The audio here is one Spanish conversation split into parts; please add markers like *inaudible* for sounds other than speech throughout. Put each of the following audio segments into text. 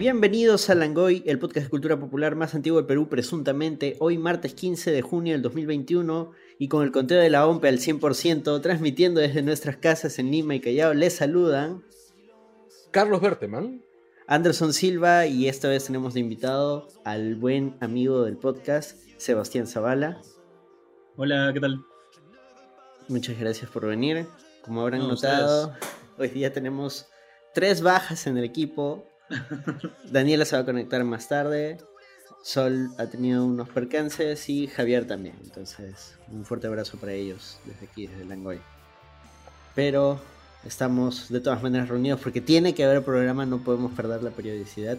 Bienvenidos a Langoy, el podcast de cultura popular más antiguo de Perú, presuntamente. Hoy, martes 15 de junio del 2021, y con el conteo de la OMPE al 100%, transmitiendo desde nuestras casas en Lima y Callao, les saludan Carlos Berteman, Anderson Silva, y esta vez tenemos de invitado al buen amigo del podcast, Sebastián Zavala. Hola, ¿qué tal? Muchas gracias por venir. Como habrán notado, hoy día tenemos tres bajas en el equipo Daniela se va a conectar más tarde. Sol ha tenido unos percances y Javier también. Entonces, un fuerte abrazo para ellos desde aquí, desde Langoy. Pero estamos de todas maneras reunidos porque tiene que haber programa, no podemos perder la periodicidad.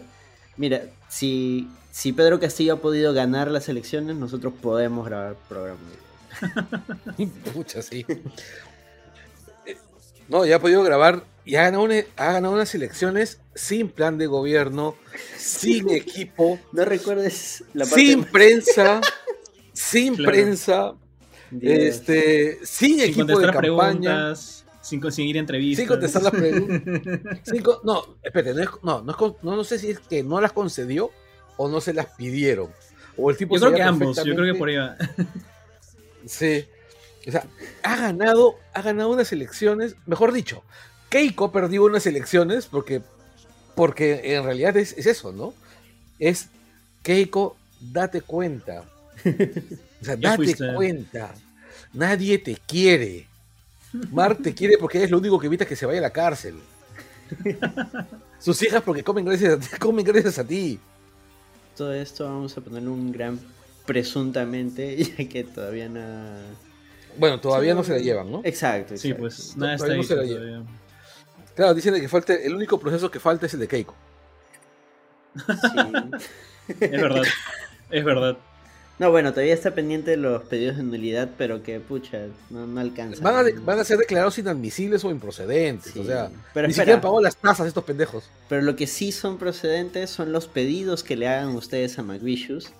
Mira, si, si Pedro Castillo ha podido ganar las elecciones, nosotros podemos grabar programa. *laughs* Muchas, sí. No, ya ha podido grabar y ha ganado, ha ganado unas elecciones sin plan de gobierno, sin equipo. No recuerdes la parte Sin prensa, *laughs* sin prensa, este, sin, equipo de campaña. sin conseguir entrevistas. Sin contestar las preguntas. *laughs* no, espérate, no, no, no, sé si es que no las concedió o no se las pidieron. O el tipo yo creo que ambos, yo creo que por ahí va. Sí. O sea, ha ganado, ha ganado unas elecciones, mejor dicho, Keiko perdió unas elecciones porque, porque en realidad es, eso, ¿no? Es Keiko, date cuenta. O sea, *laughs* date cuenta. Nadie te quiere. Mar te quiere porque es lo único que evita que se vaya a la cárcel. *laughs* Sus hijas porque comen gracias a ti, comen gracias a ti. Todo esto vamos a poner un gran presuntamente, *laughs* ya que todavía no bueno, todavía no se la llevan, ¿no? Exacto. Sí, pues nada está no se la llevan. Claro, dicen que falta, el único proceso que falta es el de Keiko. Sí. es verdad, es verdad. No, bueno, todavía está pendiente de los pedidos de nulidad, pero que, pucha, no, alcanza. Van a, ser declarados inadmisibles o improcedentes, o sea, pero ni siquiera pagó las tasas estos pendejos. Pero lo que sí son procedentes son los pedidos que le hagan ustedes a McVicious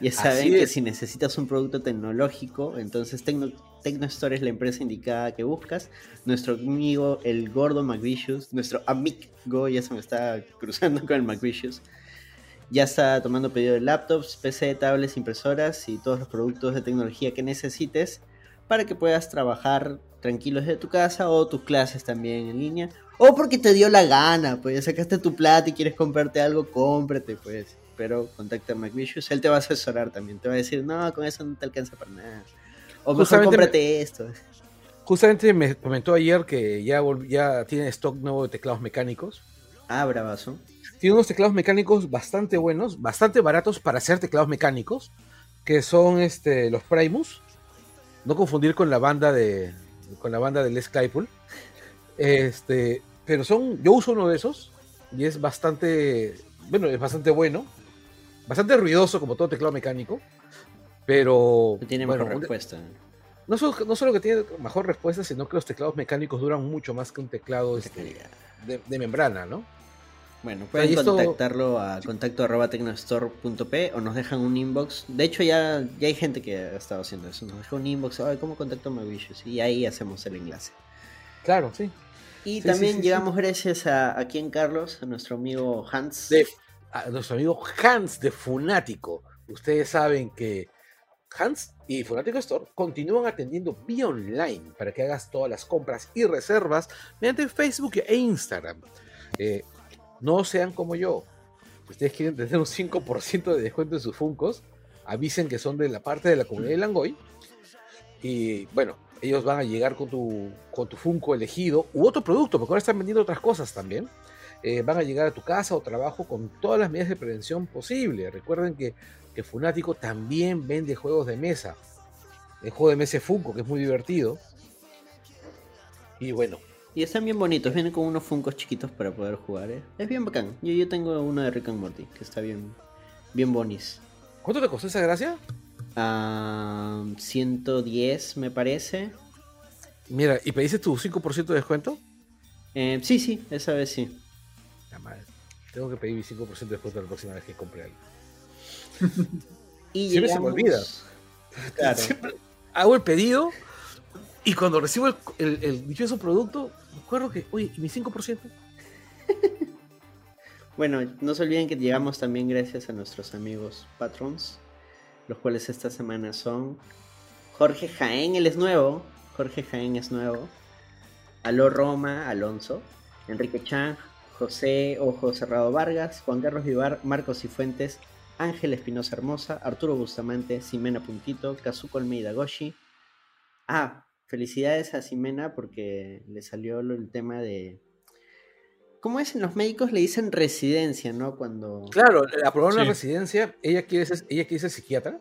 ya saben que si necesitas un producto tecnológico, entonces Tecno, Tecnostore es la empresa indicada que buscas. Nuestro amigo, el gordo McVicious, nuestro amigo, ya se me está cruzando *laughs* con el McVicious, ya está tomando pedido de laptops, PC, tablets, impresoras y todos los productos de tecnología que necesites para que puedas trabajar tranquilo desde tu casa o tus clases también en línea. O porque te dio la gana, pues ya sacaste tu plata y quieres comprarte algo, cómprate, pues pero contacta a McVicious, él te va a asesorar también, te va a decir, no, con eso no te alcanza para nada. O mejor cómprate esto. Justamente me comentó ayer que ya, ya tiene stock nuevo de teclados mecánicos. Ah, bravazo. Tiene unos teclados mecánicos bastante buenos, bastante baratos para hacer teclados mecánicos, que son este, los Primus. No confundir con la banda de con la banda de Les Claypool. Este, pero son yo uso uno de esos y es bastante bueno, es bastante bueno bastante ruidoso como todo teclado mecánico, pero... Tiene mejor respuesta. No solo, que tiene mejor respuesta, sino que los teclados mecánicos duran mucho más que un teclado este, de, membrana, ¿no? Bueno, pueden contactarlo a contacto o nos dejan un inbox. De hecho, ya, ya hay gente que ha estado haciendo eso. Nos deja un inbox, ¿cómo contacto a? Y ahí hacemos el enlace. Claro, sí. Y también llegamos gracias a, a quien Carlos, a nuestro amigo Hans a nuestro amigo Hans de Funático. Ustedes saben que Hans y Funático Store continúan atendiendo vía online para que hagas todas las compras y reservas mediante Facebook e Instagram. Eh, no sean como yo. Ustedes quieren tener un 5% de descuento en sus Funcos, avisen que son de la parte de la comunidad de Langoy. Y bueno, ellos van a llegar con tu, con tu Funko elegido u otro producto, porque ahora están vendiendo otras cosas también. Eh, van a llegar a tu casa o trabajo con todas las medidas de prevención posible. Recuerden que, que Funático también vende juegos de mesa. El juego de mesa Funko, que es muy divertido. Y bueno. Y están bien bonitos, vienen con unos Funcos chiquitos para poder jugar. ¿eh? Es bien bacán. Yo, yo tengo uno de Rick and Morty, que está bien, bien bonis. ¿Cuánto te costó esa gracia? a 110, me parece. Mira, ¿y pediste tu 5% de descuento? Eh, sí, sí, esa vez sí. Tengo que pedir mi 5% de descuento la próxima vez que compre algo. *laughs* y Siempre se me olvida. Claro. hago el pedido y cuando recibo el, el, el dichoso producto, me acuerdo que, oye, ¿y mi 5%? *laughs* bueno, no se olviden que llegamos también gracias a nuestros amigos patrons, los cuales esta semana son Jorge Jaén, él es nuevo, Jorge Jaén es nuevo, Aló Roma, Alonso, Enrique Chang, José Ojo Cerrado Vargas, Juan Carlos Vivar, Marcos y Fuentes, Ángel Espinosa Hermosa, Arturo Bustamante, Simena Puntito, Kazuko Almeida Goshi. Ah, felicidades a Simena porque le salió el tema de. ¿Cómo es? En los médicos le dicen residencia, ¿no? Cuando. Claro, aprobaron la residencia, ella quiere, ser, ella quiere ser psiquiatra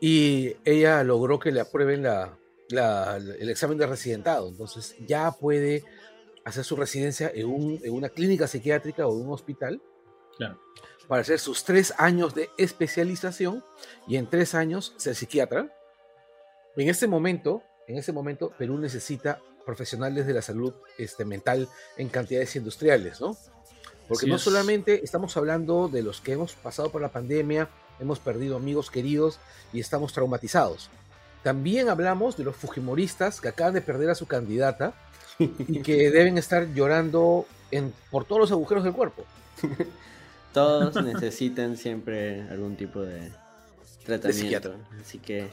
y ella logró que le aprueben la, el examen de residentado. Entonces ya puede hacer su residencia en, un, en una clínica psiquiátrica o en un hospital. Claro para hacer sus tres años de especialización y en tres años ser psiquiatra. En este momento, en este momento, Perú necesita profesionales de la salud este, mental en cantidades industriales, ¿no? Porque no solamente estamos hablando de los que hemos pasado por la pandemia, hemos perdido amigos queridos y estamos traumatizados. También hablamos de los fujimoristas que acaban de perder a su candidata y que deben estar llorando en, por todos los agujeros del cuerpo. *laughs* Todos necesitan siempre algún tipo de tratamiento. Así que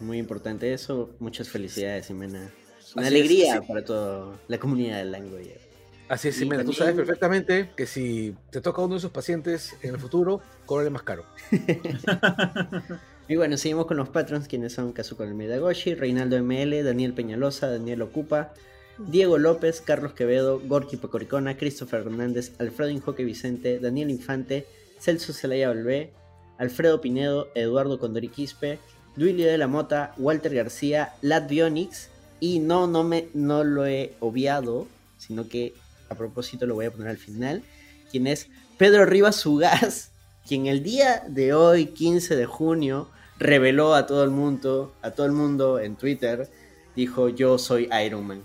muy importante eso. Muchas felicidades, Jimena. Una alegría para toda la comunidad del Langoyer. Así es, Jimena. Tú sabes perfectamente que si te toca uno de esos pacientes en el futuro, cóbrale más caro. *laughs* y bueno, seguimos con los patrons, quienes son Kazuko Medagoshi, Reinaldo ML, Daniel Peñalosa, Daniel Ocupa, Diego López, Carlos Quevedo, Gorky Pecoricona, Christopher Hernández, Alfredo Injoque Vicente, Daniel Infante, Celso Celaya Olvé, Alfredo Pinedo, Eduardo Condoriquispe, Duilio de la Mota, Walter García, Lat Bionix, y no, no, me, no lo he obviado, sino que a propósito lo voy a poner al final, quien es Pedro Rivas Ugaz, *laughs* quien el día de hoy, 15 de junio, reveló a todo el mundo, a todo el mundo en Twitter, dijo yo soy Iron Man.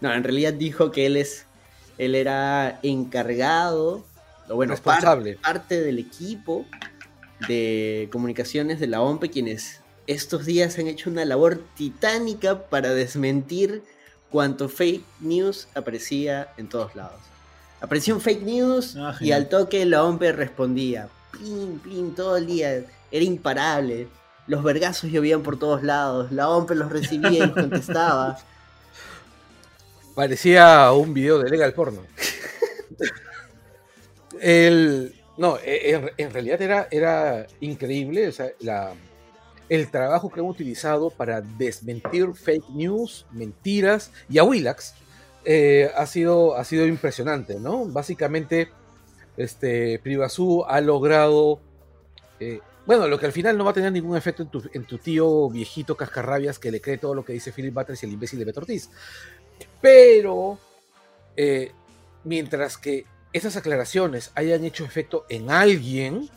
No, en realidad dijo que él es. Él era encargado, o bueno, responsable. Parte, del equipo de comunicaciones de la OMPE, quienes estos días han hecho una labor titánica para desmentir cuanto fake news aparecía en todos lados. Apareció un fake news ah, y al toque la OMPE respondía. Plin, plin, todo el día. Era imparable. Los vergazos llovían por todos lados. La OMPE los recibía y contestaba. Parecía un video de legal porno. *laughs* el, no, e, en, realidad era, era increíble el trabajo que han utilizado para desmentir fake news, mentiras y a Willax eh, ha, sido, ha sido impresionante, ¿no? Básicamente, este, Privazú ha logrado eh, bueno, lo que al final no va a tener ningún efecto en tu, en tu, tío viejito cascarrabias que le cree todo lo que dice Philip Butters y el imbécil de Beto Ortiz. Pero, eh, mientras que esas aclaraciones hayan hecho efecto en alguien,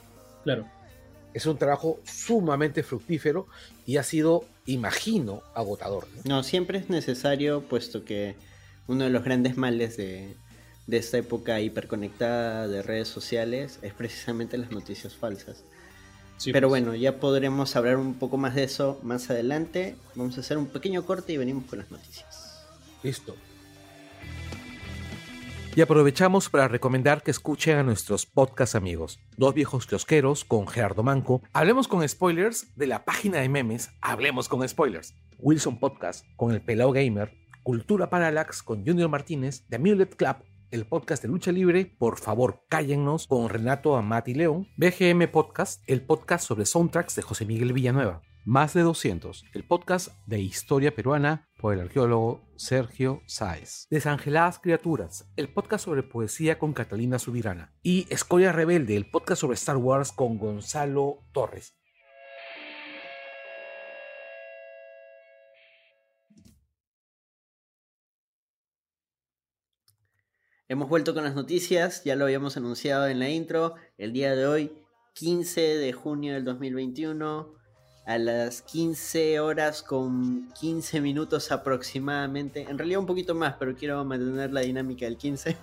claro. es un trabajo sumamente fructífero y ha sido, imagino, agotador. No, siempre es necesario, puesto que uno de los grandes males de, de esta época hiperconectada de redes sociales es precisamente las noticias falsas. Pero pues. bueno, ya podremos hablar un poco más de eso más adelante. Vamos a hacer un pequeño corte y venimos con las noticias. Listo. Y aprovechamos para recomendar que escuchen a nuestros podcast amigos, Dos Viejos Kiosqueros con Gerardo Manco, Hablemos con Spoilers de la página de memes Hablemos con Spoilers, Wilson Podcast con El Pelao Gamer, Cultura Parallax con Junior Martínez, The Amulet Club el podcast de lucha libre, por favor cállennos con Renato Amati León, BGM Podcast, el podcast sobre soundtracks de José Miguel Villanueva, más de 200, el podcast de historia peruana por el arqueólogo Sergio Sáez. Desangeladas Criaturas, el podcast sobre poesía con Catalina Subirana. Y Escoria Rebelde, el podcast sobre Star Wars con Gonzalo Torres. Hemos vuelto con las noticias, ya lo habíamos anunciado en la intro. El día de hoy, 15 de junio del 2021 a las 15 horas con 15 minutos aproximadamente. En realidad un poquito más, pero quiero mantener la dinámica del 15.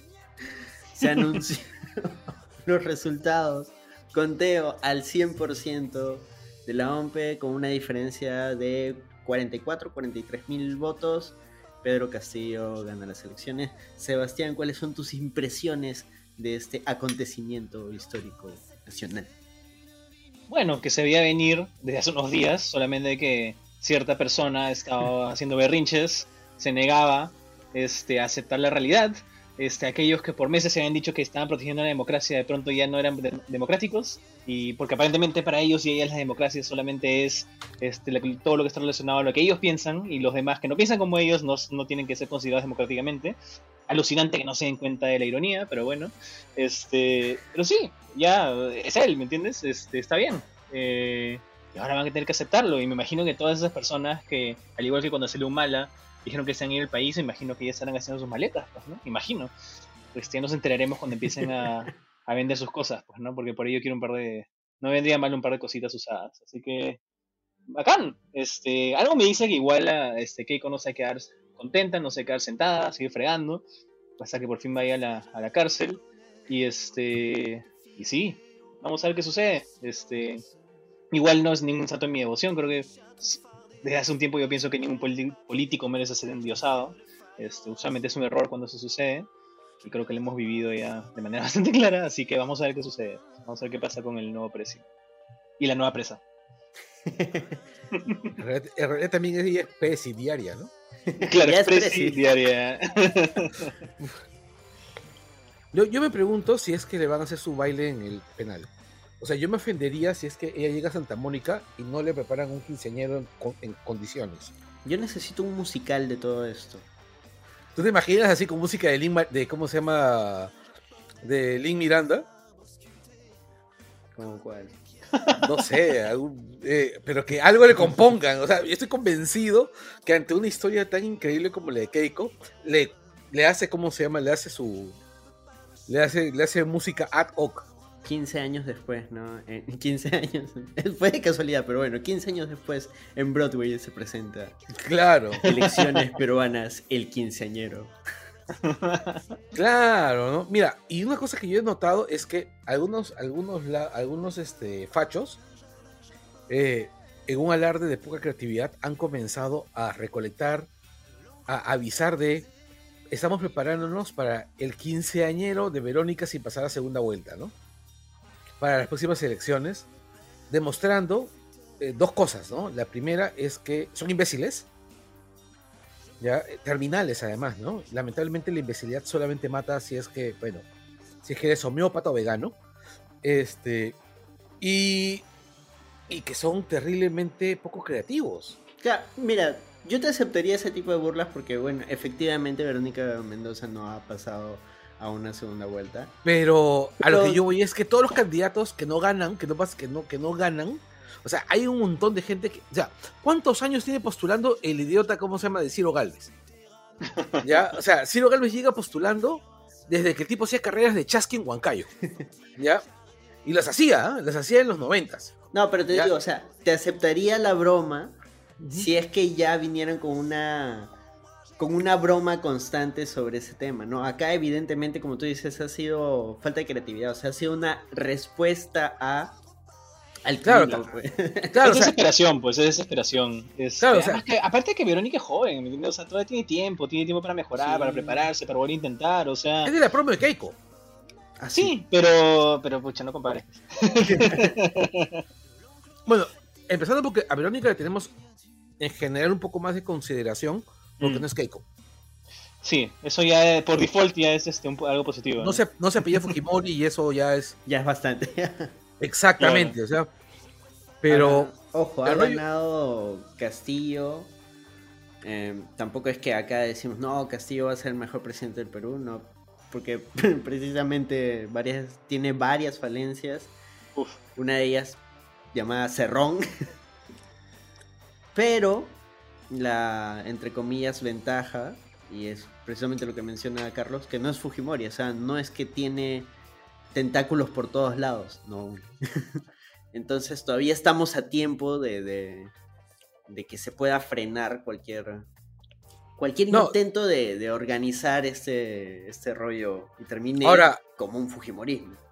*laughs* Se anunció *laughs* los resultados. Conteo al 100% de la OMPE con una diferencia de 44, 43 mil votos. Pedro Castillo gana las elecciones. Sebastián, ¿cuáles son tus impresiones de este acontecimiento histórico nacional? Bueno, que se veía venir desde hace unos días, solamente que cierta persona estaba haciendo berrinches, se negaba este, a aceptar la realidad. Este, aquellos que por meses se habían dicho que estaban protegiendo la democracia de pronto ya no eran democráticos y porque aparentemente para ellos y ellas la democracia solamente es este, todo lo que está relacionado a lo que ellos piensan y los demás que no piensan como ellos no, no tienen que ser considerados democráticamente alucinante que no se den cuenta de la ironía, pero bueno. Este, pero sí, ya es él, ¿me entiendes? Este, está bien. Eh, y ahora van a tener que aceptarlo. Y me imagino que todas esas personas que, al igual que cuando salió Mala, dijeron que se han ido al país, imagino que ya estarán haciendo sus maletas, pues, ¿no? Imagino. Pues ya nos enteraremos cuando empiecen a, a vender sus cosas, pues, ¿no? Porque por ello quiero un par de. No vendría mal un par de cositas usadas. Así que. Bacán. Este, algo me dice que igual a este, Keiko no se va a quedar contenta, no se quedar sentada, seguir fregando, hasta que por fin vaya a la, a la cárcel. Y este. Y sí, vamos a ver qué sucede. Este. Igual no es ningún santo en mi devoción, creo que desde hace un tiempo yo pienso que ningún político merece ser endiosado. Este, usualmente es un error cuando eso sucede. Y creo que lo hemos vivido ya de manera *laughs* bastante clara. Así que vamos a ver qué sucede. Vamos a ver qué pasa con el nuevo precio. Y la nueva presa. *laughs* en realidad también es presidiaria, ¿no? *laughs* Claro, es presidiaria. yo, yo me pregunto si es que le van a hacer su baile en el penal. O sea, yo me ofendería si es que ella llega a Santa Mónica y no le preparan un quinceañero en, condiciones. Yo necesito un musical de todo esto. ¿Tú te imaginas así con música de Lin, de cómo se llama? De Lin Miranda? ¿Cómo cuál? No sé, eh, pero que algo le compongan. O sea, yo estoy convencido que ante una historia tan increíble como la de Keiko, le, le hace, ¿cómo se llama? Le hace su. Le hace, le hace música ad hoc. 15 años después, ¿no? 15 *laughs* años. Fue de casualidad, pero bueno, 15 años después en Broadway se presenta. Claro. *laughs* Elecciones peruanas, el quinceañero. Claro, ¿no? Mira, y una cosa que yo he notado es que algunos, algunos, algunos este, fachos, eh, en un alarde de poca creatividad, han comenzado a recolectar, a avisar de estamos preparándonos para el quinceañero de Verónica sin pasar a segunda vuelta, ¿no? Para las próximas elecciones, demostrando eh, dos cosas, ¿no? La primera es que son imbéciles, ya, eh, terminales además, ¿no? Lamentablemente la imbecilidad solamente mata si es que, bueno, si es que eres homeópata o vegano, este, y, y que son terriblemente poco creativos. Ya, mira, yo te aceptaría ese tipo de burlas porque, bueno, efectivamente Verónica Mendoza no ha pasado a una segunda vuelta. Pero, a lo que yo voy es que todos los candidatos que no ganan, que no que no, que no ganan, o sea, hay un montón de gente que, o sea, ¿cuántos años tiene postulando el idiota, cómo se llama, de Ciro Galvez? *laughs* ¿Ya? O sea, Ciro Galvez llega postulando desde que el tipo hacía carreras de chasqui en Huancayo. ¿Ya? Y las hacía, ¿eh? las hacía en los noventas. No, pero te digo, o sea, te aceptaría la broma si es que ya vinieran con una con una broma constante sobre ese tema, ¿no? Acá evidentemente, como tú dices, ha sido falta de creatividad, o sea, ha sido una respuesta a al claro, pues. *laughs* claro, es desesperación, pues es desesperación. claro, o sea, aparte de que Verónica es joven, o sea, todavía tiene tiempo, tiene tiempo para mejorar, para prepararse, para volver a intentar, o sea. Es de la promo de Keiko. Así. Sí, pero, pero pucha, no compares. *laughs* bueno, empezando porque a Verónica le tenemos en general un poco más de consideración porque mm. no es Keiko. Sí, eso ya por default ya es este, algo positivo. No, Se, no se apellida Fujimori y eso ya es. *laughs* Ya es bastante. *laughs* Exactamente, o sea. Pero. ojo, ha ganado Castillo. Em, tampoco es que acá decimos, no, Castillo va a ser el mejor presidente del Perú, no. Porque *laughs* precisamente varias, tiene varias falencias. Una de ellas llamada Cerrón. Pero la, entre comillas, ventaja, y es precisamente lo que menciona Carlos, que no es Fujimori, o sea, no es que tiene tentáculos por todos lados, no. *laughs* Entonces todavía estamos a tiempo de, de, que se pueda frenar cualquier cualquier intento de, organizar este, este rollo y termine como un Fujimorismo.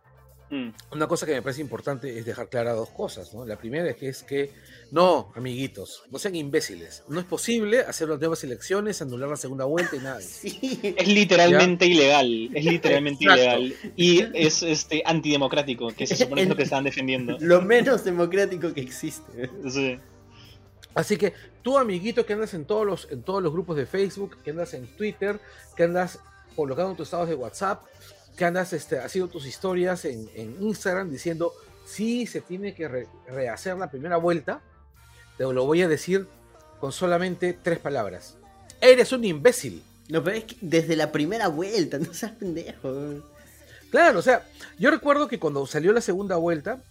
Mm. Una cosa que me parece importante es dejar clara dos cosas, ¿no? La primera es que es que, no, amiguitos, no sean imbéciles. No es posible hacer las nuevas elecciones, anular la segunda vuelta y nada. *laughs* Es literalmente ilegal, es literalmente ilegal. Y es este antidemocrático, que se supone lo que están defendiendo. *laughs* Lo menos democrático que existe. Sí. Así que tú, amiguito, que andas en todos los, en todos los grupos de Facebook, que andas en Twitter, que andas colocando tus estados de WhatsApp, que andas este, haciendo tus historias en, Instagram diciendo, sí, se tiene que rehacer la primera vuelta, te lo voy a decir con solamente tres palabras. Eres un imbécil. No, pero es que desde la primera vuelta, *laughs* no seas pendejo. Claro, o sea, yo recuerdo que cuando salió la segunda vuelta,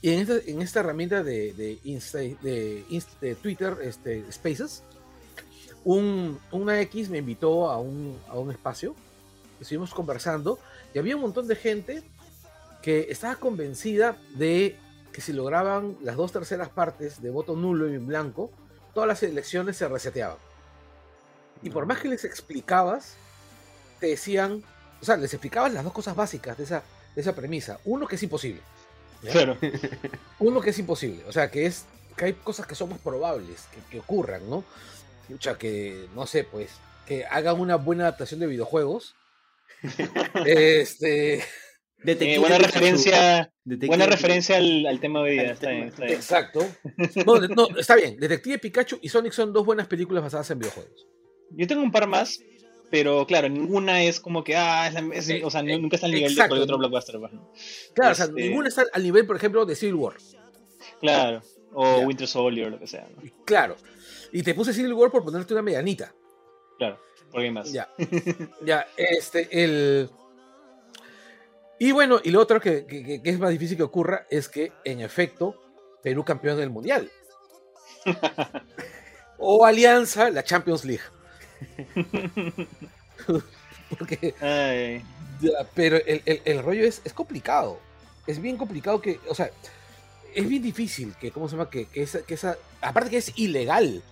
y en esta, en esta herramienta de, de, Twitter, este, Spaces, un, una X me invitó a un, a un espacio estuvimos conversando y había un montón de gente que estaba convencida de que si lograban las dos terceras partes de voto nulo y en blanco, todas las elecciones se reseteaban. Y por más que les explicabas, te decían, o sea, les explicabas las dos cosas básicas de esa, de esa premisa. Uno, que es imposible. Claro. *laughs* Uno, que es imposible. O sea, que es que hay cosas que son más probables que, que ocurran, ¿no? O sea, que, no sé, pues, que hagan una buena adaptación de videojuegos este. Eh, buena referencia, buena referencia al, tema de. Está bien, Exacto. *laughs* No, está bien. Detective Pikachu y Sonic son dos buenas películas basadas en videojuegos. Yo tengo un par más, pero claro, ninguna es como que, ah, es o sea, nunca está al nivel de cualquier otro blockbuster. Pues, claro, o sea, este ninguna está al nivel, por ejemplo, de Civil War. Claro, o Winter Soldier o lo que sea. Claro. Y te puse Civil War por ponerte una medianita. Claro. Más. Ya. *laughs* ya, este, el. Y bueno, y lo otro que, es más difícil que ocurra es que, en efecto, Perú campeón del mundial. *laughs* o Alianza, la Champions League. *laughs* Porque. pero el, rollo es, es complicado. Es bien complicado que. O sea, es bien difícil que, ¿cómo se llama? Que, que, esa, que esa. Aparte que es ilegal.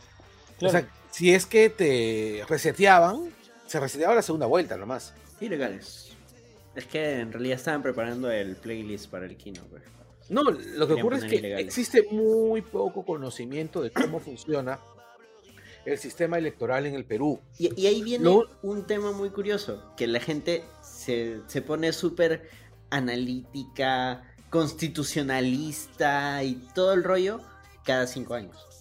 O sea, si es que te reseteaban, se reseteaba la segunda vuelta nomás. Ilegales. Es que en realidad estaban preparando el playlist para el Kino. Pues. No, lo que ocurre es que existe muy poco conocimiento de cómo funciona el sistema electoral en el Perú. Y, ahí viene un tema muy curioso, que la gente se, se pone súper analítica, constitucionalista y todo el rollo cada cinco años.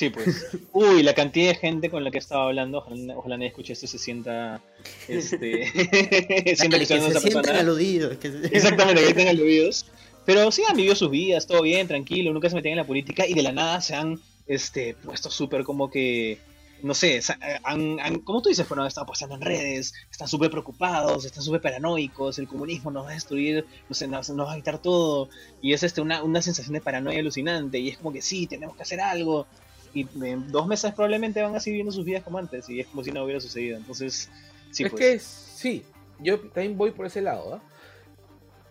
Sí, pues. Uy, la cantidad de gente con la que estaba hablando, ojalá, nadie escuche esto se sienta. Este, *laughs* *laughs* sienta que, se sientan aludidos. Exactamente, que *laughs* estén aludidos. Pero sí han vivido sus vidas, todo bien, tranquilo, nunca se metían en la política y de la nada se han este, puesto súper como que. No sé, han, como tú dices, bueno, han estado posteando en redes, están súper preocupados, están súper paranoicos, el comunismo nos va a destruir, no sé, nos, va a quitar todo, y es este, una, una sensación de paranoia alucinante, y es como que sí, tenemos que hacer algo, y en dos meses probablemente van a seguir viviendo sus vidas como antes y es como si no hubiera sucedido. Entonces, sí. Es pues. que sí, yo también voy por ese lado. ¿ah?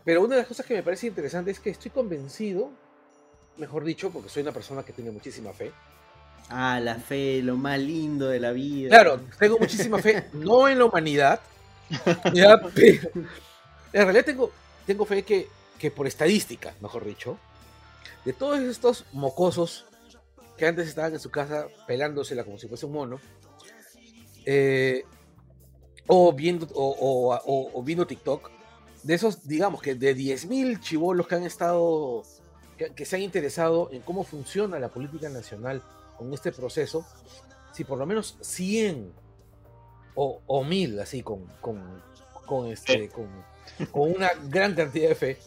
Pero una de las cosas que me parece interesante es que estoy convencido, mejor dicho, porque soy una persona que tiene muchísima fe. Ah, la fe, lo más lindo de la vida. Claro, tengo muchísima fe, *laughs* no en la humanidad, ya, pero en realidad tengo, tengo fe que, que por estadística, mejor dicho, de todos estos mocosos que antes estaban en su casa pelándosela como si fuese un mono, eh, o, viendo, o, viendo TikTok, de esos, digamos que de 10.000 chivolos que han estado, que, se han interesado en cómo funciona la política nacional con este proceso, si por lo menos 100 o, o 1000, así, con, con, este, con, con, una gran cantidad de fe,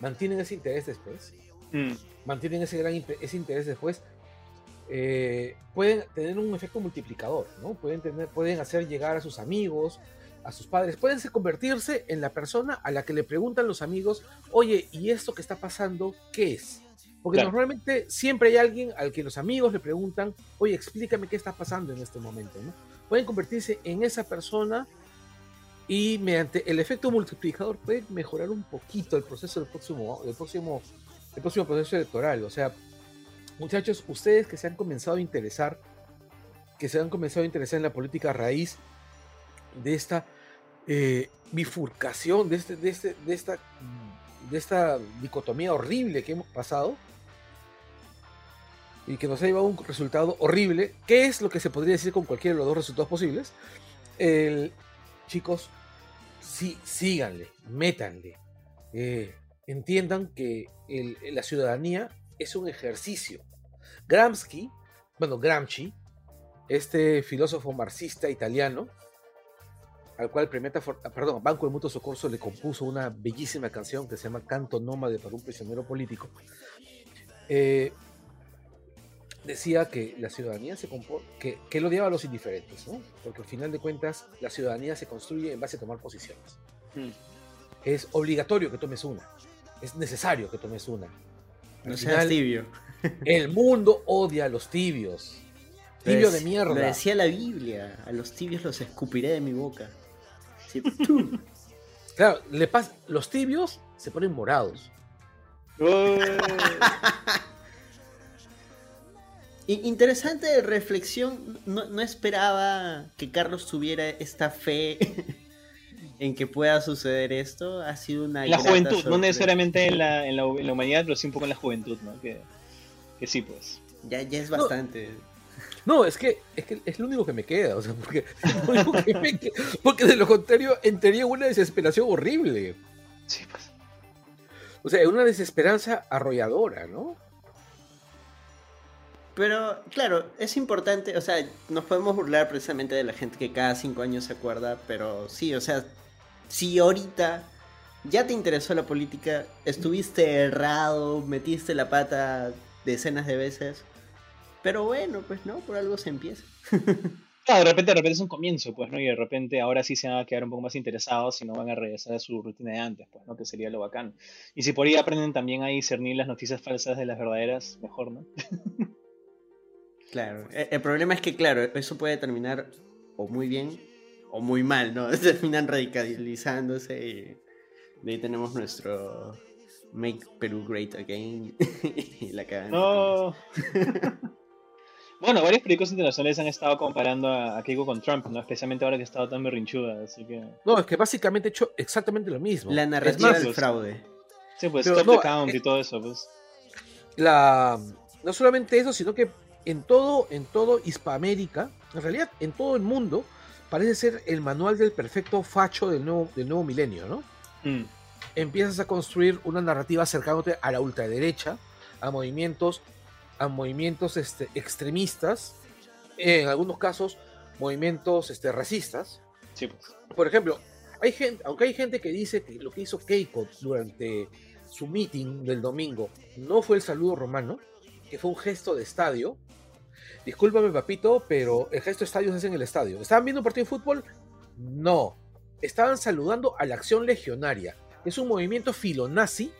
mantienen ese interés después. Mm mantienen ese gran ese interés después, eh, pueden tener un efecto multiplicador, ¿no? Pueden, tener, pueden hacer llegar a sus amigos, a sus padres, pueden convertirse en la persona a la que le preguntan los amigos, oye, ¿y esto que está pasando qué es? Porque normalmente siempre hay alguien al que los amigos le preguntan, oye, explícame qué está pasando en este momento, ¿no? Pueden convertirse en esa persona Y mediante el efecto multiplicador puede mejorar un poquito el proceso del próximo, del próximo, el próximo proceso electoral. O sea, muchachos, ustedes que se han comenzado a interesar, que se han comenzado a interesar en la política raíz de esta eh, bifurcación, de, este, de, este, de, esta, de esta dicotomía horrible que hemos pasado y que nos ha llevado a un resultado horrible, ¿qué es lo que se podría decir con cualquiera de los dos resultados posibles? Chicos, sí, síganle, métanle. Eh, entiendan que la ciudadanía es un ejercicio. Gramsci, bueno, Gramsci, este filósofo marxista italiano, al cual perdón, Banco de Mutuo Socorso le compuso una bellísima canción que se llama Canto Nómade para un prisionero político. Eh, decía que la ciudadanía se que, que él odiaba a los indiferentes, ¿no? Porque al final de cuentas la ciudadanía se construye en base a tomar posiciones. Hmm. Es obligatorio que tomes una, es necesario que tomes una. no seas tibio. el mundo odia a los tibios. Tibio de mierda. Lo decía la Biblia, a los tibios los escupiré de mi boca. claro, le pasa, los tibios se ponen morados. *laughs* Interesante reflexión. No, esperaba que Carlos tuviera esta fe *laughs* en que pueda suceder esto. Ha sido una. La juventud, no necesariamente en la, en, la, humanidad, pero sí un poco en la juventud, ¿no? Que, que sí, pues. Ya, ya es bastante. No, es que, es que es lo único que me queda, o sea, porque, *laughs* porque de lo contrario entraría una desesperación horrible. Sí, pues. O sea, una desesperanza arrolladora, ¿no? Pero, claro, es importante, o sea, nos podemos burlar precisamente de la gente que cada cinco años se acuerda, pero sí, o sea, si ahorita ya te interesó la política, estuviste errado, metiste la pata decenas de veces, pero bueno, pues no, por algo se empieza. *laughs* Claro, de repente, de repente es un comienzo, pues, ¿no? Y de repente ahora sí se van a quedar un poco más interesados y no van a regresar a su rutina de antes, pues, ¿no? Que sería lo bacán. Y si por ahí aprenden también a discernir las noticias falsas de las verdaderas, mejor, ¿no? *laughs* Claro, e, el problema es que, claro, eso puede terminar o muy bien o muy mal, ¿no? *laughs* Terminan radicalizándose y de ahí tenemos nuestro Make Peru Great Again *laughs* y la cagan. No. *laughs* bueno, varios periódicos internacionales han estado comparando a, Keiko con Trump, ¿no? Especialmente ahora que ha estado tan berrinchuda, así que... No, es que básicamente ha hecho exactamente lo mismo. La narrativa del fraude. Sí, pues, Stop the Count y todo eso, pues. La... No solamente eso, sino que en todo, en todo Hispanoamérica, en realidad en todo el mundo, parece ser el manual del perfecto facho del nuevo, del nuevo milenio, ¿no? Mm. Empiezas a construir una narrativa acercándote a la ultraderecha, a movimientos, a movimientos este, extremistas, en algunos casos movimientos este, racistas. Sí, pues. Por ejemplo, hay gente, aunque hay gente que dice que lo que hizo Keiko durante su meeting del domingo no fue el saludo romano, que fue un gesto de estadio, discúlpame papito, pero el gesto de estadio se hace en el estadio. ¿Estaban viendo un partido de fútbol? No. Estaban saludando a la acción legionaria. Es un movimiento filonazi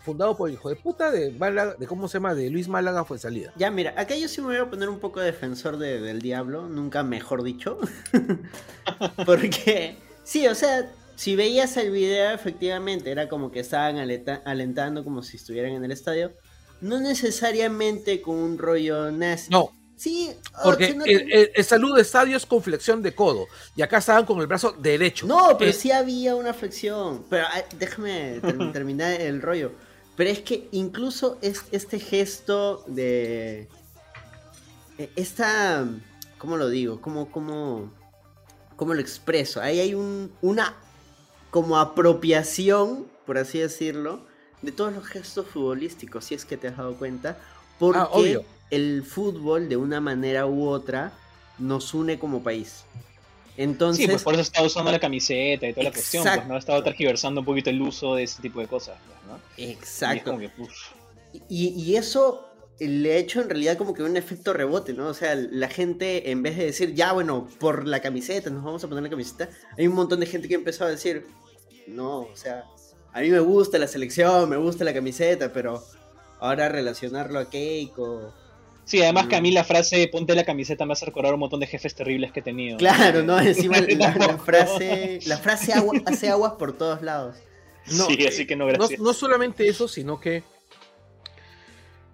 fundado por el hijo de puta de Málaga, de cómo se llama, de Luis Málaga fue salida. Ya, mira, acá yo sí me voy a poner un poco defensor del diablo, nunca mejor dicho. *laughs* Porque, sí, o sea, si veías el video, efectivamente, era como que estaban alentando como si estuvieran en el estadio. No necesariamente con un rollo nazi. No, Sí, porque el, saludo de estadio es con flexión de codo. Y acá estaban con el brazo derecho. No, pero sí había una flexión. Pero déjame *laughs* terminar el rollo. Pero es que incluso es este gesto de. E, esta. ¿Cómo lo digo? ¿Cómo, cómo, cómo lo expreso? Ahí hay un, una como apropiación, por así decirlo, de todos los gestos futbolísticos, si es que te has dado cuenta. Porque ah, obvio el fútbol de una manera u otra nos une como país. Entonces, sí, pues por eso está usando la camiseta y toda la cuestión, pues no ha estado tergiversando un poquito el uso de ese tipo de cosas. Pues, Exacto. Y, eso le ha hecho en realidad como que un efecto rebote, ¿no? O sea, la gente en vez de decir, ya bueno, por la camiseta, nos vamos a poner la camiseta, hay un montón de gente que empezó a decir, no, o sea, a mí me gusta la selección, me gusta la camiseta, pero ahora relacionarlo a Keiko Sí, además que a mí la frase ponte la camiseta me hace recordar un montón de jefes terribles que he tenido. Claro, no, *laughs* encima la, frase, la frase hace aguas por todos lados. No, sí, así que no, gracias. No, solamente eso, sino que.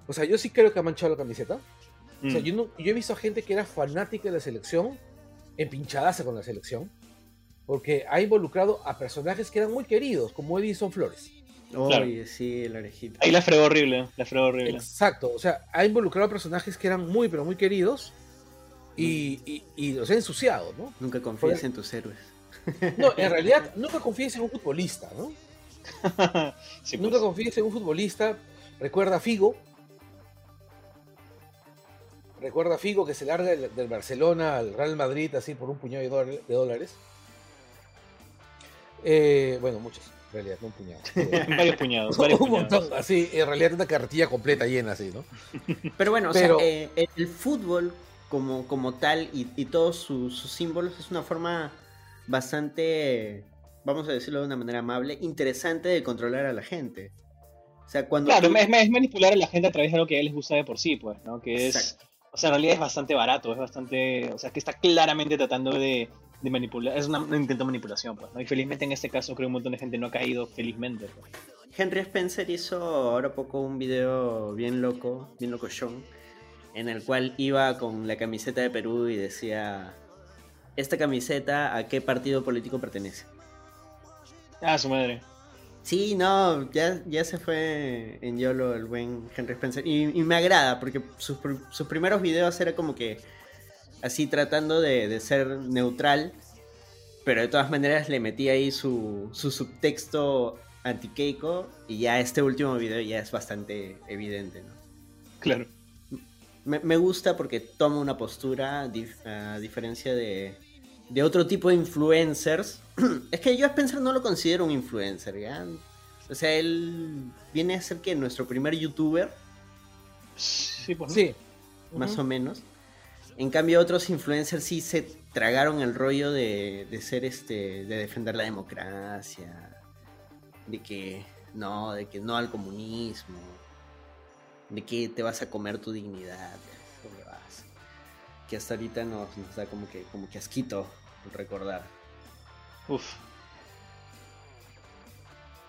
O sea, yo sí creo que ha manchado la camiseta. O sea, mm. yo, yo he visto a gente que era fanática de la selección, empinchadaza con la selección, porque ha involucrado a personajes que eran muy queridos, como Edison Flores. Oye, sí, la orejita. Ahí la fregó horrible, la fregó horrible. Exacto, o sea, ha involucrado a personajes que eran muy, pero muy queridos y, y, los ha ensuciado, ¿no? Nunca confíes en tus héroes. No, en *laughs* realidad, nunca confíes en un futbolista, ¿no? *laughs* Pues. Nunca confíes en un futbolista. Recuerda a Figo. Recuerda a Figo que se larga del, Barcelona al Real Madrid así por un puñado de dólares. Eh, bueno, muchos realidad, no un puñado. *laughs* varios puñados, varios un montón, así, en realidad una carretilla completa llena así, ¿no? Pero bueno, o sea, eh, el fútbol como, como tal y, todos sus, símbolos es una forma bastante, vamos a decirlo de una manera amable, interesante de controlar a la gente. O sea, cuando claro, es, manipular a la gente a través de lo que a les gusta de por sí, pues, ¿no? Que es, o sea, en realidad es bastante barato, es bastante, o sea, que está claramente tratando de de manipular, es un intento de manipulación, pues, ¿no? Y felizmente en este caso creo que un montón de gente no ha caído, felizmente. Pues. Henry Spencer hizo ahora poco un video bien loco, bien loco Sean, en el cual iba con la camiseta de Perú y decía, ¿esta camiseta a qué partido político pertenece? Ah, su madre. Sí, no, ya, ya se fue en YOLO el buen Henry Spencer. Y, me agrada, porque sus, sus primeros videos era como que así tratando de, ser neutral, pero de todas maneras le metí ahí su, subtexto anti-Keiko y ya este último video ya es bastante evidente, ¿no? Claro. Me, gusta porque toma una postura a diferencia de, de otro tipo de influencers. *clears throat* es que yo a Spencer no lo considero un influencer, ¿ya? O sea, él viene a ser que nuestro primer youtuber. Sí, pues. Sí. Más o menos. En cambio, otros influencers sí se tragaron el rollo de, ser este, de defender la democracia, de que no, de que no al comunismo, de que te vas a comer tu dignidad, vas. Que hasta ahorita nos, da como que, como que asquito recordar. Uf.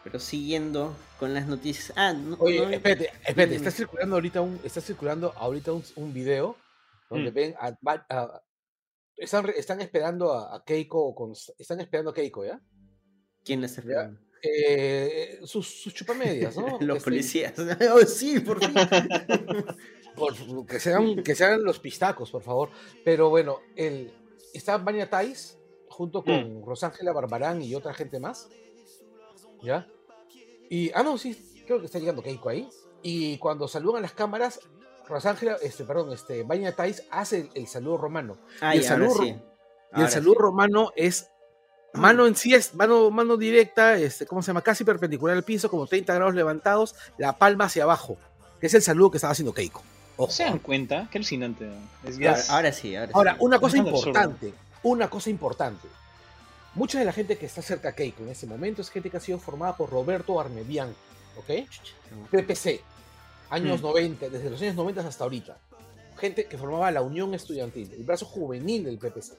Pero siguiendo con las noticias. Ah, no, Oye, espérate, espérate, está circulando ahorita un, está circulando ahorita un, un video donde mm. ven a, están, están, esperando a, Keiko con, están esperando a Keiko, ¿ya? ¿Quién está esperando? Eh, sus, sus, chupamedias, *laughs* ¿no? los este, policías. *laughs* oh, sí, por fin. *laughs* que, sean, que sean los pistacos, por favor. Pero bueno, el, está Vania Tais junto con mm. Rosángela Barbarán y otra gente más. ¿Ya? Y, ah, no, sí, creo que está llegando Keiko ahí. Y cuando saludan a las cámaras, Rosángela, este, perdón, este, Baña Tais hace el, saludo romano. Ah, y el, saludo, y el saludo romano es mano en sí es mano, mano directa, este, ¿cómo se llama? Casi perpendicular al piso, como 30 grados levantados, la palma hacia abajo, que es el saludo que estaba haciendo Keiko. ¿Se dan cuenta? Qué alucinante. ahora, sí, ahora, ahora una cosa importante, una cosa importante. Mucha de la gente que está cerca a Keiko en este momento es gente que ha sido formada por Roberto Armedian, ¿ok? PPC, años 90, mm. desde los años 90 hasta ahorita. Gente que formaba la Unión Estudiantil, el brazo juvenil del PPC.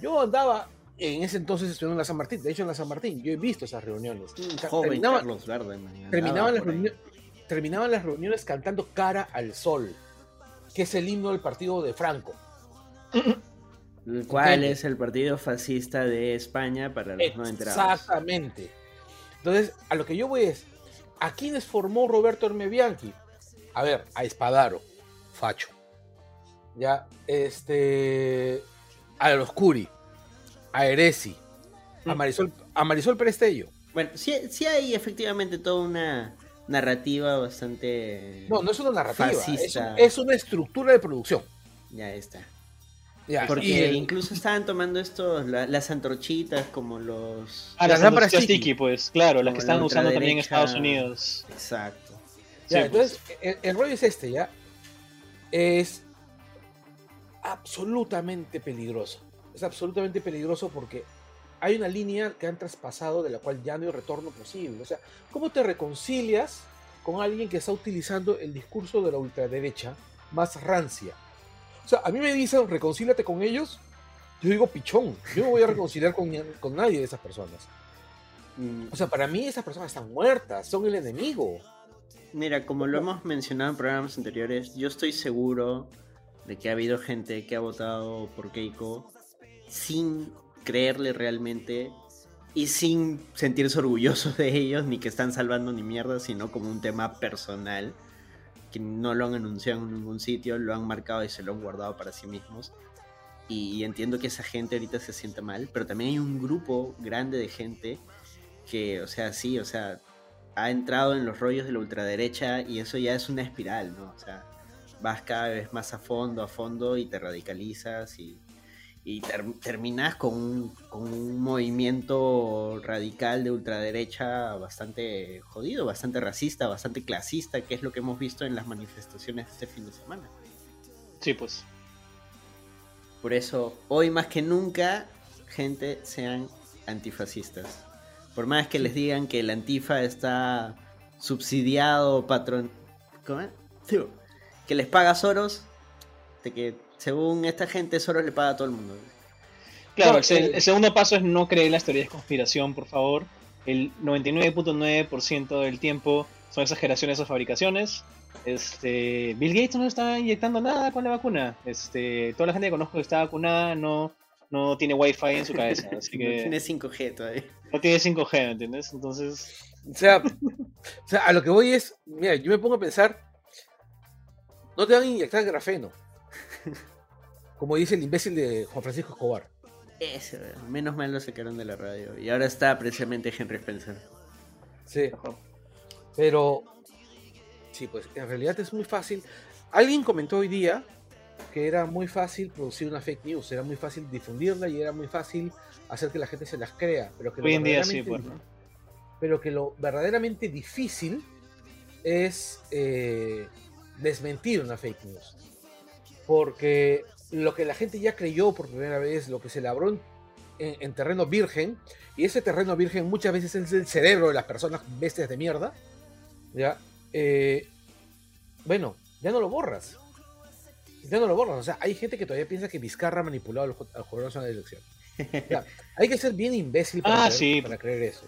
Yo andaba en ese entonces estudiando en la San Martín, de hecho en la San Martín, yo he visto esas reuniones. terminaban, terminaban, las reuniones, cantando Cara al Sol, que es el himno del partido de Franco. ¿Cuál es el partido fascista de España para los no enterados? Exactamente. Entonces, a lo que yo voy es, ¿a quiénes formó Roberto Hermebianchi? A ver, a Espadaro, facho. Ya, este. A los Curi, a Eresi, a mm. Marisol, a Marisol Prestello. Bueno, sí, sí hay efectivamente toda una narrativa bastante. No, no es una narrativa, es, una estructura de producción. Ya está. Ya, Porque incluso estaban tomando estos, las antorchitas como los... Ah, las lámparas Tiki, pues, claro, las que están usando también en Estados Unidos. Exacto entonces, el, rollo es este, ¿ya? Es absolutamente peligroso. Es absolutamente peligroso porque hay una línea que han traspasado de la cual ya no hay retorno posible. O sea, ¿cómo te reconcilias con alguien que está utilizando el discurso de la ultraderecha más rancia. O sea, a mí me dicen, reconcílate con ellos, yo digo pichón, yo no voy a reconciliar con, con nadie de esas personas. Mm. O sea, para mí esas personas están muertas, son el enemigo. Mira, como lo hemos mencionado en programas anteriores, yo estoy seguro de que ha habido gente que ha votado por Keiko sin creerle realmente y sin sentirse orgullosos de ellos, ni que están salvando ni mierda, sino como un tema personal, que no lo han anunciado en ningún sitio, lo han marcado y se lo han guardado para sí mismos. Y entiendo que esa gente ahorita se siente mal, pero también hay un grupo grande de gente que, o sea, sí, o sea, ha entrado en los rollos de la ultraderecha y eso ya es una espiral, ¿no? O sea, vas cada vez más a fondo, a fondo y te radicalizas y y terminas con un, movimiento radical de ultraderecha bastante jodido, bastante racista, bastante clasista, que es lo que hemos visto en las manifestaciones de este fin de semana. Sí, pues. Por eso, hoy más que nunca, gente, sean antifascistas. Por más que les digan que el antifa está subsidiado, patrón... ¿Cómo es? Que les paga Soros, de que según esta gente, solo le paga a todo el mundo. Claro, el, segundo paso es no creer las teorías de conspiración, por favor. El 99.9% del tiempo son exageraciones o fabricaciones. Este, Bill Gates no está inyectando nada con la vacuna. Este, toda la gente que conozco que está vacunada no, no tiene wifi en su cabeza. *laughs* Así que... no tiene 5G todavía. No tiene 5G, ¿me entiendes? Entonces. O sea, o sea, a lo que voy es. Mira, yo me pongo a pensar. No te van a inyectar grafeno. Como dice el imbécil de Juan Francisco Escobar. Eso, menos mal lo sacaron de la radio. Y ahora está precisamente Henry Spencer. Sí. Pero, sí, pues en realidad es muy fácil. Alguien comentó hoy día que era muy fácil producir una fake news, era muy fácil difundirla y era muy fácil hacer que la gente se las crea. Pero que hoy en día sí, pues, Pero que lo verdaderamente difícil es eh, desmentir una fake news porque lo que la gente ya creyó por primera vez, lo que se labró en, terreno virgen, y ese terreno virgen muchas veces es el cerebro de las personas bestias de mierda, ya, eh, bueno, ya no lo borras. Ya no lo borras. O sea, hay gente que todavía piensa que Vizcarra ha manipulado al jugador la elección. *laughs* hay que ser bien imbécil para, ah, creer, para creer eso.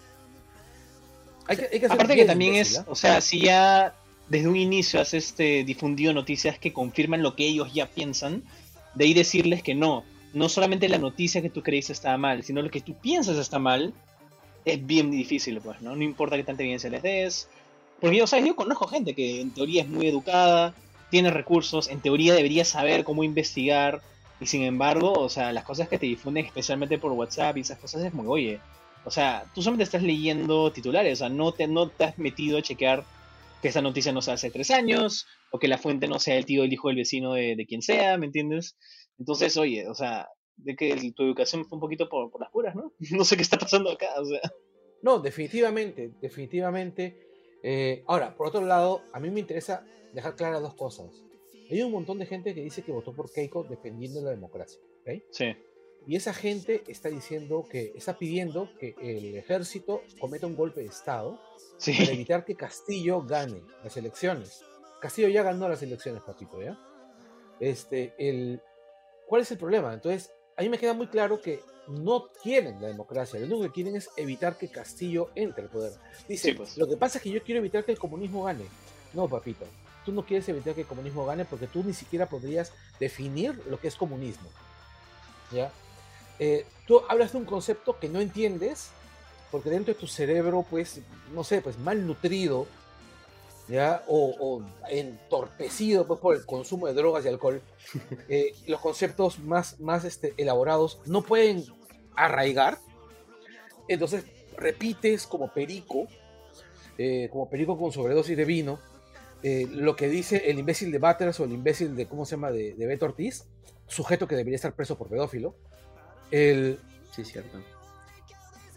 Aparte que también es, ¿ah? o sea, si ya desde un inicio has este, difundido noticias que confirman lo que ellos ya piensan, de ahí decirles que no, no solamente la noticia que tú creíste está mal, sino lo que tú piensas está mal, es bien difícil, pues, ¿no? No importa que tanta evidencia les des. Porque yo, ¿sabes? Yo conozco gente que en teoría es muy educada, tiene recursos, en teoría debería saber cómo investigar, y sin embargo, o sea, las cosas que te difunden especialmente por WhatsApp y esas cosas es muy, oye, o sea, tú solamente estás leyendo titulares, o sea, no te, no te has metido a chequear que esa noticia no sea hace tres años, o que la fuente no sea el tío, el hijo del vecino de, quien sea, ¿me entiendes? Entonces, oye, o sea, de que tu educación fue un poquito por, las puras, ¿no? *laughs* No sé qué está pasando acá, o sea. No, definitivamente, definitivamente. Eh, ahora, por otro lado, a mí me interesa dejar claras dos cosas. Hay un montón de gente que dice que votó por Keiko dependiendo de la democracia. ¿ok? Sí. Y esa gente está diciendo que, está pidiendo que el ejército cometa un golpe de Estado para evitar que Castillo gane las elecciones. Castillo ya ganó las elecciones, papito, ¿ya? Este, el, ¿Cuál es el problema? Entonces, a mí me queda muy claro que no quieren la democracia, lo único que quieren es evitar que Castillo entre al poder. Dice, pues. lo que pasa es que yo quiero evitar que el comunismo gane. No, papito, tú no quieres evitar que el comunismo gane porque tú ni siquiera podrías definir lo que es comunismo. ¿Ya? Eh, tú hablas de un concepto que no entiendes porque dentro de tu cerebro, pues, no sé, pues mal nutrido, ¿ya? O, entorpecido pues, por el consumo de drogas y alcohol, *laughs* eh, los conceptos más, más este, elaborados no pueden arraigar. Entonces repites como perico, eh, como perico con sobredosis de vino, eh, lo que dice el imbécil de Butters o el imbécil de, ¿cómo se llama?, de, de Beto Ortiz, sujeto que debería estar preso por pedófilo. El, sí, cierto.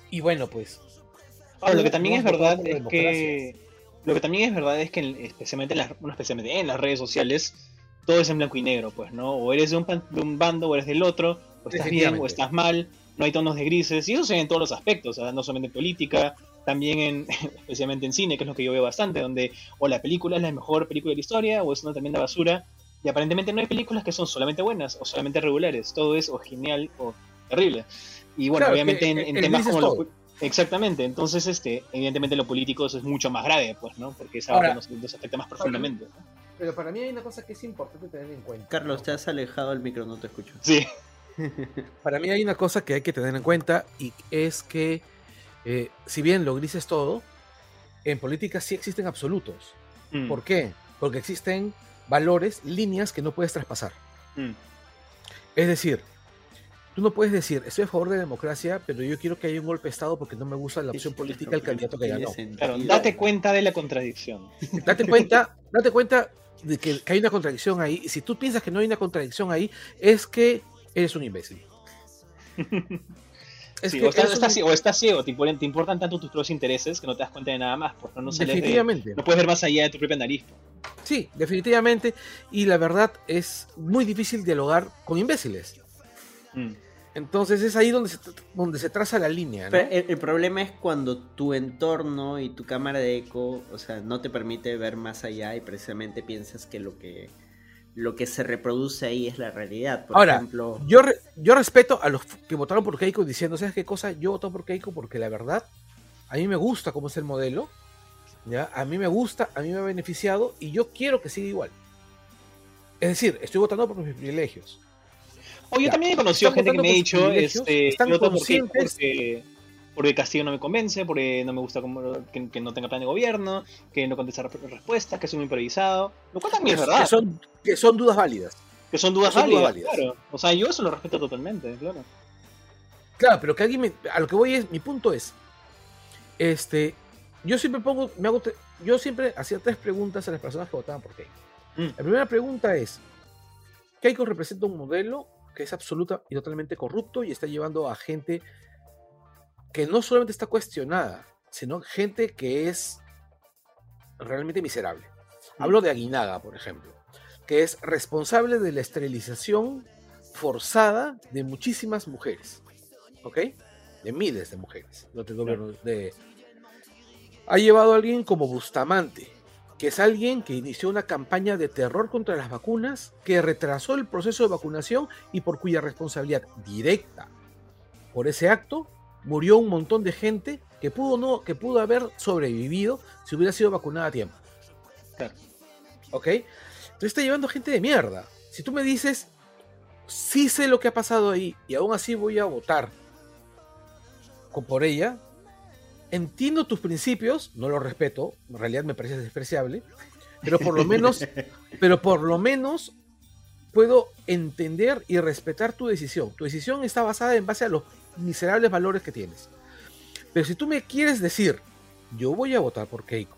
Y bueno, pues. lo que también es verdad es que. Lo que también es verdad es que, especialmente en las, especialmente en las redes sociales, todo es en blanco y negro, pues, ¿no? O eres de un, bando o eres del otro, o estás bien o estás mal, no hay tonos de grises, y eso se ve en todos los aspectos, no solamente en política, también en, *laughs* especialmente en cine, que es lo que yo veo bastante, donde o la película es la mejor película de la historia, o es una tremenda basura, Y aparentemente no hay películas que son solamente buenas o solamente regulares. Todo es o genial o terrible. Y bueno, obviamente en, temas como lo, Exactamente, entonces este, evidentemente lo político es mucho más grave, pues, ¿no? Porque es algo que nos, afecta más profundamente. Pero para mí hay una cosa que es importante tener en cuenta. Carlos, te has alejado del micro, no te escucho. Sí. *laughs* para mí hay una cosa que hay que tener en cuenta y es que eh, si bien lo gris es todo, en política sí existen absolutos. Mm. ¿Por qué? Porque existen valores, líneas que no puedes traspasar. Mm. Es decir, tú no puedes decir, estoy a favor de la democracia, pero yo quiero que haya un golpe de Estado porque no me gusta la opción política del candidato que ganó. Claro, date cuenta de la contradicción. *laughs* Date cuenta, date cuenta de que, hay una contradicción ahí. Y si tú piensas que no hay una contradicción ahí, es que eres un imbécil. *laughs* Es que o, estás, ciego, te, importan, tanto tus propios intereses que no te das cuenta de nada más, porque no, definitivamente. no puedes ver más allá de tu propia nariz. Sí, definitivamente. Y la verdad es muy difícil dialogar con imbéciles. Mm. Entonces es ahí donde se, donde se traza la línea. el, problema es cuando tu entorno y tu cámara de eco, o sea, no te permite ver más allá y precisamente piensas que lo que lo que se reproduce ahí es la realidad. Por Ahora, ejemplo... yo, yo respeto a los que votaron por Keiko diciendo, ¿sabes qué cosa? Yo voto por Keiko porque la verdad, a mí me gusta cómo es el modelo, ¿ya? A mí me gusta, a mí me ha beneficiado y yo quiero que siga igual. Es decir, estoy votando por mis privilegios. O yo también he conocido gente que me ha dicho, este, están yo porque, porque Castillo no me convence, porque no me gusta como, que, no tenga plan de gobierno, que no contesta respuestas, que es un improvisado. Lo cual también es verdad. Que son, que son dudas válidas. Que son dudas, válidas, claro. O sea, yo eso lo respeto totalmente, claro. Claro, pero que alguien me, a lo que voy es, mi punto es, este, yo siempre pongo, me hago, yo siempre hacía tres preguntas a las personas que votaban por Keiko. Mm. La primera pregunta es, ¿Keiko representa un modelo que es absoluta y totalmente corrupto y está llevando a gente que no solamente está cuestionada, sino gente que es realmente miserable. Hablo de Aguinaga, por ejemplo, que es responsable de la esterilización forzada de muchísimas mujeres, ¿ok? De miles de mujeres. de... Ha llevado a alguien como Bustamante, que es alguien que inició una campaña de terror contra las vacunas, que retrasó el proceso de vacunación y por cuya responsabilidad directa por ese acto murió un montón de gente que pudo, no, que pudo haber sobrevivido si hubiera sido vacunada a tiempo. ¿Ok? Entonces está llevando gente de mierda. Si tú me dices, sí sé lo que ha pasado ahí y aún así voy a votar por ella, entiendo tus principios, no los respeto, en realidad me parece despreciable, pero por lo menos, *laughs* pero por lo menos puedo entender y respetar tu decisión. Tu decisión está basada en base a los miserables valores que tienes. Pero si tú me quieres decir, yo voy a votar por Keiko,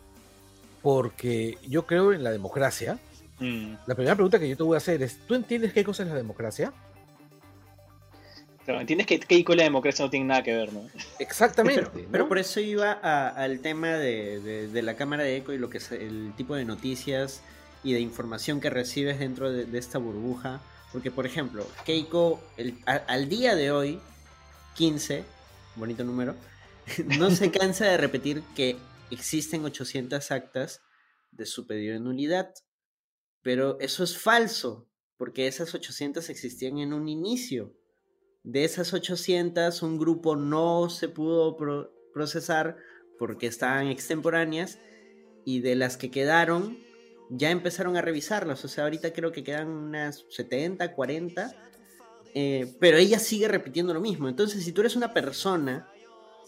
porque yo creo en la democracia, mm. la primera pregunta que yo te voy a hacer es, ¿tú entiendes qué cosa es la democracia? entiendes que Keiko y la democracia no tienen nada que ver, ¿no? Exactamente. Pero, por eso iba al tema de, la cámara de eco y lo que es el tipo de noticias y de información que recibes dentro de, esta burbuja. Porque, por ejemplo, Keiko, al día de hoy, 15, bonito número, *laughs* no se cansa de repetir que existen 800 actas de su pedido de nulidad. Pero eso es falso, porque esas 800 existían en un inicio. De esas 800, un grupo no se pudo procesar porque estaban extemporáneas y de las que quedaron ya empezaron a revisarlas. O sea, ahorita creo que quedan unas 70, 40, eh, pero ella sigue repitiendo lo mismo. Entonces, si tú eres una persona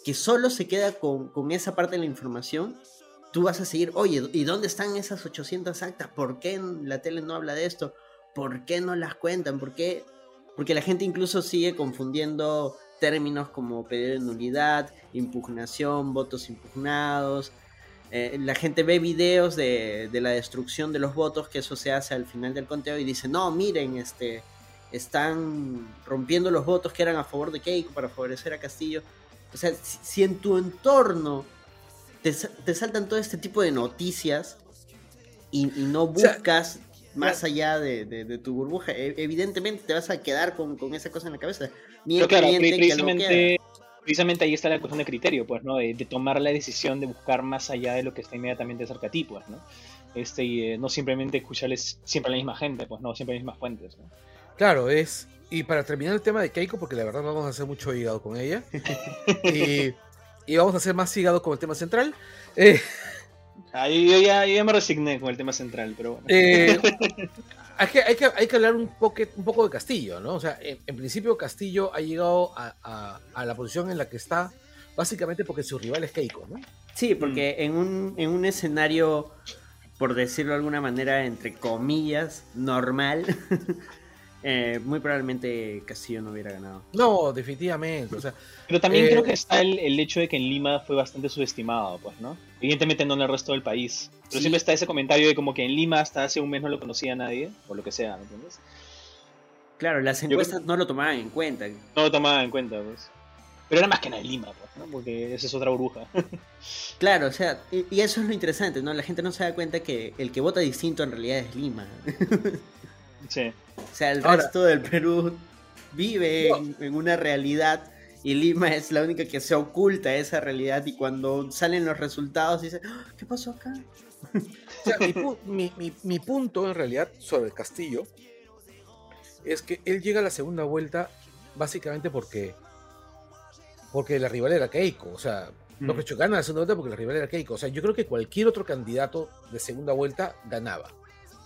que solo se queda con, con esa parte de la información, tú vas a seguir, oye, ¿y dónde están esas 800 actas? ¿Por qué la tele no habla de esto? ¿Por qué no las cuentan? ¿Por qué porque la gente incluso sigue confundiendo términos como pedido de nulidad, impugnación, votos impugnados. Eh, la gente ve videos de, la destrucción de los votos, que eso se hace al final del conteo, y dice, no, miren, este, están rompiendo los votos que eran a favor de Keiko para favorecer a Castillo. O sea, si, en tu entorno te, saltan todo este tipo de noticias y, no buscas más allá de, tu burbuja. E, evidentemente te vas a quedar con, esa cosa en la cabeza. Ni precisamente, precisamente ahí está la cuestión de criterio, pues, ¿no? De, tomar la decisión de buscar más allá de lo que está inmediatamente cerca a ti, pues, ¿no? este, y eh, no simplemente escucharles siempre a la misma gente, pues no, siempre a las mismas fuentes. Claro, es. Y para terminar el tema de Keiko, porque la verdad no vamos a hacer mucho hígado con ella. *laughs* y, y, vamos a hacer más hígado con el tema central. Eh, Ahí yo ya, ya, me resigné con el tema central, pero bueno. Eh, hay, que, hay, que, hay, que, hablar un, poco, un poco de Castillo, ¿no? O sea, en, principio Castillo ha llegado a, a, a, la posición en la que está básicamente porque su rival es Keiko, ¿no? Sí, porque mm. en, un, en un escenario, por decirlo de alguna manera, entre comillas, normal, *laughs* Eh, muy probablemente Castillo no hubiera ganado. No, definitivamente. Pero también creo eh, que está el, hecho de que en Lima fue bastante subestimado, pues, ¿no? Evidentemente no en el resto del país. Pero siempre está ese comentario de como que en Lima hasta hace un mes no lo conocía nadie, o lo que sea, ¿me entiendes? Claro, las encuestas no lo tomaban en cuenta. No lo tomaban en cuenta, pues. Pero era más que nada en Lima, pues, ¿no? Porque esa es otra burbuja. *laughs* claro, o sea, y, y eso es lo interesante, ¿no? La gente no se da cuenta que el que vota distinto en realidad es Lima. *laughs* sí. O sea, el resto del Perú vive en, una realidad y Lima es la única que se oculta esa realidad y cuando salen los resultados dice, ah, ¿qué pasó acá? mi, punto en realidad sobre Castillo es que él llega a la segunda vuelta básicamente porque porque la rival era Keiko, o sea, lo que gana la segunda vuelta porque la rival era Keiko, o sea, yo creo que cualquier otro candidato de segunda vuelta ganaba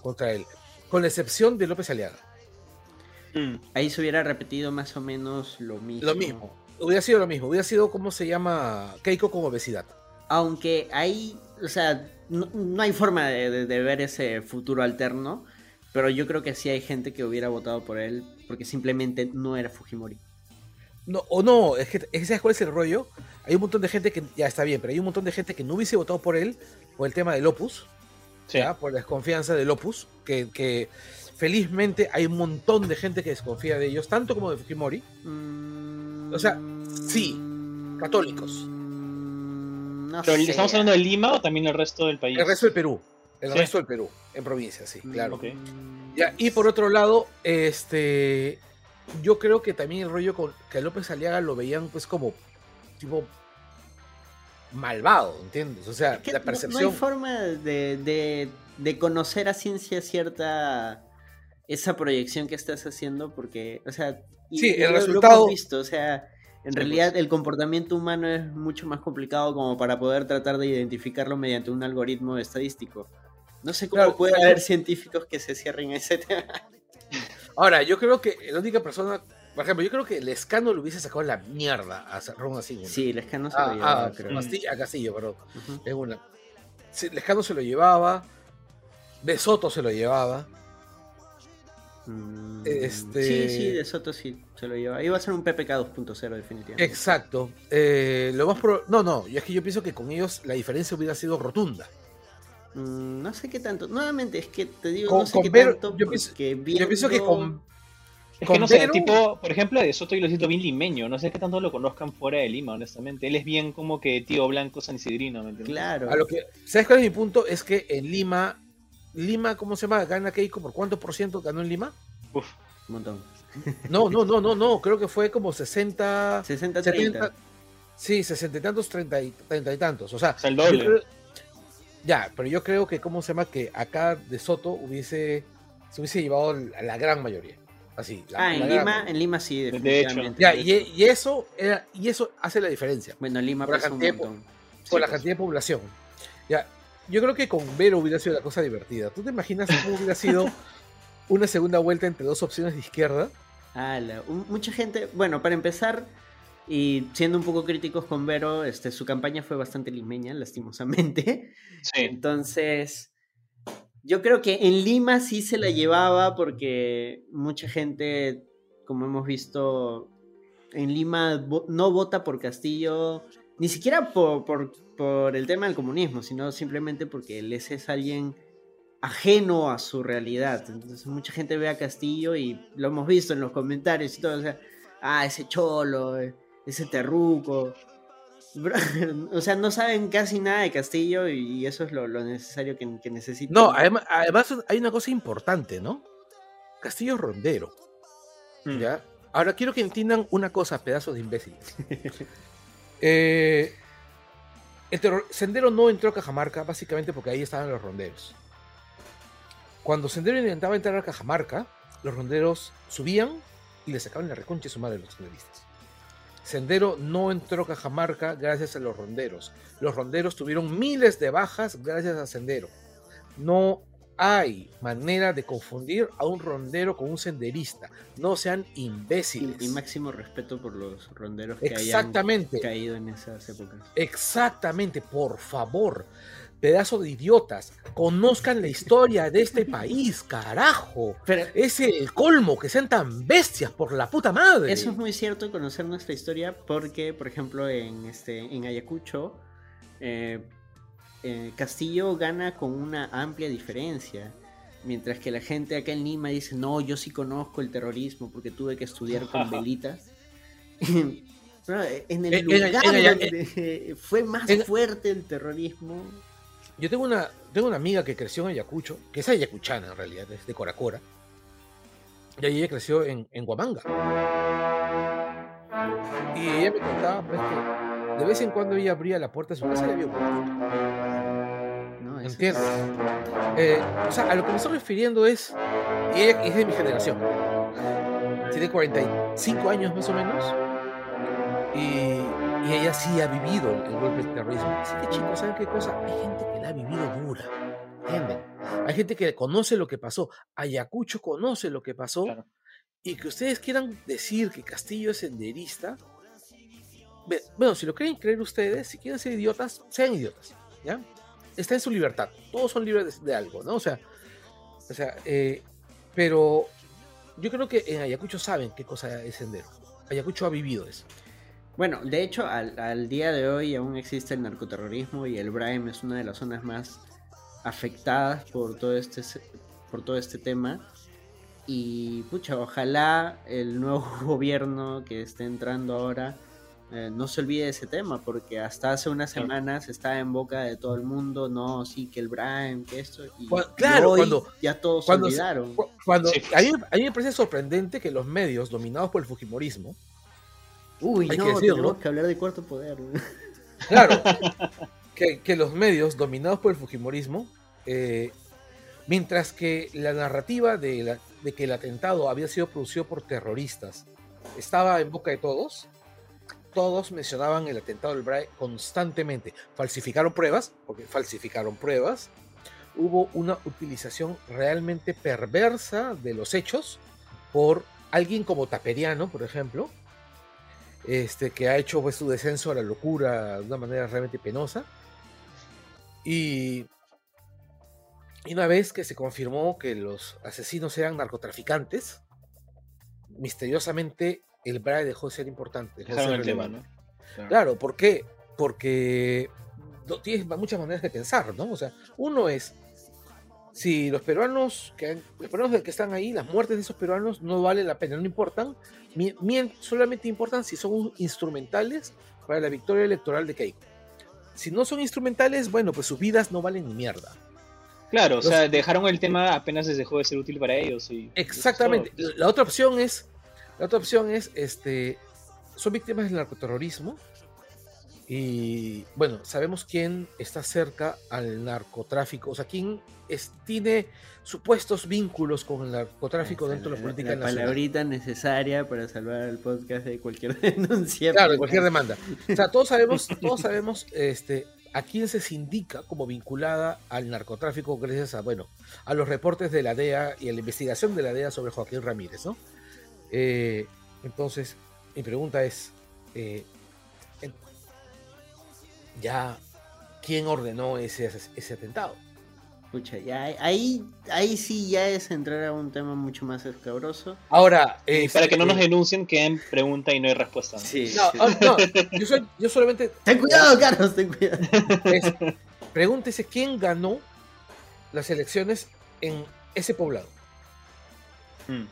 contra él con la excepción de López Aliaga. Mm. Ahí se hubiera repetido más o menos lo mismo. Lo mismo. Hubiera sido lo mismo. Hubiera sido, ¿cómo se llama? Keiko con obesidad. Aunque ahí, o sea, no, hay forma de, ver ese futuro alterno. Pero yo creo que sí hay gente que hubiera votado por él porque simplemente no era Fujimori. No, o no, es que, ¿sabes cuál es el rollo? Hay un montón de gente que, ya está bien, pero hay un montón de gente que no hubiese votado por él por el tema del Opus por la desconfianza del Opus, que, felizmente hay un montón de gente que desconfía de ellos, tanto como de Fujimori. o sea, sí, católicos. Pero ¿estamos hablando de Lima o también el resto del país? El resto del Perú. El resto del Perú, en provincia, sí, claro. y por otro lado, este yo creo que también el rollo con que López Aliaga lo veían pues como tipo malvado, ¿entiendes? O sea, la percepción. No, hay forma de, conocer a ciencia cierta esa proyección que estás haciendo, porque, o sea, sí, el resultado. visto, o sea, en realidad pues. el comportamiento humano es mucho más complicado como para poder tratar de identificarlo mediante un algoritmo estadístico. No sé cómo puede haber científicos que se cierren a ese *laughs* tema. Ahora, yo creo que la única persona por ejemplo, yo creo que el escano lo hubiese sacado la mierda a Ron así. Sí, el escano se lo ah, llevaba, ah, creo. a Castillo, perdón. es una. el se lo llevaba. De Soto se lo llevaba. Mm, este... Sí, sí, de Soto sí se lo llevaba. Iba a ser un PPK 2.0 definitivamente. Exacto. Eh, lo más No, no, y es que yo pienso que con ellos la diferencia hubiera sido rotunda. Mm, no sé qué tanto. Nuevamente, es que te digo, no sé qué tanto. Yo pienso, yo pienso que con es que no sé, tipo, por ejemplo, de Soto y lo siento bien limeño, no sé qué tanto lo conozcan fuera de Lima, honestamente. Él es bien como que tío blanco San Isidrino, ¿me entiendes? Claro. A lo que, ¿Sabes cuál es mi punto? Es que en Lima, Lima, ¿cómo se llama? ¿Gana Keiko? ¿Por cuánto por ciento ganó en Lima? Uf, un montón. No, no, no, no, no, creo que fue como 60... 60, 30. sí, 60 y tantos, 30 y, 30 y tantos, o sea... O sea el doble. ya, pero yo creo que, ¿cómo se llama? Que acá de Soto hubiese, se hubiese llevado la gran mayoría. Así, ah, en, Lima, en Lima sí, definitivamente. Ya, y, eso y eso hace la diferencia. Bueno, Lima por la, cantidad, un por la pues. cantidad de población. Ya, yo creo que con Vero hubiera sido la cosa divertida. ¿Tú te imaginas cómo hubiera sido *laughs* una segunda vuelta entre dos opciones de izquierda? mucha gente, bueno, para empezar, y siendo un poco críticos con Vero, este, su campaña fue bastante limeña, lastimosamente. Sí. Entonces, yo creo que en Lima sí se la llevaba porque mucha gente, como hemos visto, en Lima no vota por Castillo, ni siquiera por, por, el tema del comunismo, sino simplemente porque él es, alguien ajeno a su realidad. Entonces mucha gente ve a Castillo y lo hemos visto en los comentarios y todo, o sea, ah, ese cholo, ese terruco. *laughs* o sea, no saben casi nada de Castillo y eso es lo, necesario que, que, necesitan. No, además, hay una cosa importante, ¿no? Castillo es rondero. Mm. ¿Ya? Ahora quiero que entiendan una cosa, pedazos de imbéciles. *laughs* eh, el Sendero no entró a Cajamarca básicamente porque ahí estaban los ronderos. Cuando Sendero intentaba entrar a Cajamarca, los ronderos subían y le sacaban la reconcha su madre a los senderistas. Sendero no entró Cajamarca gracias a los ronderos. Los ronderos tuvieron miles de bajas gracias a Sendero. No hay manera de confundir a un rondero con un senderista. No sean imbéciles. Y, máximo respeto por los ronderos que Exactamente. hayan caído en esas épocas. Exactamente, por favor. Pedazo de idiotas, conozcan la historia de este país, carajo. Pero, es el colmo que sean tan bestias por la puta madre. Eso es muy cierto conocer nuestra historia porque, por ejemplo, en este en Ayacucho eh, eh, Castillo gana con una amplia diferencia. Mientras que la gente acá en Lima dice, no, yo sí conozco el terrorismo porque tuve que estudiar con *laughs* velitas. *laughs* en el lugar donde fue más fuerte el terrorismo. Yo tengo una, tengo una amiga que creció en Ayacucho, que es ayacuchana en realidad, es de Coracora. Y ella creció en, en Huamanga. Y ella me contaba pues, que de vez en cuando ella abría la puerta de su casa y había un ¿Entiendes? Eh, o sea, a lo que me estoy refiriendo es, y ella es de mi generación, tiene 45 años más o menos, y, ella sí ha vivido el, golpe del terrorismo. Así que chicos, ¿saben qué cosa? Hay gente que la ha vivido dura, ¿entienden? Hay gente que conoce lo que pasó, Ayacucho conoce lo que pasó, y que ustedes quieran decir que Castillo es senderista, bueno, si lo quieren creer ustedes, si quieren ser idiotas, sean idiotas, ¿ya? está en su libertad. Todos son libres de, algo, ¿no? O sea, o sea eh, pero yo creo que en Ayacucho saben qué cosa es sendero. Ayacucho ha vivido eso. Bueno, de hecho, al, día de hoy aún existe el narcoterrorismo y el Brahim es una de las zonas más afectadas por todo este, por todo este tema. Y pucha, ojalá el nuevo *laughs* gobierno que esté entrando ahora eh, no se olvide ese tema, porque hasta hace unas semanas estaba en boca de todo el mundo, no, sí, que el Brian, que esto. Y claro, cuando, ya todos cuando, olvidaron. Cuando, a, mí, me parece sorprendente que los medios dominados por el Fujimorismo. Uy, no, que tenemos que hablar de cuarto poder. *laughs* Claro, que, los medios dominados por el Fujimorismo, eh, mientras que la narrativa de, de que el atentado había sido producido por terroristas estaba en boca de todos, todos mencionaban el atentado del BRAE constantemente. Falsificaron pruebas, porque falsificaron pruebas. Hubo una utilización realmente perversa de los hechos por alguien como Taperiano, por ejemplo, este, que ha hecho pues, su descenso a la locura de una manera realmente penosa. Y, y una vez que se confirmó que los asesinos eran narcotraficantes, misteriosamente el Braille dejó de ser importante. Claro. ¿por qué? Porque tienes muchas maneras de pensar, ¿no? O sea, uno es, si los peruanos que, los peruanos que están ahí, las muertes de esos peruanos no valen la pena, no importan, solamente importan si son instrumentales para la victoria electoral de Keiko. Si no son instrumentales, bueno, pues sus vidas no valen ni mierda. Claro, o sea, dejaron el tema apenas les dejó de ser útil para ellos. Y, Exactamente. La otra opción es la otra opción es, este, son víctimas del narcoterrorismo y bueno, sabemos quién está cerca al narcotráfico, o sea, quién tiene supuestos vínculos con el narcotráfico dentro de la política la nacional. palabrita necesaria para salvar el podcast de cualquier *laughs* denuncia. Claro, de cualquier demanda. O sea, todos sabemos, *laughs* todos sabemos este, a quién se indica como vinculada al narcotráfico gracias a, bueno, a los reportes de la DEA y a la investigación de la DEA sobre Joaquín Ramírez, ¿no? Eh, entonces, mi pregunta es, eh, ya, ¿quién ordenó ese, ese atentado? Escucha, ya ahí, ahí sí ya es entrar a un tema mucho más escabroso. Ahora, para que no nos denuncien, que en pregunta y no hay respuesta. Sí, no, oh, no yo, yo, solamente. *laughs* Ten cuidado, Carlos, ten cuidado. pregúntese quién ganó las elecciones en ese poblado. Mm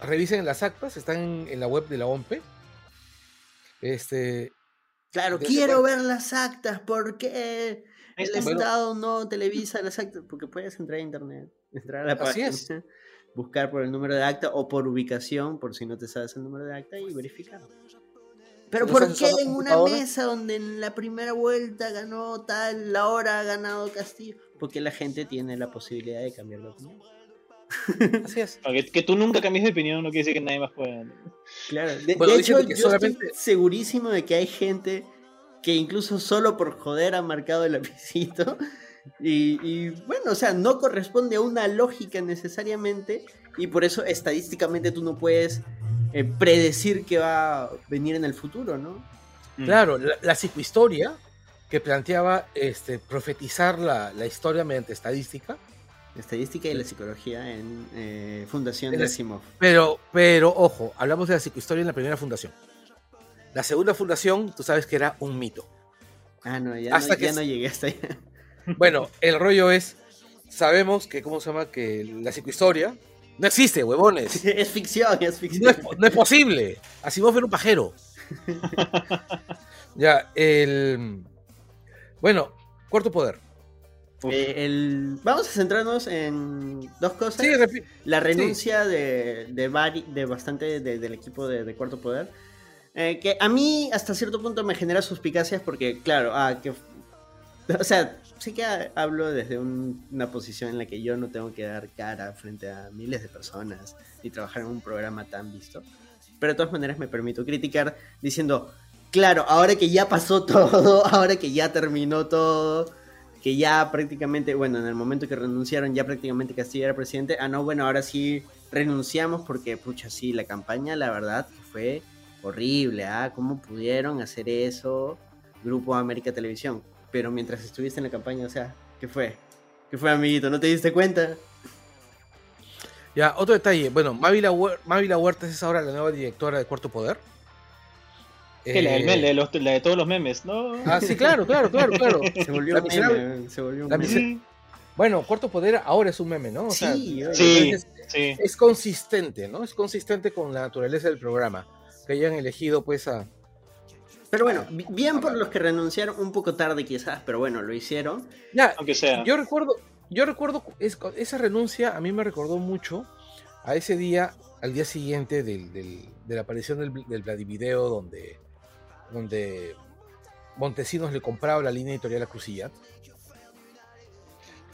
revisen las actas, están en, la web de la OMPE. Este. Claro, quiero ver las actas, porque el Estado no televisa las actas? Porque puedes entrar a internet, entrar a la página, buscar por el número de acta o por ubicación, por si no te sabes el número de acta y verificar. Pero ¿por qué en una mesa donde en la primera vuelta ganó tal, la hora ha ganado Castillo? Porque la gente tiene la posibilidad de cambiar de opinión. *laughs* Así es. que, tú nunca cambies de opinión no quiere decir que nadie más pueda. Claro, de, hecho, yo estoy segurísimo de que hay gente que incluso solo por joder ha marcado el lapicito. Y, bueno, o sea, no corresponde a una lógica necesariamente. Y por eso estadísticamente tú no puedes eh, predecir qué va a venir en el futuro, ¿no? Mm. Claro, la, psicohistoria que planteaba este, profetizar la, la historia mediante estadística Estadística y la psicología en eh, Fundación de Asimov. Pero, pero, ojo, hablamos de la psicohistoria en la primera fundación. La segunda fundación, tú sabes que era un mito. Ah, no, ya, no, ya no llegué hasta allá. *laughs* Bueno, el rollo es, sabemos que, ¿cómo se llama? Que la psicohistoria no existe, huevones. *laughs* Es ficción, es ficción. No es, posible. Asimov era un pajero. *laughs* ya, el... Bueno, cuarto poder. Eh, vamos a centrarnos en dos cosas. la renuncia de, de, de bastante del equipo de, Cuarto Poder. Eh, que a mí hasta cierto punto me genera suspicacias porque, claro, ah, que, o sea, sí que hablo desde una posición en la que yo no tengo que dar cara frente a miles de personas y trabajar en un programa tan visto. Pero de todas maneras me permito criticar diciendo, claro, ahora que ya pasó *laughs* todo, ahora que ya terminó todo, que ya prácticamente, bueno, en el momento que renunciaron ya prácticamente Castillo era presidente, ah, no, bueno, ahora sí renunciamos porque, pucha, sí, la campaña, la verdad, fue horrible, ¿ah? ¿Cómo pudieron hacer eso Grupo América Televisión? Pero mientras estuviste en la campaña, o sea, ¿qué fue? ¿Qué fue, amiguito? ¿No te diste cuenta? Ya, otro detalle. Bueno, Mávila, Huerta es ahora la nueva directora de Cuarto Poder. Que la, de la de todos los memes, ¿no? Ah, sí, claro, claro, claro, claro. *laughs* Se volvió un meme. Se volvió un meme. Bueno, Cuarto Poder ahora es un meme, ¿no? sí, sí, es, consistente, ¿no? Es consistente con la naturaleza del programa. Que hayan elegido, pues, a. Pero bueno, bien por los que renunciaron un poco tarde, quizás, pero bueno, lo hicieron. Ya, aunque sea. Yo recuerdo, yo recuerdo esa renuncia, a mí me recordó mucho a ese día, al día siguiente del, del, de la aparición del, del Vladivideo, donde donde Montesinos le compraba la línea editorial a Crucillat.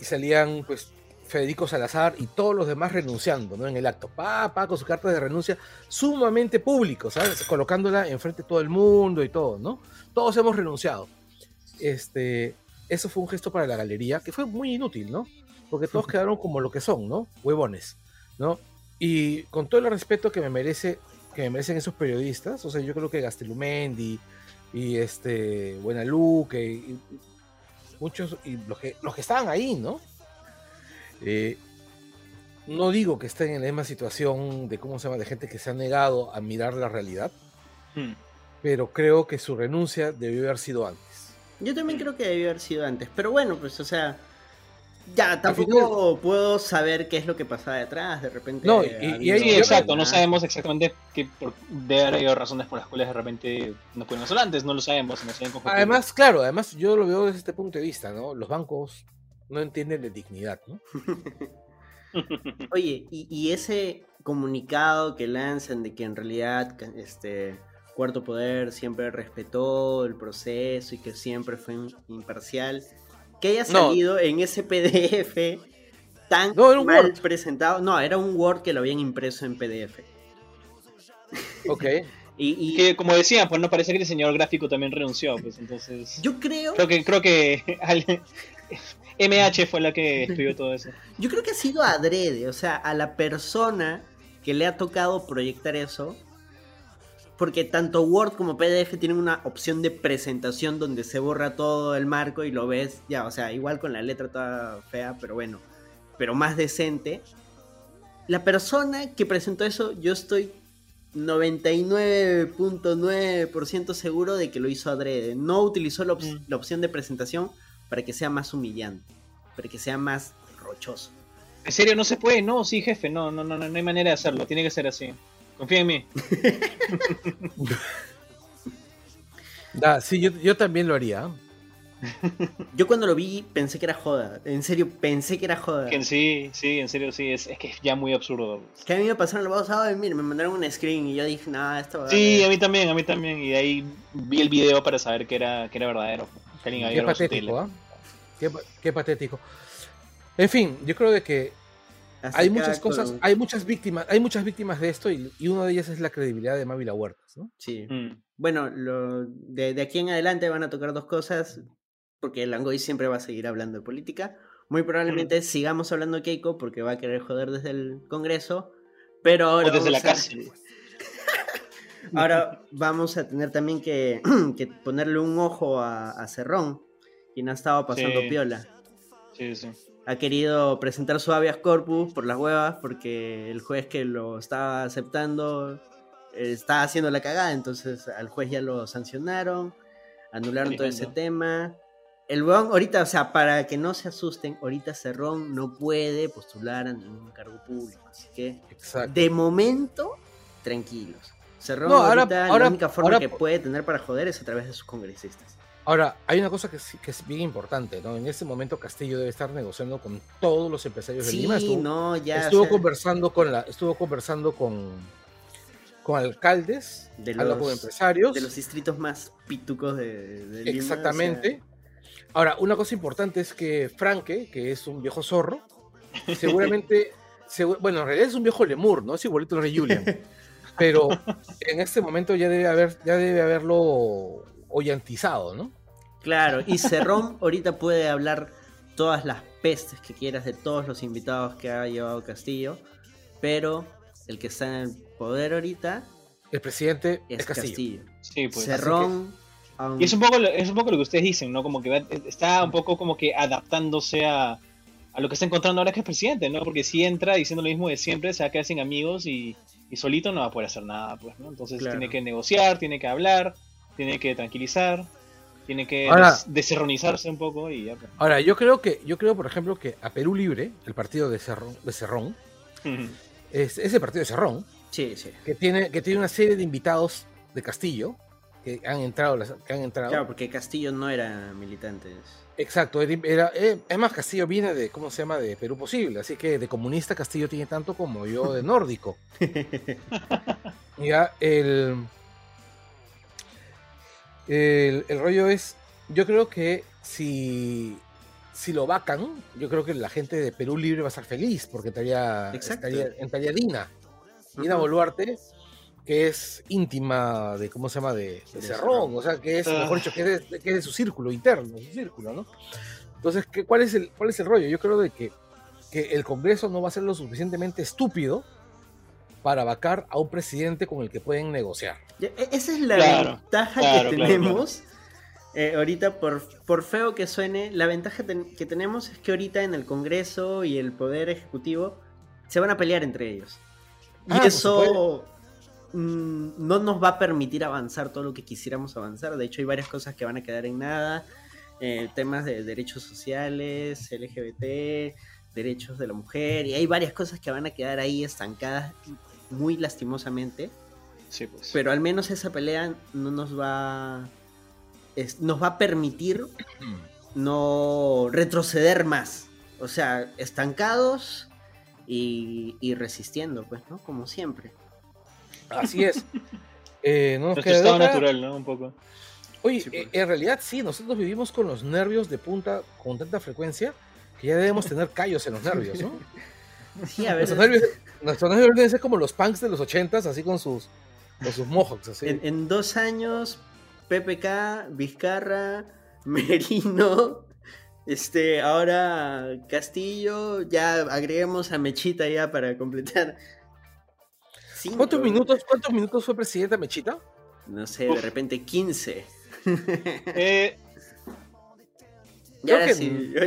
Y salían, pues, Federico Salazar y todos los demás renunciando, ¿no? En el acto. Pa, pa, con sus cartas de renuncia sumamente públicos, ¿sabes? Colocándola enfrente de todo el mundo y todo, ¿no? Todos hemos renunciado. Este, eso fue un gesto para la galería que fue muy inútil, ¿no? Porque todos *laughs* quedaron como lo que son, ¿no? Huevones, ¿no? Y con todo el respeto que me merece que me merecen esos periodistas. O sea, yo creo que Gastelumendi y este Buenaluque y, muchos y los que los que estaban ahí, ¿no? Eh, no digo que estén en la misma situación de cómo se llama de gente que se ha negado a mirar la realidad, hmm. pero creo que su renuncia debió haber sido antes. Yo también creo que debió haber sido antes, pero bueno, pues o sea, ya, tampoco puedo saber qué es lo que pasaba detrás, de repente. No, y, exacto, no sabemos exactamente qué por, de haber razones por las cuales de repente no pudieron hacerlo antes, no lo sabemos. además, claro, además yo lo veo desde este punto de vista, ¿no? Los bancos no entienden de dignidad, ¿no? *laughs* Oye, y, y, ese comunicado que lanzan de que en realidad este Cuarto Poder siempre respetó el proceso y que siempre fue imparcial que haya salido en ese PDF tan mal presentado. No, era un Word que lo habían impreso en PDF. Ok. *laughs* y, que como decían, pues no parece que el diseñador gráfico también renunció, pues entonces. Yo creo. Creo que, creo que *laughs* MH fue la que escribió todo eso. Yo creo que ha sido adrede, o sea, a la persona que le ha tocado proyectar eso, porque tanto Word como PDF tienen una opción de presentación donde se borra todo el marco y lo ves ya, o sea, igual con la letra toda fea, pero bueno, pero más decente. La persona que presentó eso, yo estoy 99.9% seguro de que lo hizo adrede. No utilizó la, mm. la, opción de presentación para que sea más humillante, para que sea más rochoso. ¿En serio no se puede? No, sí, jefe, no, no, no, no hay manera de hacerlo, tiene que ser así. Confía en mí. *laughs* sí, yo, también lo haría. Yo cuando lo vi pensé que era joda. En serio, pensé que era joda. sí, sí, en serio, sí. Es, que es ya muy absurdo. que a mí me pasaron los sábado mira, me mandaron un screen y yo dije, nada, esto va Sí, a mí también, a mí también. Y de ahí vi el video para saber que era, que era verdadero. Qué patético, ¿ah? qué, qué patético. En fin, yo creo de que hay muchas cosas, hay muchas víctimas, hay muchas víctimas de esto y, una de ellas es la credibilidad de Mávila Huertas, ¿no? Sí. Mm. Bueno, lo, de, aquí en adelante van a tocar dos cosas, porque Langoy siempre va a seguir hablando de política. Muy probablemente mm. sigamos hablando de Keiko porque va a querer joder desde el Congreso, pero ahora... O desde la cárcel. *laughs* ahora vamos a tener también que, *clears throat* ponerle un ojo a, Cerrón, quien ha estado pasando piola. Sí, sí ha querido presentar su habeas corpus por las huevas porque el juez que lo estaba aceptando eh, está haciendo la cagada, entonces al juez ya lo sancionaron, anularon todo ese tema. El huevón, ahorita, o sea, para que no se asusten, ahorita Cerrón no puede postular a ningún cargo público, así que de momento, tranquilos. Cerrón ahorita la única forma que puede tener para joder es a través de sus congresistas. Ahora, hay una cosa que, que es bien importante, ¿no? En este momento Castillo debe estar negociando con todos los empresarios de Lima. Estuvo, no, ya. Estuvo conversando con la, estuvo conversando con, con alcaldes, de los, empresarios. De los distritos más pitucos de, Lima. Exactamente. Ahora, una cosa importante es que Franke, que es un viejo zorro, seguramente, *laughs* bueno, en realidad es un viejo lemur, ¿no? Es igualito al rey Julian. *laughs* pero en este momento ya debe haber, ya debe haberlo hoyantizado, ¿no? Claro, y Cerrón *laughs* ahorita puede hablar todas las pestes que quieras de todos los invitados que ha llevado Castillo, pero el que está en el poder ahorita. El presidente es, Castillo. Sí, pues. Cerrón. Y es un, poco, es un poco lo que ustedes dicen, ¿no? Como que está un poco como que adaptándose a, a lo que está encontrando ahora que es presidente, ¿no? Porque si entra diciendo lo mismo de siempre, se va a quedar sin amigos y, y solito no va a poder hacer nada, pues, ¿no? Entonces tiene que negociar, tiene que hablar, tiene que tranquilizar, tiene que deserronizarse un poco y ya. Pues. Ahora, yo creo que, yo creo, por ejemplo, que a Perú Libre, el partido de Cerrón, de Cerrón es, el partido de Cerrón, sí, sí. Que tiene, que tiene una serie de invitados de Castillo que han entrado, que han entrado. Claro, porque Castillo no era militante. Exacto, era, eh, es más, Castillo viene de, ¿cómo se llama?, de Perú Posible, así que de comunista Castillo tiene tanto como yo de nórdico. *laughs* ya, el, el, rollo es, yo creo que si, si lo vacan, yo creo que la gente de Perú Libre va a estar feliz, porque entraría, entraría, Dina. Dina Boluarte, que es íntima de, ¿cómo se llama?, de, Cerrón, o sea, que es, mejor dicho, que es, de, su círculo interno, su círculo, ¿no? Entonces, ¿qué, cuál, es el, ¿cuál es el rollo? Yo creo de que, que el Congreso no va a ser lo suficientemente estúpido para vacar a un presidente con el que pueden negociar. E, esa es la ventaja que tenemos. Eh, ahorita, por, por feo que suene, la ventaja que tenemos es que ahorita en el Congreso y el Poder Ejecutivo se van a pelear entre ellos. Y ah, eso mm, no nos va a permitir avanzar todo lo que quisiéramos avanzar. De hecho, hay varias cosas que van a quedar en nada. Eh, temas de derechos sociales, LGBT, derechos de la mujer, y hay varias cosas que van a quedar ahí estancadas muy lastimosamente. Sí, pues. Pero al menos esa pelea no nos va. nos va a permitir *clears throat* no retroceder más. O sea, estancados y, resistiendo, pues, ¿no? Como siempre. Así es. *laughs* eh, no estado natural, ¿no? Un poco. Oye, eh, pues. en realidad sí, nosotros vivimos con los nervios de punta con tanta frecuencia que ya debemos tener callos en los nervios, ¿no? *laughs* Sí, a veces. Nuestros nervios, deben ser como los punks de los ochentas, así con sus, con sus mohawks. Así. En, dos años, PPK, Vizcarra, *laughs* Merino, este, ahora Castillo, ya agreguemos a Mechita ya para completar. ¿Cuántos minutos, ¿Cuántos minutos fue presidenta Mechita? No sé, de repente 15. *laughs* Eh,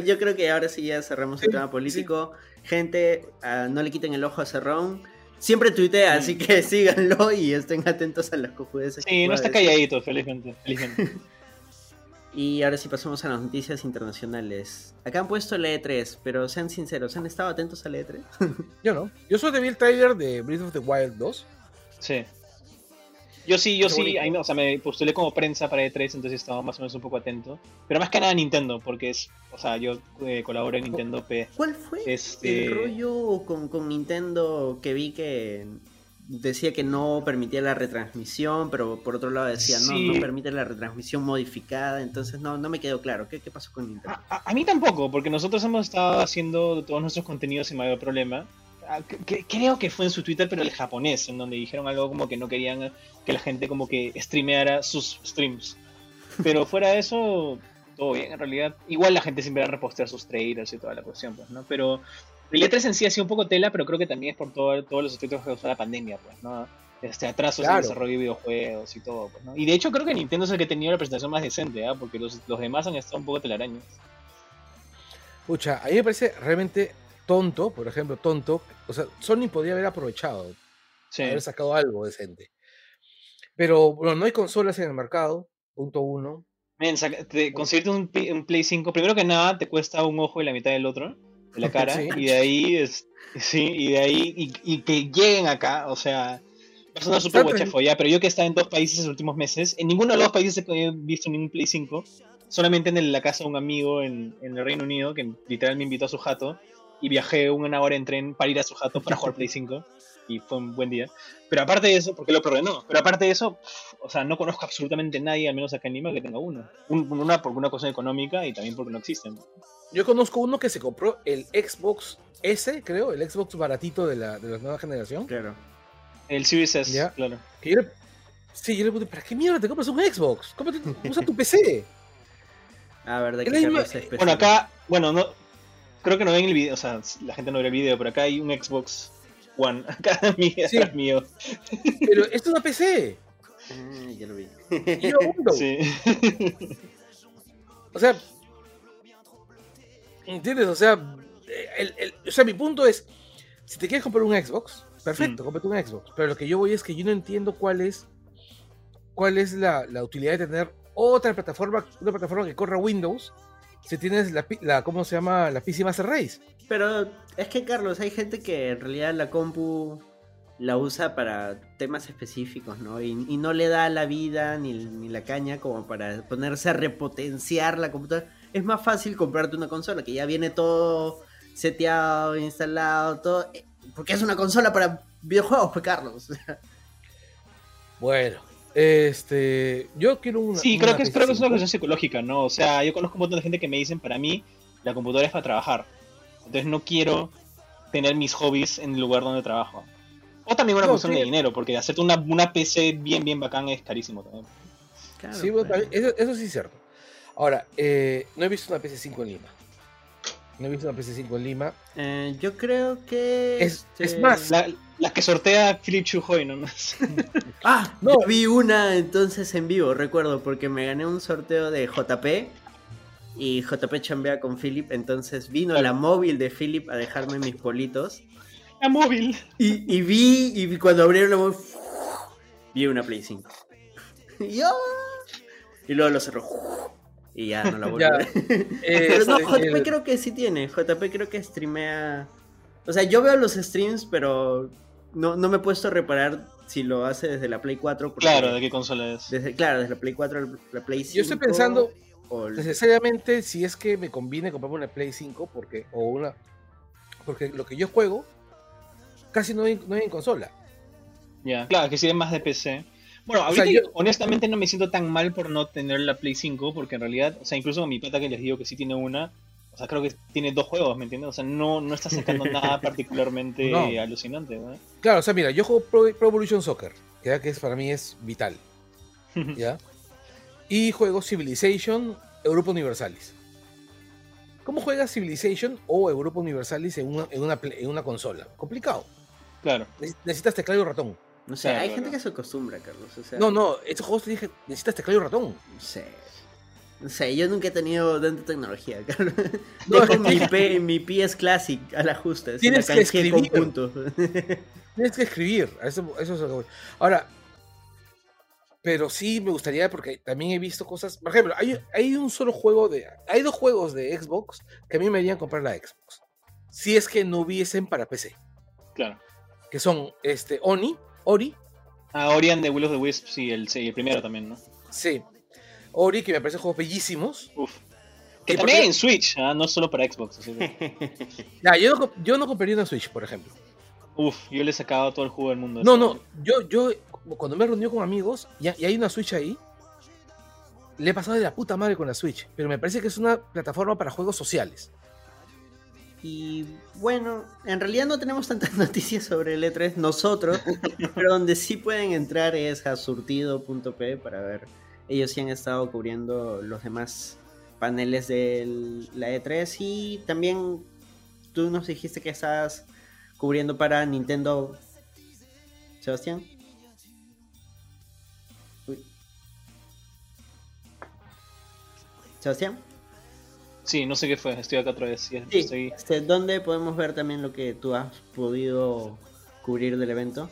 yo, creo que ahora sí ya cerramos el tema político. Gente, ah, no le quiten el ojo a Cerrón. Siempre tuitea, así que *laughs* síganlo y estén atentos a las cojudeces. Sí, no está calladito, felizmente. felizmente. *laughs* y ahora sí pasamos a las noticias internacionales. Acá han puesto el E3, pero sean sinceros, ¿han estado atentos al E3? *laughs* yo no. Yo soy de el trailer de Breath of the Wild 2. Sí. Yo sí, yo sí, o sea, me postulé como prensa para E3, entonces estaba más o menos un poco atento. Pero más que nada Nintendo, porque es, o sea, yo eh, colaboro en Nintendo P. ¿Cuál fue este... el rollo con, con Nintendo que vi que decía que no permitía la retransmisión, pero por otro lado decía, no, no permite la retransmisión modificada, entonces no, no me quedó claro. ¿Qué, qué pasó con Nintendo? A, a, mí tampoco, porque nosotros hemos estado haciendo todos nuestros contenidos sin mayor problema. Ah, creo que fue en su Twitter, pero el japonés, en donde dijeron algo como que no querían que la gente como que streameara sus streams. Pero fuera de eso, todo bien en realidad. Igual la gente siempre va a repostear sus trailers y toda la cuestión, pues, ¿no? Pero el E3 en sí ha sido un poco tela, pero creo que también es por todo, todos los efectos que causó la pandemia, pues, ¿no? Este, atrasos en el desarrollo de videojuegos y todo, pues, ¿no? Y de hecho creo que Nintendo es el que ha tenido la presentación más decente, ¿ah? Porque los, los demás han estado un poco telaraños. Pucha, a mí me parece realmente tonto, por ejemplo, tonto. O sea, Sony podría haber aprovechado, haber sacado algo decente. Pero bueno, no hay consolas en el mercado, punto uno. Men, conseguirte un, un, Play 5, primero que nada, te cuesta un ojo y la mitad del otro, de la *laughs* cara, y de ahí, es, sí, y de ahí, y, y que lleguen acá, o sea, es una super guachafo ya, pero yo que he estado en dos países en los últimos meses, en ninguno de los países he visto ningún Play 5, solamente en la casa de un amigo en, en, el Reino Unido, que literal me invitó a su jato, y viajé una hora en tren para ir a su jato para jugar Play 5 y fue un buen día. Pero aparte de eso, porque lo no pero aparte de eso, o sea, no conozco absolutamente nadie, al menos acá en Lima, que tenga uno. una por una cosa económica y también porque no existen. Yo conozco uno que se compró el Xbox S, creo, el Xbox baratito de la, de la nueva generación. Claro. El Series S, claro. Que yo sí, yo le pregunté, ¿para qué mierda te compras un Xbox? usa tu PC. Ah, verdad que Bueno, acá, bueno, no, creo que no ven el video, o sea, la gente no ve el video, pero acá hay un Xbox One, *laughs* acá mío, sí. mío. Pero esto es una PC. Ah, ya lo vi. yo Sí. *laughs* O sea, ¿entiendes? O sea, el, el, o sea, mi punto es, si te quieres comprar un Xbox, perfecto, mm. cómprate un Xbox. Pero lo que yo voy es que yo no entiendo cuál es, cuál es la, la utilidad de tener otra plataforma, una plataforma que corra Windows si tienes la, la, ¿cómo se llama? La PC Master Race. Pero es que, Carlos, hay gente que en realidad la compu la usa para temas específicos, ¿no? Y, no le da la vida ni, ni, la caña como para ponerse a repotenciar la computadora. Es más fácil comprarte una consola que ya viene todo seteado, instalado, todo. Eh, porque es una consola para videojuegos, pues, Carlos. *laughs* Bueno, este, yo quiero una. Sí, creo, que es, creo que es una cuestión psicológica, ¿no? O sea, yo conozco un montón de gente que me dicen, para mí, la computadora es para trabajar. Entonces no quiero tener mis hobbies en el lugar donde trabajo. O también una cuestión de dinero, porque hacerte una, una PC bien, bien bacán es carísimo también. sí, eso, sí es cierto. Ahora, eh, no he visto una PC5 en Lima. No he visto una PC5 en Lima. Eh, yo creo que. Es, es este, más. La que sortea Philip Chujoy nomás. *laughs* ah, *laughs* no. vi una entonces en vivo, recuerdo, porque me gané un sorteo de JP y JP chambea con Philip, entonces vino la móvil de Philip a dejarme mis politos. La móvil. Y, vi, y cuando abrieron la móvil, vi una Play 5. *laughs* y, y luego lo cerró. Y ya no la *laughs* volví a ver. Pero no, JP creo que sí tiene. JP creo que streamea. O sea, yo veo los streams, pero no, no me he puesto a reparar si lo hace desde la Play 4. Claro, ¿de qué consola es? Desde, claro, desde la Play 4 a la Play 5. Yo estoy pensando necesariamente si es que me conviene comprarme una Play 5 porque, o una, porque lo que yo juego casi no hay, no hay en consola. Ya, claro, que si es más de PC. Bueno, honestamente no me siento tan mal por no tener la Play 5 porque en realidad, o sea, incluso mi pata que les digo que sí tiene una, o sea, creo que tiene dos juegos, ¿me entiendes? O sea, no, no está sacando *laughs* nada particularmente alucinante, ¿no? Claro, o sea, mira, yo juego Pro, Evolution Soccer, que, que es, para mí es vital. *laughs* ¿Ya? Y juego Civilization Europa Universalis. ¿Cómo juegas Civilization o Europa Universalis en una, en una, en una consola? Complicado. Claro. Necesitas teclado y ratón. No sé, hay gente que se acostumbra, Carlos. no, no, estos juegos te dije, necesitas teclado y ratón. No sé. No sé, yo nunca he tenido tanta tecnología. *laughs* No, mi, P, mi PS Classic a la justa. *laughs* Tienes que escribir. Tienes que escribir. Eso, eso es Ahora, pero sí me gustaría porque también he visto cosas. Por ejemplo, hay, hay un solo juego de. Hay dos juegos de Xbox que a mí me harían comprar la Xbox. Si es que no hubiesen para PC. Claro. Que son este Oni, Ori. Ah, Ori and the Will of the Wisps, sí, el, sí, el primero también, ¿no? Sí. Ori, que me parecen juegos bellísimos. Uf. Que también en Switch, ¿ah? no solo para Xbox. *laughs* ya, yo, no, yo no compraría una Switch, por ejemplo. Uf, yo le he sacado todo el juego del mundo. No, no, yo, yo cuando me he reunido con amigos y, hay una Switch ahí, le he pasado de la puta madre con la Switch, pero me parece que es una plataforma para juegos sociales. Y bueno, en realidad no tenemos tantas *laughs* noticias sobre el E3 nosotros, pero donde sí pueden entrar es a surtido.p para ver. Ellos sí han estado cubriendo los demás paneles de la E3 y también tú nos dijiste que estás cubriendo para Nintendo. Sebastián. Sebastián. Sí, no sé qué fue, estoy acá otra vez. Sí, este, ¿Dónde podemos ver también lo que tú has podido cubrir del evento?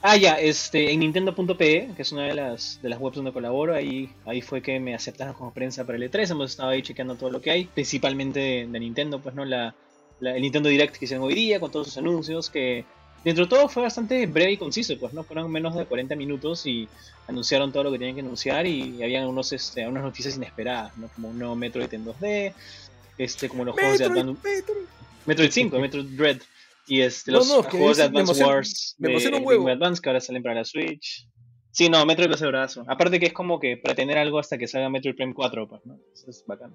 Ah, ya, este, en Nintendo.pe, que es una de las, de las webs donde colaboro, ahí, ahí fue que me aceptaron como prensa para el E3, hemos estado ahí chequeando todo lo que hay, principalmente de, Nintendo, pues no, la, el Nintendo Direct que hicieron hoy día, con todos sus anuncios, que dentro de todo fue bastante breve y conciso, pues no, fueron menos de 40 minutos y anunciaron todo lo que tenían que anunciar y había unos, este, unas noticias inesperadas, ¿no? Como un nuevo Metroid en 2D, este, como los juegos de Advance... Metroid 5, Metroid Dread. Y este, los juegos de Advance Wars me de un huevo. Advance que ahora salen para la Switch. Sí, no, Metroid va a ser brazo. Aparte que es como que pretender algo hasta que salga Metroid Prime 4, pues, ¿no? Eso es bacán.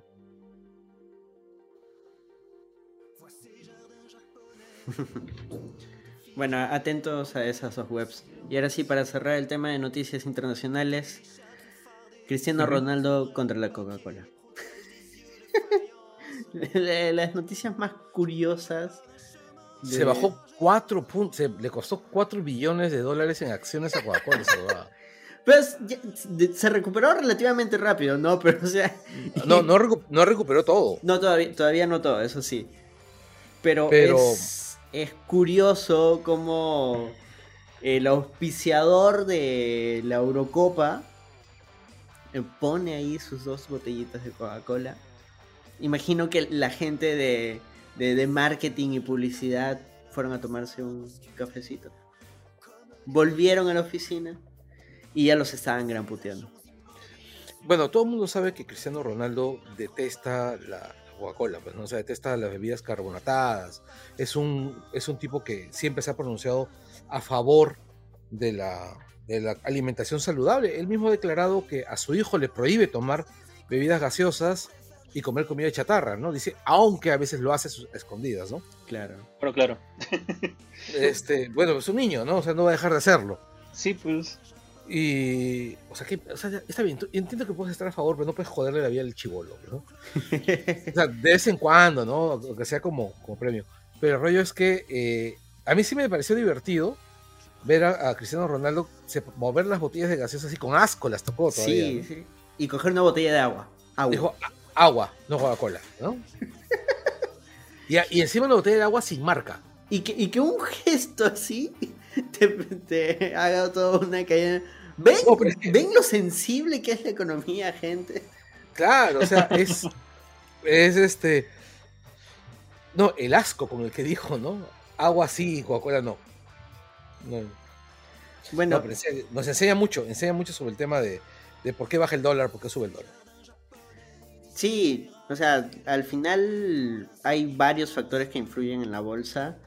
*laughs* bueno, atentos a esas dos webs. Y ahora sí, para cerrar el tema de noticias internacionales, Cristiano Ronaldo contra la Coca-Cola. *laughs* Las noticias más curiosas se bajó 4 puntos, le costó 4 billones de dólares en acciones a Coca-Cola. *laughs* Pues se recuperó relativamente rápido, ¿no? *laughs* Pero o sea. No, no, no recuperó todo. No, todavía, todavía no todo, eso sí. Pero, Es, es, curioso como el auspiciador de la Eurocopa pone ahí sus dos botellitas de Coca-Cola. Imagino que la gente de de, marketing y publicidad fueron a tomarse un cafecito. Volvieron a la oficina y ya los estaban gran puteando. Bueno, todo el mundo sabe que Cristiano Ronaldo detesta la Coca-Cola, pues no o detesta las bebidas carbonatadas. Es un, es un tipo que siempre se ha pronunciado a favor de la, de la alimentación saludable. Él mismo ha declarado que a su hijo le prohíbe tomar bebidas gaseosas y comer comida chatarra, ¿no? Dice, aunque a veces lo hace escondidas, ¿no? Claro. Pero claro. *laughs* este, bueno, es un niño, ¿no? O sea, no va a dejar de hacerlo. Sí, pues. Y, o sea, que, o sea, está bien, entiendo que puedes estar a favor, pero no puedes joderle la vida al chivolo, ¿no? *laughs* o sea, de vez en cuando, ¿no? Que sea como, como premio. Pero el rollo es que eh, a mí sí me pareció divertido ver a, Cristiano Ronaldo mover las botellas de gaseosa así con asco, las tocó todavía. Sí, sí. Y coger una botella de agua. agua. Dijo, agua, no Coca-Cola, ¿no? *laughs* y, encima una botella de agua sin marca. Y que, y que un gesto así *laughs* te, haga toda una caída. ¿Ven, ¿Ven lo sensible que es la economía, gente? Claro, o sea, es, es este. No, el asco con el que dijo, ¿no? Agua sí, Coca-Cola no. Bueno, nos enseña mucho, enseña mucho sobre el tema de, de por qué baja el dólar, por qué sube el dólar. Sí, o sea, al final hay varios factores que influyen en la bolsa,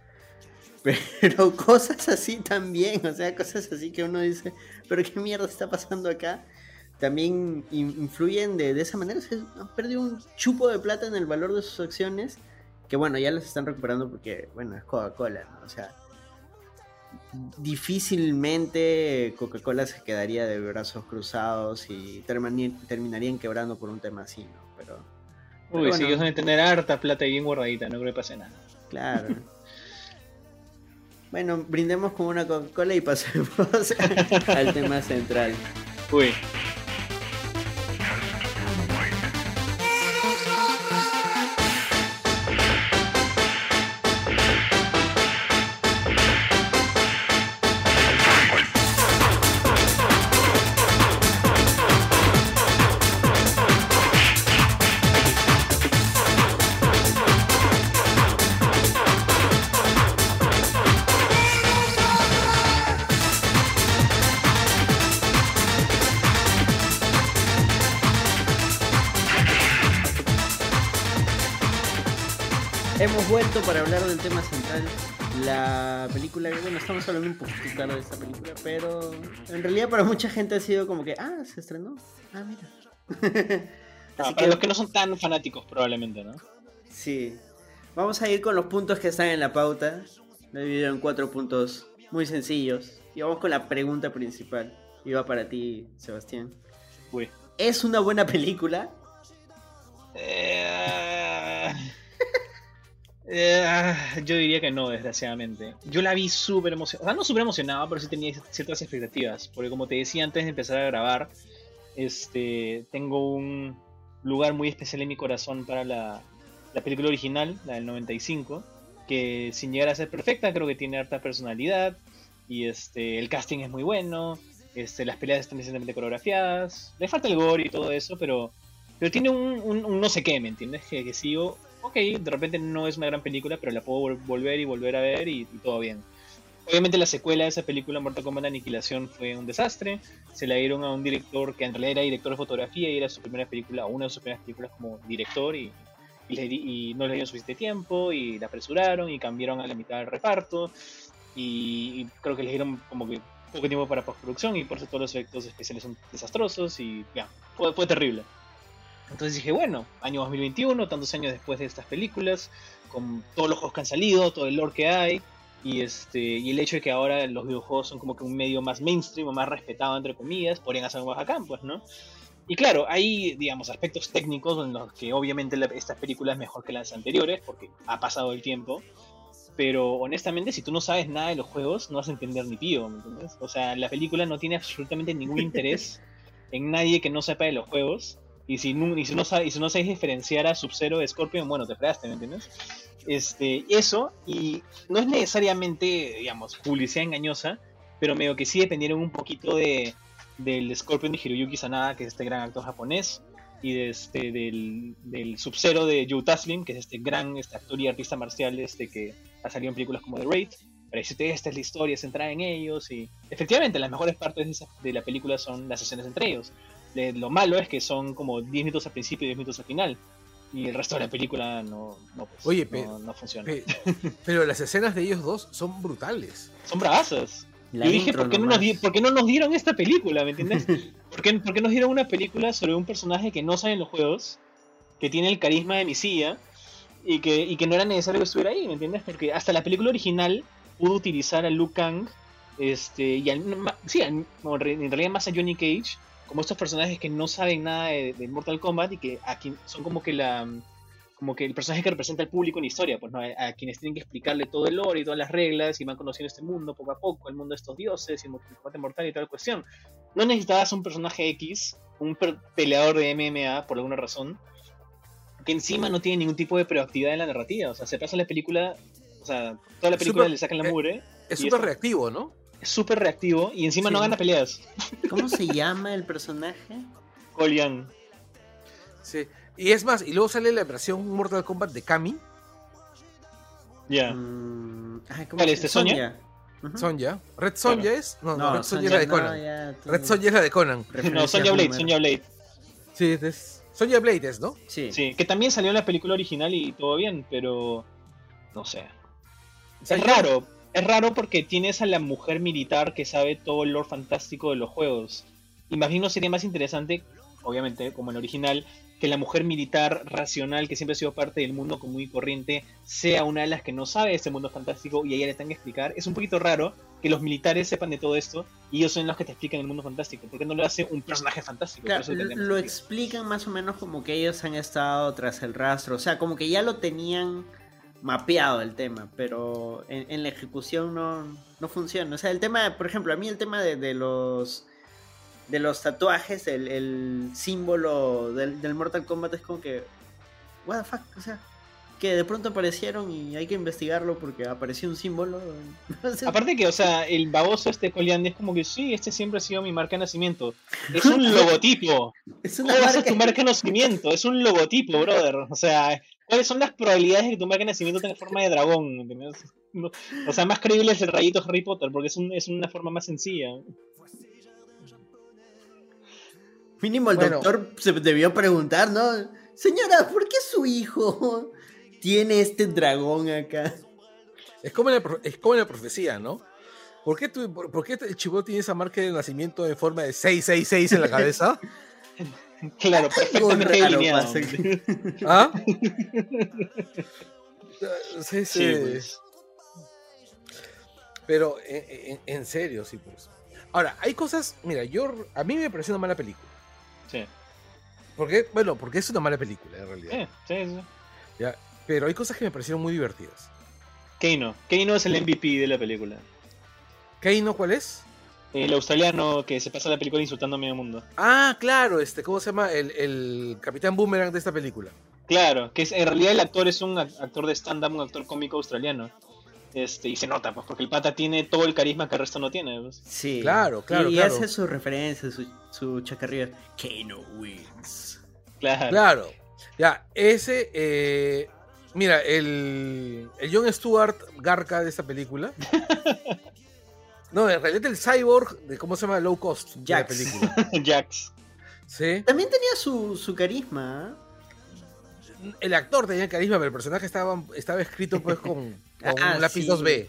pero *laughs* cosas así también, o sea, cosas así que uno dice, pero qué mierda está pasando acá, también influyen de, esa manera, se han perdido un chupo de plata en el valor de sus acciones, que bueno, ya las están recuperando porque, bueno, es Coca-Cola, ¿no? O sea, difícilmente Coca-Cola se quedaría de brazos cruzados y terminarían quebrando por un tema así, ¿no? Uy, si ellos van a tener harta plata y bien guardadita, no creo que pase nada. Claro. *laughs* bueno, brindemos con una Coca-Cola y pasemos *laughs* al tema central. Uy. De esta película, pero en realidad para mucha gente ha sido como que, ah, se estrenó. Ah, mira. *laughs* Así que... los que no son tan fanáticos, probablemente, ¿no? Sí. Vamos a ir con los puntos que están en la pauta. Lo he dividido en cuatro puntos muy sencillos. Y vamos con la pregunta principal. Va para ti, Sebastián. Uy. ¿Es una buena película? Eh, eh, yo diría que no, desgraciadamente. Yo la vi súper emocionada. O sea, no súper emocionada, pero sí tenía ciertas expectativas. Porque como te decía antes de empezar a grabar, este, tengo un lugar muy especial en mi corazón para la, la película original, la del 95, que sin llegar a ser perfecta, creo que tiene harta personalidad y este, el casting es muy bueno, este, las peleas están decentemente coreografiadas, le falta el gore y todo eso, pero, pero tiene un, no sé qué, ¿me entiendes? Que, que sigo, ok, de repente no es una gran película, pero la puedo volver y volver a ver y, todo bien. Obviamente la secuela de esa película, Mortal Kombat Aniquilación, fue un desastre. Se la dieron a un director que en realidad era director de fotografía y era su primera película, una de sus primeras películas como director y y, no le dieron suficiente tiempo y la apresuraron y cambiaron a la mitad del reparto y, creo que le dieron como que poco tiempo para postproducción y por eso todos los efectos especiales son desastrosos y ya, fue, fue terrible. Entonces dije, bueno, año 2021, tantos años después de estas películas, con todos los juegos que han salido, todo el lore que hay, y este y el hecho de que ahora los videojuegos son como que un medio más mainstream o más respetado entre comillas, podrían hacer más acá, pues, ¿no? Y claro, hay, digamos, aspectos técnicos en los que obviamente esta película es mejor que las anteriores, porque ha pasado el tiempo. Pero honestamente, si tú no sabes nada de los juegos, no vas a entender ni pío, ¿me entiendes? O sea, la película no tiene absolutamente ningún *laughs* interés en nadie que no sepa de los juegos. Y si no, si no, sabes, si no sabes diferenciar a Sub-Zero de Scorpion, bueno, te fregaste, ¿me entiendes? Este, eso, y no es necesariamente, digamos, publicidad engañosa, pero medio que sí dependieron un poquito de, del Scorpion de Hiroyuki Sanada, que es este gran actor japonés, y de este, del, del Sub-Zero de Joe Taslim, que es este gran este actor y artista marcial este, que ha salido en películas como The Raid. Para decirte, esta es la historia centrada en ellos, y efectivamente las mejores partes de, la película son las escenas entre ellos. Lo malo es que son como 10 minutos al principio y 10 minutos al final. Y el resto de la película no, no, pues, Oye, no, funciona. pero las escenas de ellos dos son brutales. Son bravazas. Yo dije, ¿por qué, no nos no nos dieron esta película? ¿Me entiendes? *laughs* ¿Por qué, ¿Por qué, nos dieron una película sobre un personaje que no sale en los juegos, que tiene el carisma de Misia y que, y que no era necesario que estuviera ahí? ¿Me entiendes? Porque hasta la película original pudo utilizar a Luke Kang este, y al, sí, en realidad más a Johnny Cage como estos personajes que no saben nada de, de Mortal Kombat y que aquí son como que la como que el personaje que representa al público en la historia, pues ¿no? a, quienes tienen que explicarle todo el lore y todas las reglas y van conociendo este mundo poco a poco, el mundo de estos dioses y el combate mortal y toda la cuestión. No necesitabas un personaje X, un peleador de MMA por alguna razón, que encima no tiene ningún tipo de proactividad en la narrativa. O sea, se pasa la película, o sea, toda la película le sacan la eh, mugre. Es súper reactivo, ¿no? Es súper reactivo y encima no gana peleas. ¿Cómo se *laughs* llama el personaje? Colian. Sí, y es más, y luego sale la versión Mortal Kombat de Kami. Ya. Mm, ¿Cuál es? ¿Este Sonia? Sonja. ¿Red Sonja es? No, no, Red Sonja es la de Conan. Red Sonja es la de Conan. No, Sonja Blade, Sonja Blade. Sí, es Sonja Blade es, ¿no? Sí. Sí, que también salió en la película original y todo bien, pero. No sé. Es raro. Es raro porque tienes a la mujer militar que sabe todo el lore fantástico de los juegos. Imagino sería más interesante, obviamente, como en el original, que la mujer militar racional que siempre ha sido parte del mundo común y corriente sea una de las que no sabe este mundo fantástico y a ella le tengan que explicar. Es un poquito raro que los militares sepan de todo esto y ellos son los que te explican el mundo fantástico. ¿Por qué no lo hace un personaje fantástico? lo explican más o menos como que ellos han estado tras el rastro. O sea, como que ya lo tenían mapeado el tema, pero en, la ejecución no, no, funciona. O sea, el tema, por ejemplo, a mí el tema de los de los tatuajes, el, el símbolo del, del, Mortal Kombat es como que. What the fuck, o sea. Que de pronto aparecieron y hay que investigarlo porque apareció un símbolo. *laughs* Aparte que, o sea, el baboso este Colian es como que sí, este siempre ha sido mi marca de nacimiento. Es *laughs* un logotipo. es una marca... tu marca de nacimiento? Es un logotipo, brother. O sea, ¿cuáles son las probabilidades de que tu marca de nacimiento tenga forma de dragón? O sea, más creíble es el rayito Harry Potter porque es, un, es una forma más sencilla. Mínimo el doctor se debió preguntar, ¿no? Señora, ¿por qué su hijo tiene este dragón acá? Es como en la, es como la profecía, ¿no? ¿Por qué, por, qué el chivo tiene esa marca de nacimiento en forma de 666 en la cabeza? *laughs* *laughs* claro, perfectamente *laughs* ¿Ah? *laughs* Sí, sí. Pues. Pero en, serio, sí, pues. Ahora, hay cosas. Mira, yo. A mí me pareció una mala película. Sí. Porque, bueno, porque es una mala película, en realidad. Sí, sí, sí. Ya, pero hay cosas que me parecieron muy divertidas. Keino. Keino es el MVP de la película. ¿Keino cuál es? El australiano que se pasa la película insultando a medio mundo. Ah, claro, este, ¿cómo se llama? El, el Capitán Boomerang de esta película. Claro, que es, en realidad el actor es un actor de stand-up, un actor cómico australiano. Este, y se nota, pues, porque el pata tiene todo el carisma que el resto no tiene. Pues. Sí, claro, claro. Y, hace su referencia, su, su chacarrilla. Kano wins. Claro. Claro. Ya, ese. Eh, mira, el, el John Stewart Garca de esta película. *laughs* no, en realidad el cyborg de cómo se llama low cost Jax. de la película. *laughs* Jax. Sí. También tenía su, su carisma. ¿eh? El actor tenía carisma, pero el personaje estaba, estaba escrito pues con, *laughs* con ah, un lápiz 2B.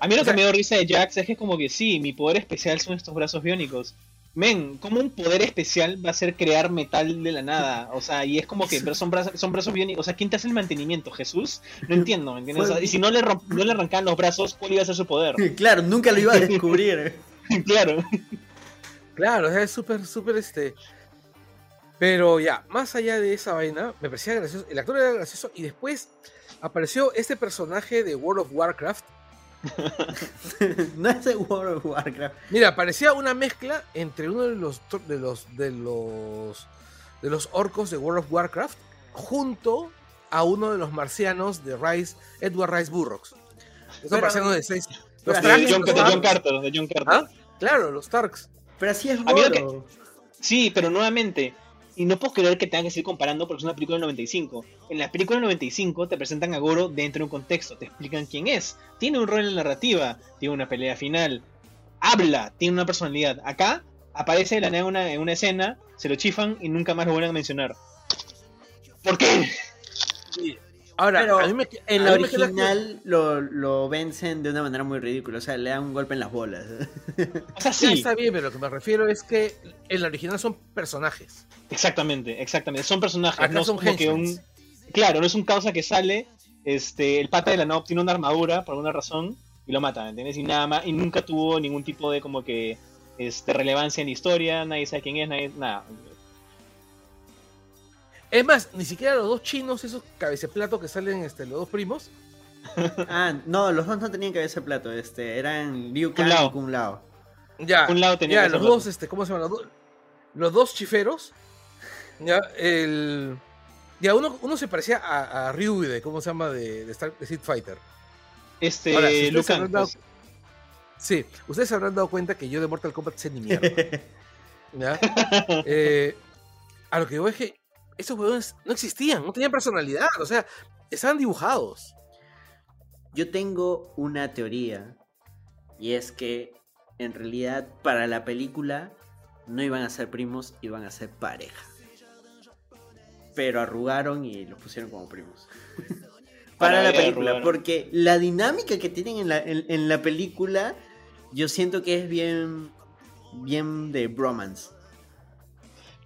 A mí lo que me dio risa de Jax es que es como que sí, mi poder especial son estos brazos biónicos men, ¿cómo un poder especial va a ser crear metal de la nada? O sea, y es como que son brazos, son brazos bien. O sea, ¿quién te hace el mantenimiento? ¿Jesús? No *laughs* entiendo, ¿me entiendes? y si no le, no le arrancaban los brazos, ¿cuál iba a ser su poder? Claro, nunca lo iba a descubrir. *laughs* claro. Claro, es súper, súper este. Pero ya, más allá de esa vaina, me parecía gracioso. El actor era gracioso y después apareció este personaje de World of Warcraft *laughs* no es de World of Warcraft. Mira, parecía una mezcla entre uno de los de los de los de los orcos de World of Warcraft junto a uno de los marcianos de Rice, Edward Rice Burroughs. Esos marcianos de seis. Los de, John, Carter, de John Carter. ¿Ah? Claro, los Tarks. Pero así es Sí, pero nuevamente, y no puedo creer que tengan que seguir comparando porque es una película del 95. En la película del 95 te presentan a Goro dentro de un contexto, te explican quién es, tiene un rol en la narrativa, tiene una pelea final, habla, tiene una personalidad. Acá aparece de la nada una, en una escena, se lo chifan y nunca más lo vuelven a mencionar. ¿Por qué? Ahora, en la original lo, lo, vencen de una manera muy ridícula, o sea, le dan un golpe en las bolas. *laughs* O sea, sí. está bien, pero lo que me refiero es que en la original son personajes. Exactamente, exactamente. Son personajes, no son como que un. Claro, no es un causa que sale, este, el pata de la no tiene una armadura por alguna razón y lo mata, ¿entiendes? Y nada más, y nunca tuvo ningún tipo de como que este, relevancia en la historia, nadie sabe quién es, nadie, nada. Es más, ni siquiera los dos chinos, esos cabeceplatos que salen, este, los dos primos. *laughs* ah, no, los dos no tenían cabeza plato, este, eran Liu Kang y Kung Lao. Ya, Kung Lao tenía ya los dos, este, ¿cómo se llaman? Los, los dos chiferos ya, el. Ya, uno, uno se parecía a, a Ryu de, ¿cómo se llama? De, de, Star, Street Fighter. Este, Ahora, si pues. Sí, ustedes se habrán dado cuenta que yo de Mortal Kombat sé ni mierda. *laughs* ¿Ya? Eh, a lo que digo es que esos huevones no existían, no tenían personalidad, o sea, estaban dibujados. Yo tengo una teoría, y es que en realidad para la película no iban a ser primos, iban a ser pareja pero arrugaron y los pusieron como primos. *laughs* Para la película, porque la dinámica que tienen en la, en, la película, yo siento que es bien, bien de bromance.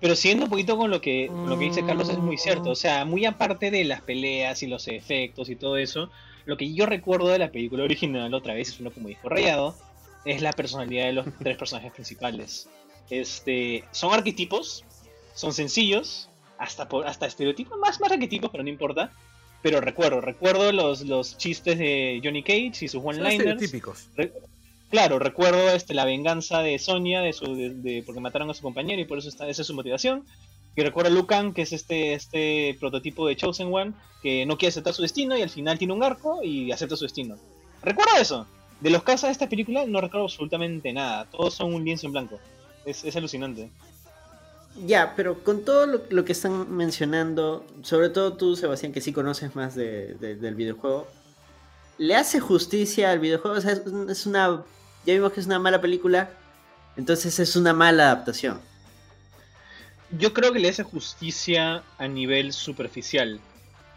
Pero siguiendo un poquito con lo que, lo que dice Carlos es muy cierto. O sea, muy aparte de las peleas y los efectos y todo eso, lo que yo recuerdo de la película original, otra vez es uno como dijo Rayado, es la personalidad de los *laughs* tres personajes principales. Este, son arquetipos, son sencillos, hasta, por, hasta estereotipos, más, más arquetipos, pero no importa. Pero recuerdo, recuerdo los, los chistes de Johnny Cage y sus one-liners. típicos. Claro, recuerdo este, la venganza de Sonia de su, de, porque mataron a su compañero y por eso está, esa es su motivación. Y recuerdo a Lucan, que es este, este prototipo de Chosen One, que no quiere aceptar su destino y al final tiene un arco y acepta su destino. Recuerdo eso. De los casos de esta película no recuerdo absolutamente nada. Todos son un lienzo en blanco. Es, es alucinante. Ya, pero con todo lo, que están mencionando, sobre todo tú, Sebastián, que sí conoces más del videojuego, ¿le hace justicia al videojuego? O sea, es una. Ya vimos que es una mala película, entonces es una mala adaptación. Yo creo que le hace justicia a nivel superficial,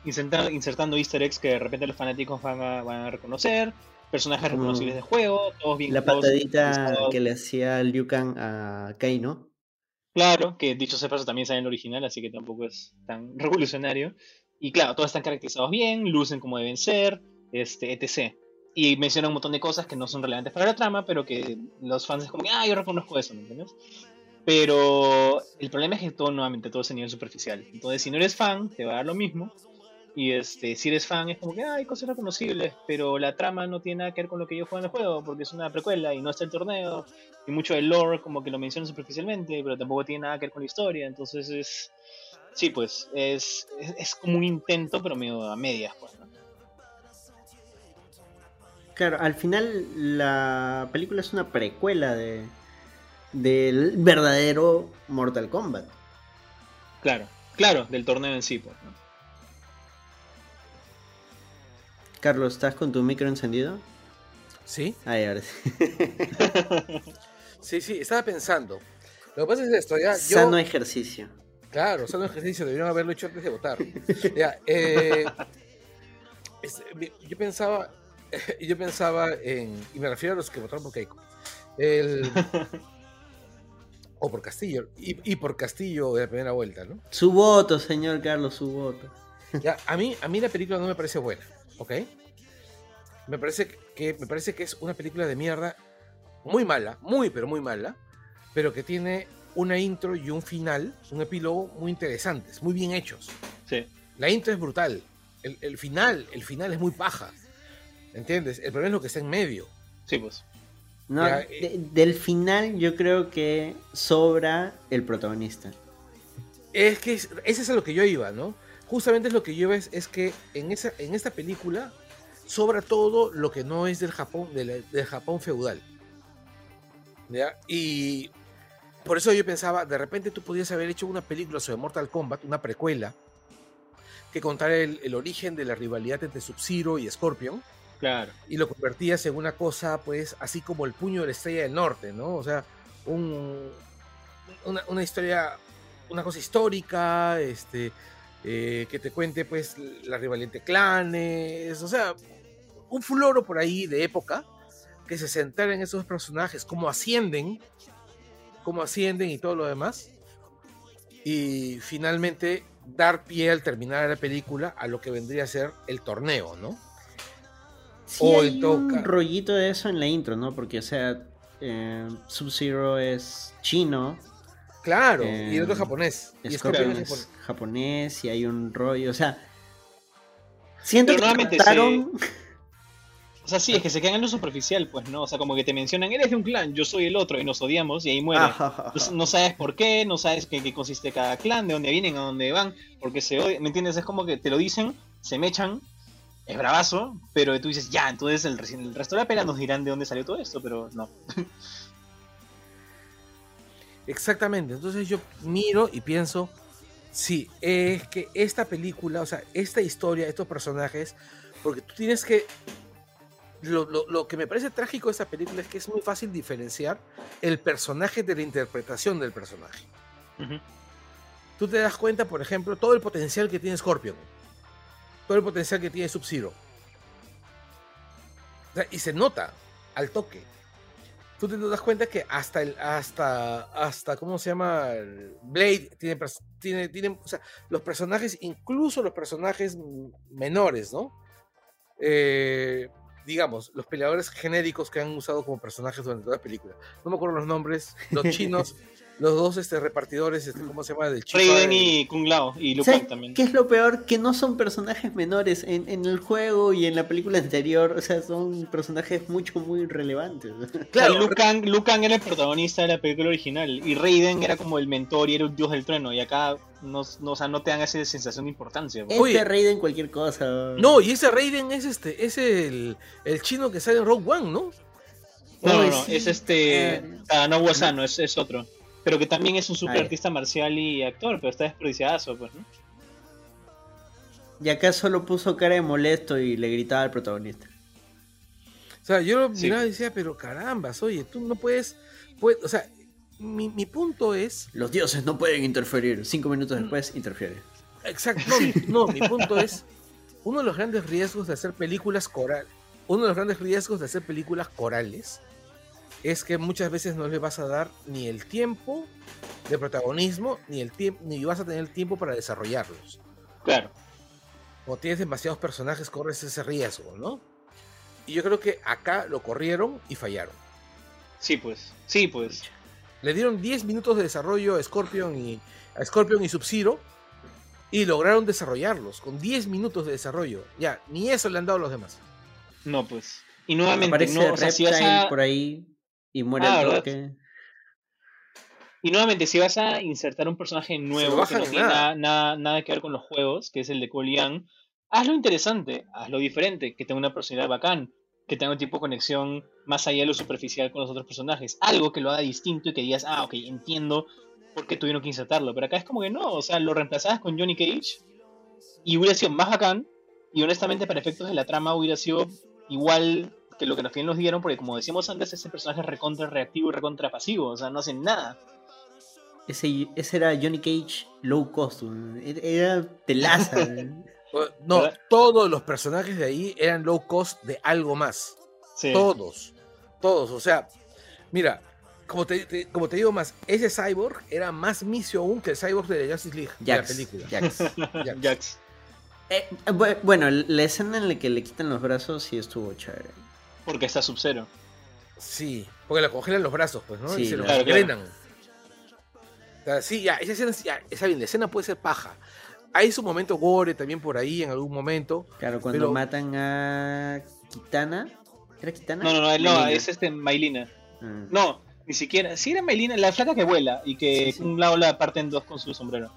insertando, easter eggs que de repente los fanáticos van a, reconocer, personajes reconocibles de juego, todos bien La patadita que le hacía Liu Kang a Kai, ¿no? Claro, que dicho sea paso también sale en el original, así que tampoco es tan revolucionario. Y claro, todos están caracterizados bien, lucen como deben ser, este, etc. Y mencionan un montón de cosas que no son relevantes para la trama, pero que los fans es como, ah, yo reconozco eso, ¿me entiendes? Pero el problema es que todo, nuevamente, todo es a nivel superficial. Entonces, si no eres fan, te va a dar lo mismo. Y este, si eres fan, es como que ah, hay cosas reconocibles, pero la trama no tiene nada que ver con lo que yo juego en el juego, porque es una precuela y no está el torneo. Y mucho del lore, como que lo mencionan superficialmente, pero tampoco tiene nada que ver con la historia. Entonces, es. Sí, pues, es, es, como un intento, pero medio a medias, pues, Claro, al final la película es una precuela de, del verdadero Mortal Kombat. Claro, claro, del torneo en sí. Pues, Carlos, ¿estás con tu micro encendido? Sí. Ahí, ahora sí. *laughs* sí, sí, estaba pensando. Lo que pasa es esto, ya. Yo... Sano ejercicio. Claro, sano ejercicio, debieron haberlo hecho antes de votar. ya, eh, *laughs* yo pensaba, *laughs* yo pensaba en, y me refiero a los que votaron por Keiko. El, *laughs* o por Castillo, y, por Castillo de la primera vuelta, ¿no? Su voto, señor Carlos, su voto. Ya, a mí, a mí la película no me parece buena, ¿ok? Me parece que, me parece que es una película de mierda muy mala, muy pero muy mala, pero que tiene una intro y un final, un epílogo muy interesantes, muy bien hechos. Sí. La intro es brutal, el, el final, el final es muy paja, ¿entiendes? El problema es lo que está en medio. Sí, pues. No, eh, del final yo creo que sobra el protagonista. Es que ese es a lo que yo iba, ¿no? Justamente es lo que yo iba es, que en, esa, en esta película sobra todo lo que no es del Japón, del, Japón feudal. Y por eso yo pensaba, de repente tú podías haber hecho una película sobre Mortal Kombat, una precuela, que contara el, el origen de la rivalidad entre Sub-Zero y Scorpion Y lo convertías en una cosa, pues, así como el puño de la estrella del norte, ¿no? O sea, un, una, historia, una cosa histórica, este, eh, que te cuente, pues, la rivalidad de clanes, o sea, un fuloro por ahí de época que se centra en esos personajes, cómo ascienden, cómo ascienden y todo lo demás. Y finalmente dar pie al terminar la película a lo que vendría a ser el torneo, ¿no? Sí, hay un rollito de eso en la intro, ¿no? Porque, o sea, eh, Sub-Zero es chino. Claro, y el otro es japonés. Y Scorpion es japonés. y hay un rollo, o sea... Siento que trataron... *laughs* O sea, sí, es que se quedan en lo superficial, pues, ¿no? O sea, como que te mencionan, eres de un clan, yo soy el otro, y nos odiamos, y ahí muere. no, sabes por qué, no sabes qué, qué, consiste cada clan, de dónde vienen, a dónde van, porque se odian, ¿me entiendes? Es como que te lo dicen, se mechan, es bravazo, pero tú dices, ya, entonces el, el resto de la pena nos dirán de dónde salió todo esto, pero no. *laughs* Exactamente, entonces yo miro y pienso, sí, es que esta película, o sea, esta historia, estos personajes, porque tú tienes que... Lo, que me parece trágico de esta película es que es muy fácil diferenciar el personaje de la interpretación del personaje. Tú te das cuenta, por ejemplo, todo el potencial que tiene Scorpion todo el potencial que tiene Sub-Zero. y se nota al toque. Tú te das cuenta que hasta el, hasta, hasta, ¿cómo se llama? Blade tiene, tiene, tiene, o sea, los personajes, incluso los personajes menores, ¿no? Eh, digamos, los peleadores genéricos que han usado como personajes durante toda la película. No me acuerdo los nombres, los chinos, *laughs* los dos este, repartidores, este, ¿cómo se llama? Del Raiden y Kung Lao y Lucan también. ¿Qué es lo peor? Que no son personajes menores en, en, el juego y en la película anterior, o sea, son personajes mucho, muy relevantes. *laughs* Claro, Lucan, era el protagonista de la película original y Raiden era como el mentor y era un dios del trueno y acá no, no, o sea, no te dan esa sensación de importancia. Este Oye, Raiden cualquier cosa. No, y ese Raiden es este, es el, el chino que sale en Rogue One, ¿no? No, no, no, es este. Ah, no Wasano, es, es otro. Pero que también es un super artista marcial y actor, pero está desperdiciado, pues, ¿no? Y acá solo puso cara de molesto y le gritaba al protagonista. O sea, yo lo miraba y decía, pero carambas, oye, tú no puedes, o sea, mi, punto es... Los dioses no pueden interferir, cinco minutos después interfiere. Exacto, *laughs* no, no, mi punto es, uno de los grandes riesgos de hacer películas corales, uno de los grandes riesgos de hacer películas corales es que muchas veces no le vas a dar ni el tiempo de protagonismo, ni el tiempo, ni vas a tener el tiempo para desarrollarlos. Claro. cuando tienes demasiados personajes corres ese riesgo, ¿no? Y yo creo que acá lo corrieron y fallaron. Sí, pues. Sí, pues. Le dieron 10 minutos de desarrollo a Scorpion y a Scorpion y Sub-Zero y lograron desarrollarlos con 10 minutos de desarrollo. Ya, ni eso le han dado a los demás. No, pues. Y nuevamente, no, o sea, si vas Reptile a- por ahí y muere Ah, ¿verdad? toque. Y nuevamente, si vas a insertar un personaje nuevo que no en tiene nada. nada, nada, que ver con los juegos, que es el de Cole Young, hazlo interesante, hazlo diferente, que tenga una personalidad bacán, que tenga un tipo de conexión más allá de lo superficial con los otros personajes. Algo que lo haga distinto y que digas, ah, ok, entiendo por qué tuvieron que insertarlo. Pero acá es como que no, o sea, lo reemplazabas con Johnny Cage y hubiera sido más bacán. Y honestamente, para efectos de la trama, hubiera sido igual que lo que nos bien nos dieron, porque como decíamos antes, ese personaje es recontra reactivo y recontra pasivo, o sea, no hacen nada. Ese, ese era Johnny Cage low cost. Era- telaza. *laughs* No, ¿Verdad? todos los personajes de ahí eran low cost de algo más. Sí. Todos. Todos. O sea, mira, como te, te- como te digo más, ese cyborg era más misio aún que el cyborg de la Justice League, de la Jax, película. Jax. *laughs* Jax. Jax. Eh, bu- bueno, la escena en la que le quitan los brazos sí estuvo chévere. Porque está Sub-Zero. Sí, porque le congelan los brazos, pues, ¿no? Sí, y se los claro, engrenan. O sea, sí, ya, esa escena, ya, esa bien, la escena puede ser paja. Hay su momento gore también por ahí en algún momento. Claro, cuando Pero- matan a Kitana. ¿Era Kitana? No, no, no, no, es este Mailina. Ah. No, ni siquiera. Sí era Mailina, la flaca que vuela y que Sí, sí. un lado la parte en dos con su sombrero.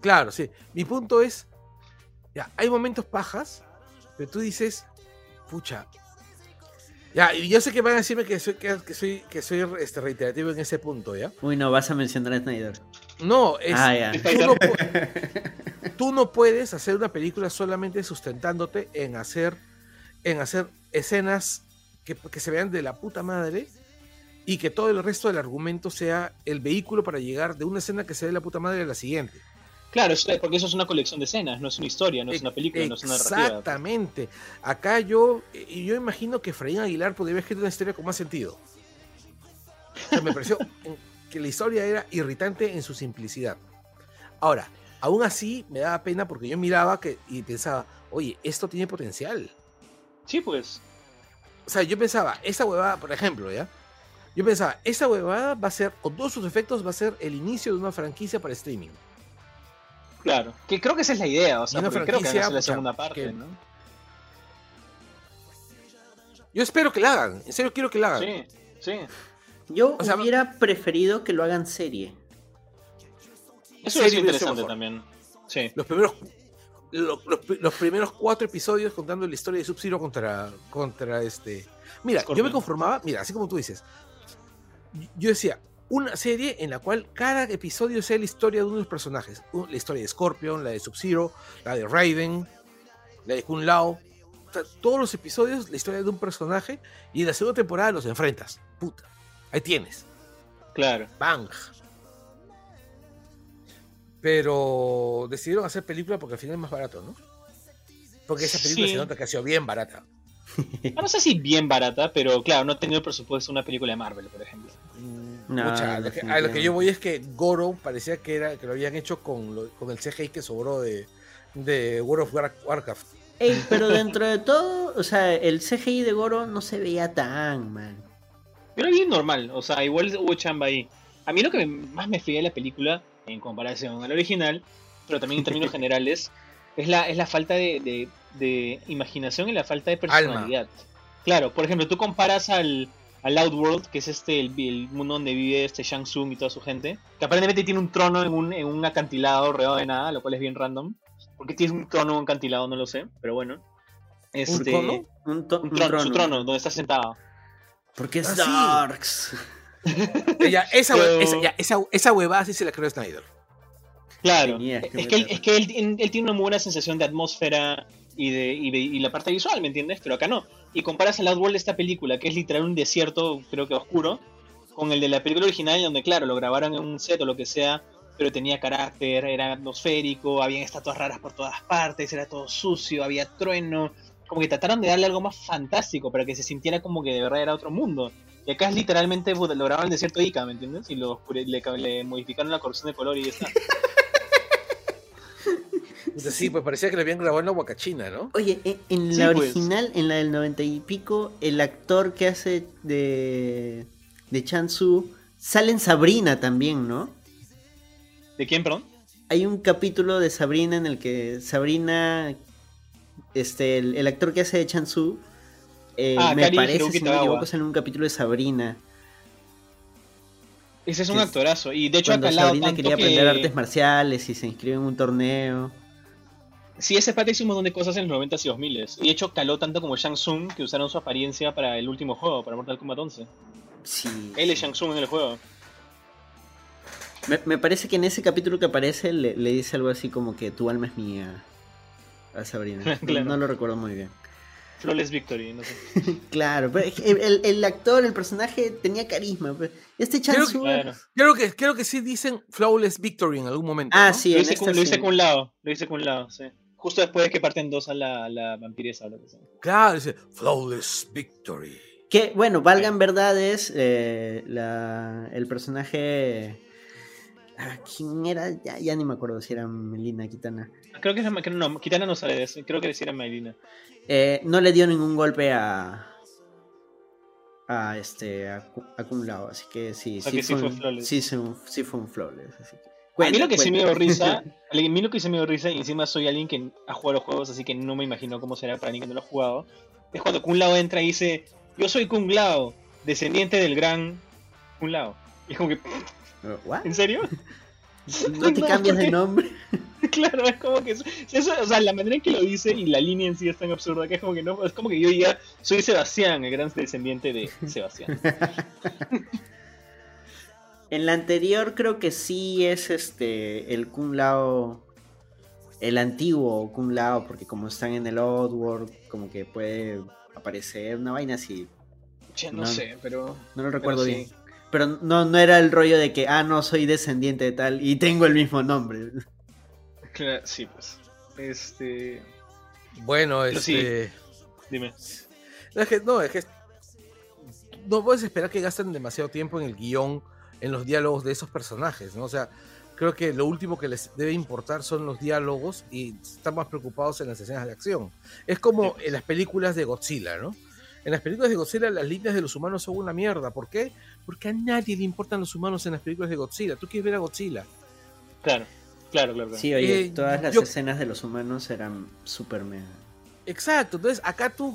Claro, sí. Mi punto es, ya, hay momentos pajas, pero tú dices, pucha. Ya, y yo sé que van a decirme que soy, que, que soy, que soy este, reiterativo en ese punto, ¿ya? Uy, no, vas a mencionar a Snyder. No, es, Ah, no, tú no puedes hacer una película solamente sustentándote en hacer, en hacer escenas que, que se vean de la puta madre y que todo el resto del argumento sea el vehículo para llegar de una escena que se ve de la puta madre a la siguiente. Claro, porque eso es una colección de escenas, no es una historia, no es una película, no es una narrativa. Exactamente. Acá yo, y yo imagino que Efraín Aguilar podría haber escrito una historia con más sentido. O sea, me pareció *laughs* que la historia era irritante en su simplicidad. Ahora, aún así me daba pena porque yo miraba que, y pensaba, oye, esto tiene potencial. Sí, pues. O sea, yo pensaba, esa huevada, por ejemplo, ¿ya? Yo pensaba, esa huevada va a ser, con todos sus efectos, va a ser el inicio de una franquicia para streaming. Claro. Que creo que esa es la idea, o sea, una creo que hacer la segunda parte, que- ¿no? Yo espero que la hagan, en serio quiero que la hagan. Sí, sí. Yo O sea, hubiera preferido que lo hagan serie. Eso Serie es interesante también. Sí. los primeros lo- los, pri- los primeros cuatro episodios contando la historia de Sub-Zero contra, contra este. Mira, yo me conformaba, mira, así como tú dices, yo decía, una serie en la cual cada episodio sea la historia de uno de los personajes. La historia de Scorpion, la de Sub-Zero, la de Raiden, la de Kun Lao. O sea, todos los episodios, la historia de un personaje, y en la segunda temporada los enfrentas. Puta, ahí tienes. Claro. Bang. Pero decidieron hacer película porque al final es más barato, ¿no? Porque esa película Sí. se nota que ha sido bien barata. *laughs* No sé si bien barata, pero claro, no ha tenido el presupuesto de una película de Marvel, por ejemplo. No, a, lo que, a lo que yo voy es que Goro parecía que era que lo habían hecho con, lo- con el CGI que sobró de, de World of War- Warcraft. Ey, pero dentro de todo, o sea, el CGI de Goro no se veía tan mal. Pero bien normal, o sea, igual hubo chamba ahí. A mí lo que me- más me fría de la película, en comparación al original, pero también en términos *laughs* generales, es la, es la falta de, de- de imaginación y la falta de personalidad. Claro, por ejemplo, tú comparas al, al Outworld, que es este el, el mundo donde vive este Shang Tsung y toda su gente, que aparentemente tiene un trono en un, en un acantilado rodeado de nada, lo cual es bien random. porque tiene un trono en un acantilado? No lo sé, pero bueno. Este, trono? Un, un un trono, su trono, donde está sentado. Porque es Ah, sí. Darks. *laughs* Ya, esa, Pero- esa, ya, esa, esa huevada sí se la creó Snyder. Claro, es que, él, es que él, él tiene una muy buena sensación de atmósfera y de, y de- y la parte visual, ¿me entiendes? Pero acá no. Y comparas el Outworld de esta película, que es literal un desierto, creo que oscuro, con el de la película original, donde, claro, lo grabaron en un set o lo que sea, pero tenía carácter, era atmosférico, había estatuas raras por todas partes, era todo sucio, había trueno. Como que trataron de darle algo más fantástico para que se sintiera como que de verdad era otro mundo. Y acá es literalmente lo grabaron el desierto de Ica, ¿me entiendes? Y lo le, le modificaron la corrección de color y ya está. *laughs* Sí, pues parecía que le habían grabado en la Huacachina, ¿no? Oye, en, la pues. original, en la del noventa y pico, el actor que hace de, de Chansu sale en Sabrina también, ¿no? ¿De quién, perdón? Hay un capítulo de Sabrina en el que Sabrina, este, el, actor que hace de Chansu, eh, ah, me parece, si no me equivoco, sale en un capítulo de Sabrina. Ese es un actorazo. Y de hecho, cuando Sabrina quería aprender artes marciales y se inscribe en un torneo. Sí, ese pata hizo un montón de cosas en los 90s y 2000 Y de hecho caló tanto como Shang Tsung que usaron su apariencia para el último juego, para Mortal Kombat 11. Sí. Él es Shang Tsung en el juego. Me, parece que en ese capítulo que aparece le, dice algo así como que tu alma es mía a Sabrina. *laughs* no, lo recuerdo muy bien. Flawless Victory, no sé. *laughs* claro, pero el, actor, el personaje tenía carisma. Pues. Este Chan creo, que, creo que sí dicen Flawless Victory en algún momento. Ah, sí, lo hice, con, lo hice con un lado. Lo hice con un lado, sí. Justo después de que parten dos a la, la vampiresa lo que sea. Claro, dice Flawless Victory. Que, bueno, valgan verdades, eh, la, el personaje. Ah, ¿Quién era? Ya, ya, ni me acuerdo si era Melina Kitana. Creo que era, no, Kitana no sale de eso, creo que sí era Melina. Eh, no le dio ningún golpe a. A este. A, a Kung Lao, así que sí. sí, fue, sí, sí, fue un flawless. Así que a mí lo que sí me dio *laughs* risa, a mí lo que sí me dio risa, y encima soy alguien que ha jugado los juegos, así que no me imagino cómo será para alguien que no lo ha jugado, es cuando Kung Lao entra y dice, yo soy Kung Lao, descendiente del gran Kung Lao. Y es como que... ¿En serio? *laughs* *laughs* No te cambias de nombre. claro, es como que eso, o sea, la manera en que lo dice y la línea en sí es tan absurda que es como que no, es como que yo ya soy Sebastián, el gran descendiente de Sebastián. En la anterior creo que sí es este el Kun Lao el antiguo Kun Lao porque como están en el Oddworld como que puede aparecer una vaina así. no, sé, pero no lo recuerdo bien. Pero no, no era el rollo de que, ah, no, soy descendiente de tal y tengo el mismo nombre. Claro, sí, pues. Este. Bueno, este. Dime. es que, no, es que. No puedes esperar que gasten demasiado tiempo en el guion en los diálogos de esos personajes, ¿no? O sea, creo que lo último que les debe importar son los diálogos y están más preocupados en las escenas de acción. Es como en las películas de Godzilla, ¿no? En las películas de Godzilla las líneas de los humanos son una mierda. ¿Por qué? Porque a nadie le importan los humanos en las películas de Godzilla. Tú quieres ver a Godzilla. Claro, claro, claro. Sí, oye, eh, todas las escenas de los humanos eran súper mega. Exacto, entonces acá tú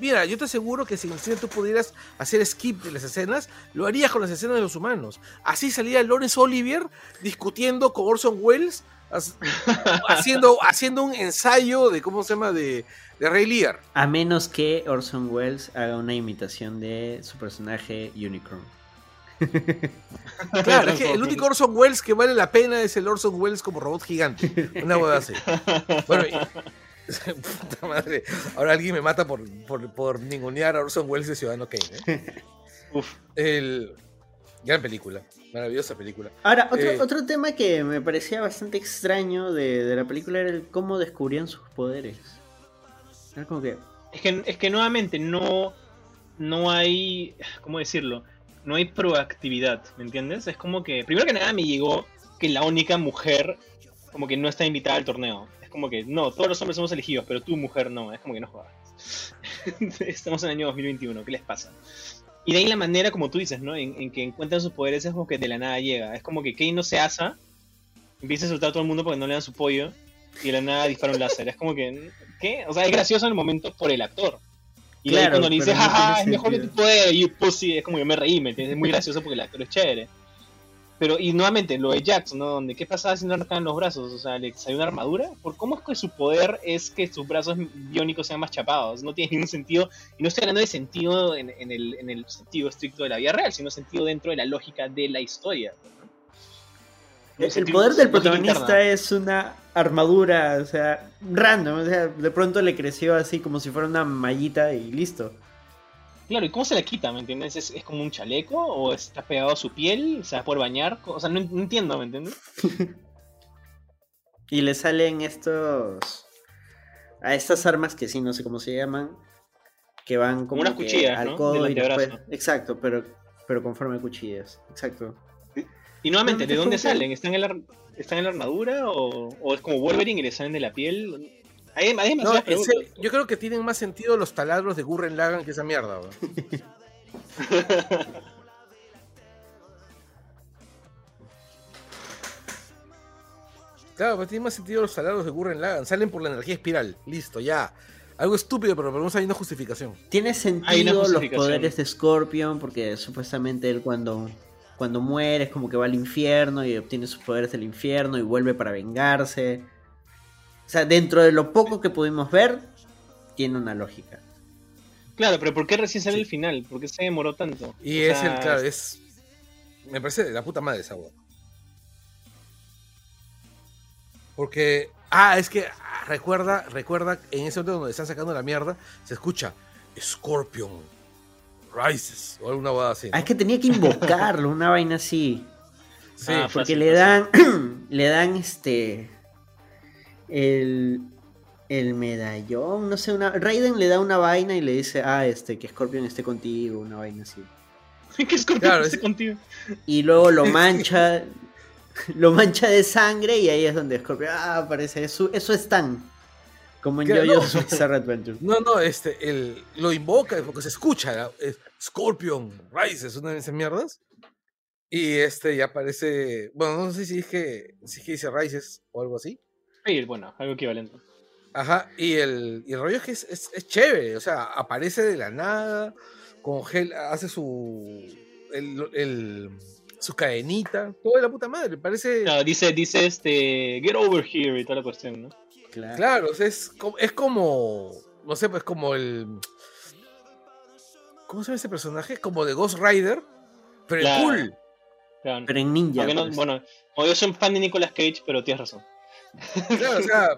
Mira, yo te aseguro que si en tú pudieras hacer skip de las escenas, lo harías con las escenas de los humanos. Así salía Lawrence Olivier discutiendo con Orson Welles, *laughs* haciendo, haciendo un ensayo de, ¿cómo se llama?, de, de Ray Lear. A menos que Orson Welles haga una imitación de su personaje Unicorn. *laughs* Claro, es que el *laughs* único Orson Welles que vale la pena es el Orson Welles como robot gigante. Una boda así. Bueno, *laughs* Puta madre. Ahora alguien me mata por, por, por ningunear a Orson Welles de Ciudadano Kane. ¿eh? *laughs* Uf. El... Gran película. Maravillosa película. Ahora, otro, eh, otro tema que me parecía bastante extraño de, de, la película era el cómo descubrían sus poderes. Era como que... Es que, es que nuevamente no, no hay... ¿Cómo decirlo? No hay proactividad, ¿me entiendes? Es como que... Primero que nada me llegó que la única mujer como que no está invitada al torneo como que, no, todos los hombres somos elegidos, pero tú, mujer, no. Es como que no jodas. *laughs* Estamos en el año 2021, ¿qué les pasa? Y de ahí la manera, como tú dices, ¿no? En, que encuentran sus poderes es como que de la nada llega. Es como que Kane no se asa, empieza a insultar a todo el mundo porque no le dan su pollo, y de la nada dispara un láser. Es como que, ¿qué? O sea, es gracioso en el momento por el actor. Y claro, cuando le dice, jaja, es mejor que tu poder, y pues sí, es como que me reí, me Es muy *laughs* gracioso porque el actor es chévere. Pero, y nuevamente, lo de Jax, ¿no? Donde, ¿qué pasaba si no arrancaban los brazos? O sea, ¿le salió una armadura? ¿Por cómo es que su poder es que sus brazos biónicos sean más chapados? No tiene ningún sentido. Y no estoy hablando de sentido en, el, en el sentido estricto de la vida real, sino sentido dentro de la lógica de la historia. El, poder del protagonista es una armadura, o sea, random. O sea, de pronto le creció así como si fuera una mallita y listo. Claro, ¿y cómo se la quita? ¿Me entiendes? ¿Es, como un chaleco? ¿O está pegado a su piel? ¿Se va a poder bañar? O sea, no, entiendo, ¿me entiendes? *laughs* y le salen estos. A estas armas que sí, no sé cómo se llaman. Que van como. unas cuchillas, al codo y después... Exacto, pero, pero conforme cuchillas. Exacto. Y nuevamente, ¿de dónde salen? ¿Están en la... ¿Están en la armadura o, o es como Wolverine y le salen de la piel? Hay, hay No, ese- yo creo que tienen más sentido los taladros de Gurren Lagan que esa mierda. weón. *laughs* Claro, pero tiene más sentido los taladros de Gurren Lagan. Salen por la energía espiral. Listo, ya. Algo estúpido, pero por lo menos hay una justificación. Tiene sentido los poderes de Scorpion, porque supuestamente él cuando, cuando muere es como que va al infierno y obtiene sus poderes del infierno y vuelve para vengarse. O sea, dentro de lo poco que pudimos ver, tiene una lógica. Claro, pero ¿por qué recién sale Sí. el final? ¿Por qué se demoró tanto? Y O es sea, el, claro, es. Me parece de la puta madre esa weá. Porque. Ah, es que ah, recuerda, recuerda, en ese momento donde están sacando la mierda, se escucha Scorpion Rises o alguna hueá así. ¿no? Ah, es que tenía que invocarlo, una vaina así. Sí, Ah, Porque fácil, le fácil. dan, *clears throat* le dan este, el, el medallón, no sé, una, Raiden le da una vaina y le dice, ah, este, que Scorpion esté contigo, una vaina así. ¿Qué es con Claro, es- contigo? Y luego lo *laughs* mancha, lo mancha de sangre y ahí es donde Scorpion, ah, parece, eso, eso es tan, como en JoJo's no. *laughs* Bizarre Adventure. No, no, este, el, lo invoca porque se escucha. Es Scorpion Rises, una de esas mierdas. Y este ya aparece. Bueno, no sé si es que, si es que dice Rises o algo así. Sí, bueno, algo equivalente. Ajá, y el, y el rollo es que es, es, es chévere, o sea, aparece de la nada, congela, hace su. El, el- su cadenita, todo de la puta madre, parece. Claro, dice, dice este, get over here y toda la cuestión, ¿no? Claro. Claro, o sea, es, como- es como. No sé, pues como el. ¿Cómo se llama ese personaje? Como de Ghost Rider, pero Claro. cool. Claro. Pero en ninja. No- pues. bueno, como yo soy un fan de Nicolas Cage, pero tienes razón. Claro, o sea,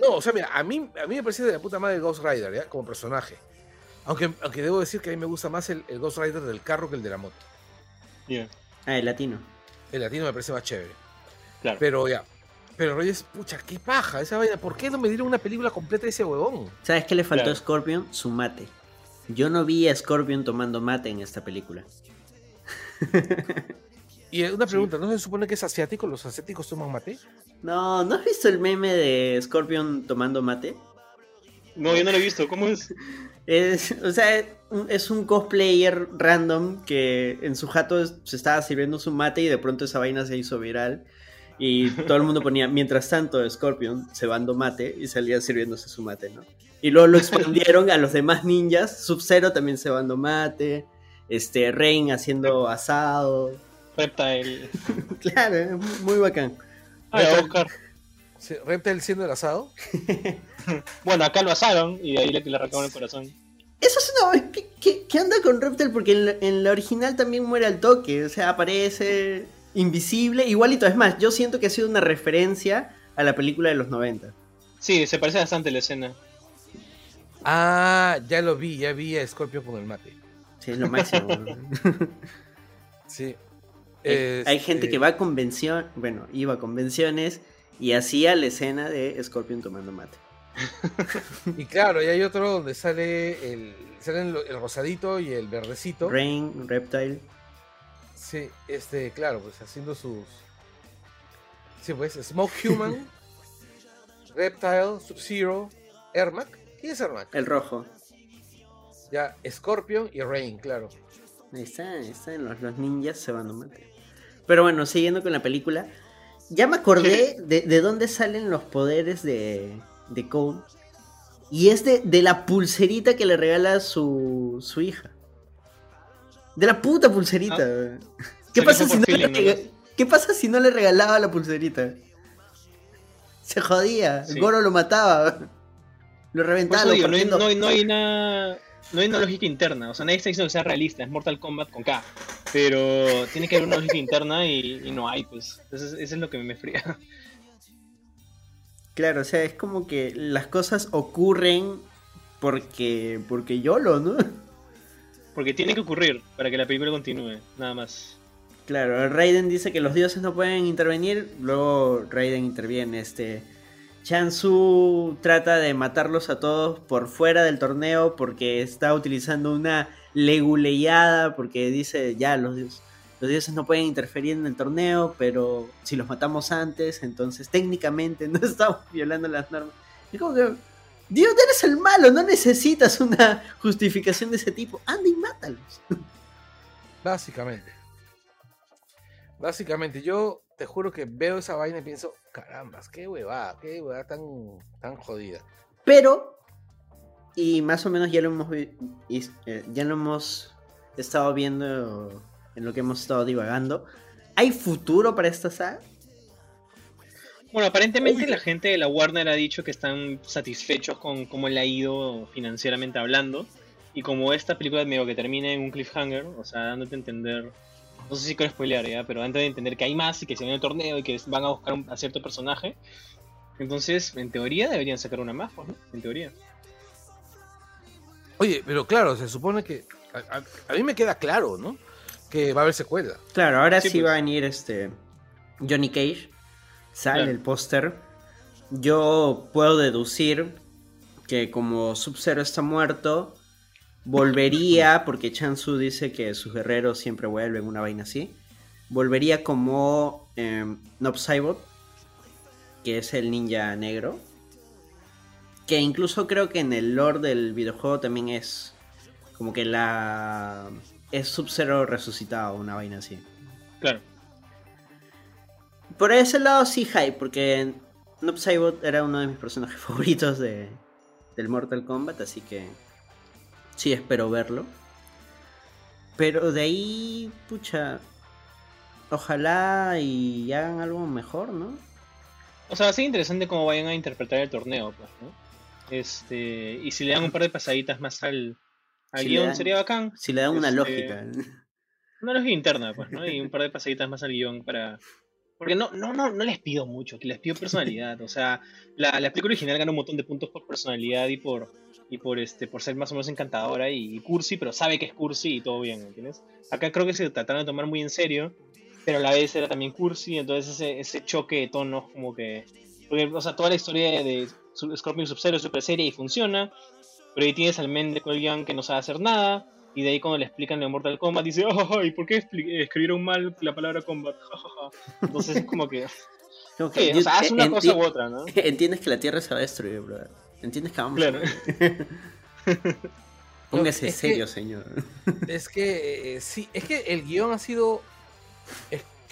no, o sea, mira, a mí, a mí me parece de la puta madre Ghost Rider, ¿ya? Como personaje. Aunque, aunque debo decir que a mí me gusta más el, el Ghost Rider del carro que el de la moto. Yeah, Ah, el latino. El latino me parece más chévere. claro. Pero ya. Pero Reyes, pucha, qué paja esa vaina. ¿Por qué no me dieron una película completa de ese huevón? ¿Sabes qué le faltó Claro. a Scorpion? Su mate. Yo no vi a Scorpion tomando mate en esta película. *laughs* Y una pregunta, ¿no se supone que es asiático? ¿Los asiáticos toman mate? No, ¿no has visto el meme de Scorpion tomando mate? No, yo no lo he visto. ¿Cómo es? *laughs* Es, o sea, es un- cosplayer random que en su jato se estaba sirviendo su mate y de pronto esa vaina se hizo viral. Y *laughs* todo el mundo ponía, mientras tanto, Scorpion cebando mate y salía sirviéndose su mate, ¿no? Y luego lo expandieron a los demás ninjas. Sub-Zero también cebando mate. Este, Rain haciendo asado. Reptile. *laughs* Claro, es muy- bacán. Ah, la voy a buscar. Sí, Reptile siendo el asado. *laughs* Bueno, acá lo asaron y de ahí le, le arrancaron el corazón. Eso es una. ¿Qué, qué, qué onda con Reptile? Porque en la, en la original también muere al toque. O sea, aparece invisible. Igualito. Es más, yo siento que ha sido una referencia a la película de los 90. Sí, se parece bastante la escena. Ah, ya lo vi, ya vi a Scorpio con el mate. Sí, es lo máximo. *laughs* Sí. Hay- Hay gente Este, que va a convención. Bueno, iba a convenciones y hacía la escena de Scorpion tomando mate. *laughs* Y claro, y hay otro donde sale el, salen lo- el rosadito y el verdecito. Rain, Reptile. Sí, este, claro, pues haciendo sus. Sí, pues, Smoke Human, *laughs* Reptile, Sub-Zero, Ermac. ¿Quién es Ermac? El rojo. Ya, Scorpion y Rain, claro. Ahí está, ahí están los, los ninjas cebando mate. Pero bueno, siguiendo con la película. Ya me acordé de, de dónde salen los poderes de, de Cole. Y es de, de la pulserita que le regala su, su hija. De la puta pulserita. ¿Qué, Se pasa si no le ¿Qué pasa si no le regalaba la pulserita? Se jodía. Sí. Goro lo mataba. Lo reventaba. eso lo digo, no hay, no hay- no hay *laughs* una. No hay una lógica interna. O sea, nadie está diciendo que sea realista. Es Mortal Kombat con K. Pero tiene que haber una lógica interna y, y no hay, pues. Eso es, eso es lo que me fría. Claro, o sea, es como que las cosas ocurren porque porque YOLO, ¿no? Porque tiene que ocurrir para que la película continúe. Nada más. Claro, Raiden dice que los dioses no pueden intervenir, luego Raiden interviene, este Chansu trata de matarlos a todos por fuera del torneo porque está utilizando una leguleyada porque dice, ya los dioses no pueden interferir en el torneo, pero si los matamos antes, entonces técnicamente *laughs* no estamos violando las normas. Es como que, Dios, eres el malo, no necesitas una justificación de ese tipo. Anda y mátalos. *laughs* Básicamente. Básicamente, yo te juro que veo esa vaina y pienso, carambas, qué huevada, qué huevada tan, tan jodida. Pero, y más o menos ya lo hemos, eh, ya lo hemos estado viendo en lo que hemos estado divagando. ¿Hay futuro para esta saga? Bueno, aparentemente la gente de la Warner ha dicho que están satisfechos con cómo le ha ido financieramente hablando. Y como esta película medio que termina en un cliffhanger, o sea, dándote a entender, no sé si quiero spoilear ya, pero dándote a entender que hay más y que se viene el torneo y que van a buscar a cierto personaje. Entonces, en teoría deberían sacar una más, pues, ¿no? En teoría. Oye, pero claro, se supone que. A, mí me queda claro, ¿no? Que va a haber secuela. Claro, ahora sí, va a pues. venir este. Johnny Cage. Sale el póster. Yo puedo deducir que como Sub-Zero está muerto, volvería, porque Chansu dice que sus guerreros siempre vuelven, una vaina así. Volvería como eh, Nob que es el ninja negro. Que incluso creo que en el lore del videojuego también es como que la... Es Sub-Zero resucitado, una vaina así. Claro. Por ese lado sí hype, porque Noob Saibot era uno de mis personajes *laughs* favoritos de, del Mortal Kombat, así que sí espero verlo. Pero de ahí, pucha, ojalá y hagan algo mejor, ¿no? O sea, va interesante cómo vayan a interpretar el torneo, pues, ¿no? Este, y si le dan un par de pasaditas más al, al guion, sería bacán. Si le dan una este, lógica. Una lógica interna, pues, ¿no? Y un par de pasaditas más al guion para. Porque no, no, no, no les pido mucho, les pido personalidad. O sea, la, la película original gana un montón de puntos por personalidad y por y por este por ser más o menos encantadora y, cursi, pero sabe que es cursi y todo bien, ¿entiendes? Acá creo que se trataron de tomar muy en serio, pero a la vez era también cursi, entonces ese, ese choque de tonos como que... Porque, o sea, toda la historia de Scorpion Sub-Zero es súper seria y funciona, pero ahí tienes al men de Cole que no sabe hacer nada, y de ahí cuando le explican de Mortal Kombat dice, oh, ¿y por qué escribieron mal la palabra combat? *laughs* Entonces es como que... o sea, haz una cosa u otra, ¿no? *laughs* Entiendes que la Tierra se va a destruir, brother. ¿Entiendes *laughs* que vamos claro. Póngase serio, señor. *laughs* Es que eh, sí, es que el guion ha sido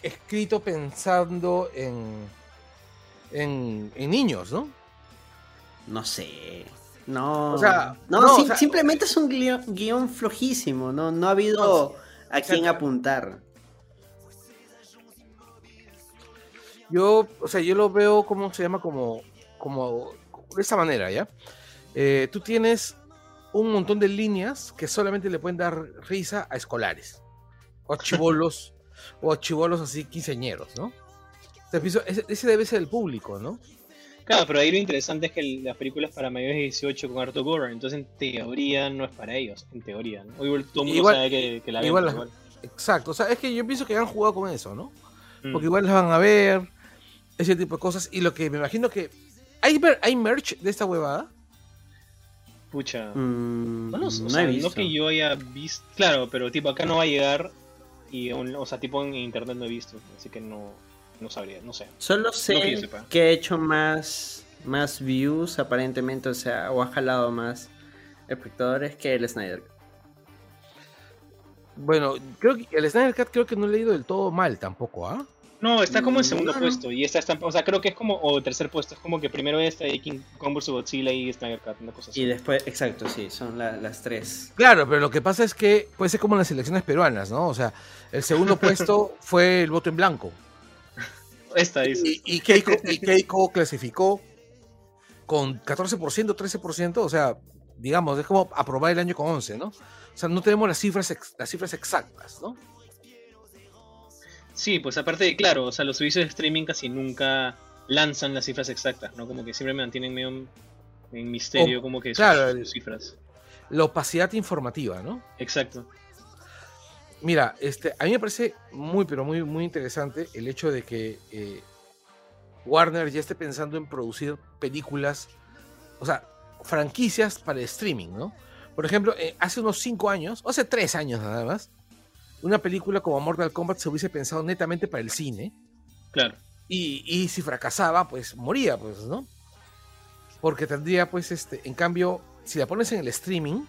escrito pensando en, en, niños, ¿no? No sé. No, o sea, no, simplemente es un guion, flojísimo, no, no ha habido a quien apuntar. Yo, o sea, yo lo veo como se llama como, como de esta manera, ¿ya? Eh, tú tienes un montón de líneas que solamente le pueden dar risa a escolares, o a *laughs* chivolos, o a chivolos así quinceñeros, ¿no? Ese, ese debe ser el público, ¿no? Claro, pero ahí lo interesante es que las películas para mayores de 18 con Arthur Gore, entonces en teoría no es para ellos, en teoría, ¿no? Igual todo el mundo sabe que, la ven, igual, Exacto, o sea, es que yo pienso que han jugado con eso, ¿no? Mm. Porque igual las van a ver, ese tipo de cosas, y lo que me imagino que ¿Hay, ¿Hay merch de esta huevada? Pucha. Mm, no, no que yo haya visto. Claro, pero tipo acá no va a llegar. Y o sea, tipo en internet no he visto. Así que no, no sabría, no sé. Solo sé que, he hecho más, más views aparentemente, o sea, o ha jalado más espectadores que el Snyder Bueno, creo que el Snyder Cut creo que no he leído del todo mal tampoco, ¿ah? No, está como en segundo puesto. Y esta está, o sea, creo que es como, o tercer puesto, es como que primero esta y King Kong vs. Godzilla y Snyder Cut, una cosa así. Y después, exacto, sí, son las tres. Claro, pero lo que pasa es que puede ser como en las elecciones peruanas, ¿no? O sea, el segundo *laughs* puesto fue el voto en blanco. Esta dice. Y, y, Keiko, clasificó con 14%, 13%, o sea, digamos, es como aprobar el año con 11, ¿no? O sea, no tenemos las cifras, las cifras exactas, ¿no? Sí, pues aparte, claro, o sea, los servicios de streaming casi nunca lanzan las cifras exactas, ¿no? Como que siempre me mantienen medio en misterio, como que claro, cifras. La opacidad informativa, ¿no? Exacto. Mira, este, a mí me parece muy, pero muy, muy interesante el hecho de que eh, Warner ya esté pensando en producir películas, o sea, franquicias para el streaming, ¿no? Por ejemplo, eh, hace unos 5 años, o hace 3 años nada más, una película como Mortal Kombat se hubiese pensado netamente para el cine. Claro. Y, y si fracasaba, pues moría, pues, ¿no? Porque tendría, pues, este, en cambio, si la pones en el streaming,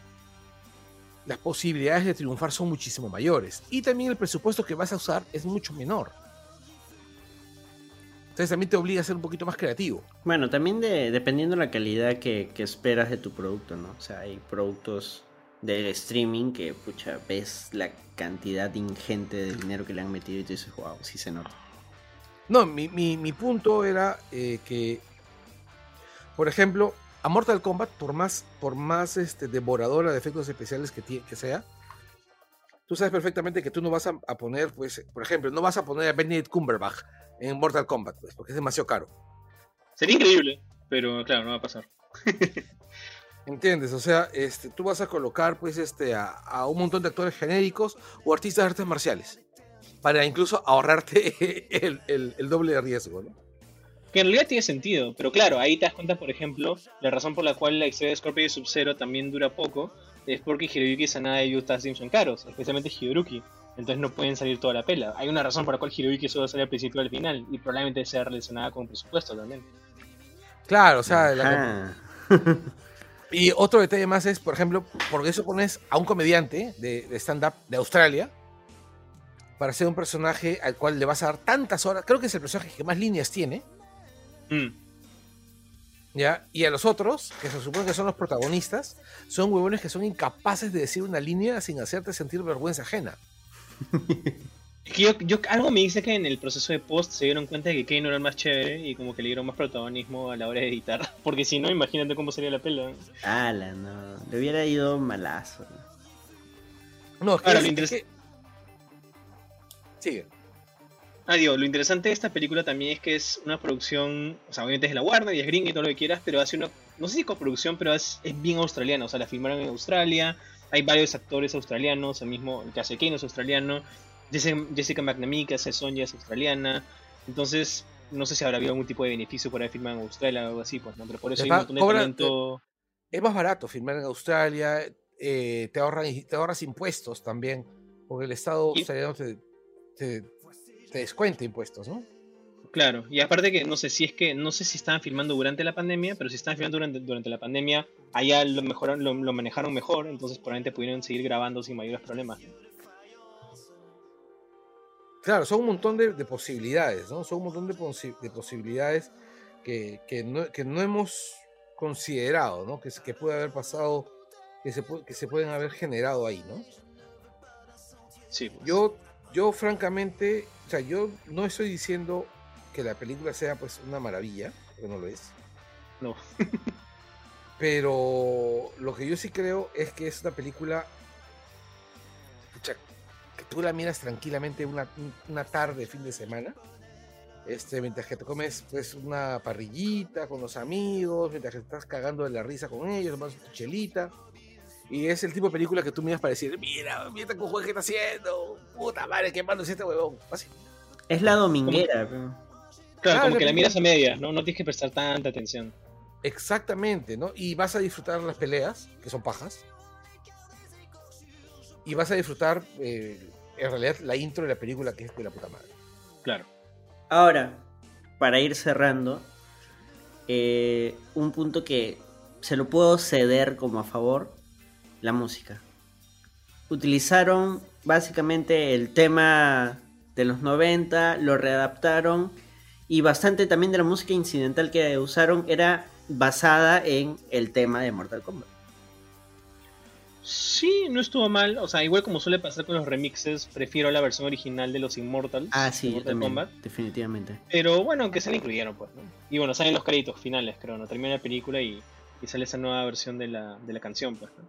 las posibilidades de triunfar son muchísimo mayores. Y también el presupuesto que vas a usar es mucho menor. Entonces también te obliga a ser un poquito más creativo. Bueno, también de, dependiendo de la calidad que, esperas de tu producto, ¿no? O sea, hay productos del streaming que, pucha, ves la cantidad ingente de dinero que le han metido y te dices, wow, sí se nota. No, mi, punto era eh, que, por ejemplo, a Mortal Kombat, por más, por más este, devoradora de efectos especiales que, que sea, tú sabes perfectamente que tú no vas a, poner, pues, por ejemplo, no vas a poner a Benedict Cumberbatch en Mortal Kombat, pues, porque es demasiado caro. Sería increíble, pero claro, no va a pasar. *laughs* ¿Entiendes? O sea, este, tú vas a colocar, pues, este, a, un montón de actores genéricos o artistas de artes marciales, para incluso ahorrarte *laughs* el, el doble de riesgo, ¿no? Que en realidad tiene sentido, pero claro, ahí te das cuenta, por ejemplo, la razón por la cual la historia de Scorpio y Sub-Zero también dura poco es porque Hiroyuki Sanada y Yuta Sim son caros, especialmente Hiroyuki. Entonces no pueden salir toda la pela. Hay una razón por la cual Hiroyuki solo sale al principio y al final, y probablemente sea relacionada con presupuesto también. Claro, o sea. *laughs* y otro detalle más es, por ejemplo, porque eso pones a un comediante de, de stand-up de Australia para ser un personaje al cual le vas a dar tantas horas. Creo que es el personaje que más líneas tiene Mm. ¿Ya? Y a los otros, que se supone que son los protagonistas, son huevones que son incapaces de decir una línea sin hacerte sentir vergüenza ajena. *laughs* yo, algo me dice que en el proceso de post se dieron cuenta de que Kane era el más chévere y como que le dieron más protagonismo a la hora de editar. *laughs* Porque si no, imagínate cómo sería la pela. Ala, no. Le hubiera ido malazo. No, es que, Sigue. Ah, digo, lo interesante de esta película también es que es una producción, o sea, obviamente es de la Warner y es gringa y todo lo que quieras, pero hace una, no sé si coproducción, pero es, es bien australiana, o sea, la filmaron en Australia, hay varios actores australianos, el mismo, el que hace Kane es australiano, Jessica, McNamee que hace Sonja es australiana, entonces no sé si habrá habido algún tipo de beneficio por haber en Australia o algo así, pues, ¿no? Pero por eso hay un montón de talento... Es más barato filmar en Australia, eh, te, ahorran, te ahorras impuestos también, porque el Estado australiano te te descuenta impuestos, ¿no? Claro, y aparte que no sé si es que, no sé si estaban filmando durante la pandemia, pero si estaban filmando durante, durante la pandemia, allá lo mejoraron, lo, manejaron mejor, entonces probablemente pudieron seguir grabando sin mayores problemas. Claro, son un montón de, posibilidades, ¿no? Son un montón de, de posibilidades que, que, no, que, no, hemos considerado, ¿no? Que, que puede haber pasado, que se, que se pueden haber generado ahí, ¿no? Sí. Pues. Yo, yo francamente o sea, yo no estoy diciendo que la película sea pues una maravilla, porque no lo es. No. *laughs* pero lo que yo sí creo es que es una película tú la miras tranquilamente una, una tarde, fin de semana. Este, mientras que te comes pues una parrillita con los amigos, mientras que estás cagando de la risa con ellos, tomas tu chelita. Y es el tipo de película que tú miras para decir, mira, mira con juez que está haciendo, puta madre, qué malo es este huevón. Así. Es la dominguera. Claro, como que la miras a medias, ¿no? No tienes que prestar tanta atención. Exactamente, ¿no? Y vas a disfrutar las peleas, que son pajas. Y vas a disfrutar, eh, en realidad, la intro de la película, que es de la puta madre. Claro. Ahora, para ir cerrando, eh, un punto que se lo puedo ceder como a favor la música. Utilizaron básicamente el tema de los 90, lo readaptaron y bastante también de la música incidental que usaron era basada en el tema de Mortal Kombat. Sí, no estuvo mal. O sea, igual como suele pasar con los remixes, prefiero la versión original de los Immortals. Ah, sí, Mortal definitivamente. Pero bueno, aunque se la incluyeron, pues. Y bueno, salen los créditos finales, creo, ¿no? Termina la película y, y sale esa nueva versión de la, de la canción, pues. ¿no?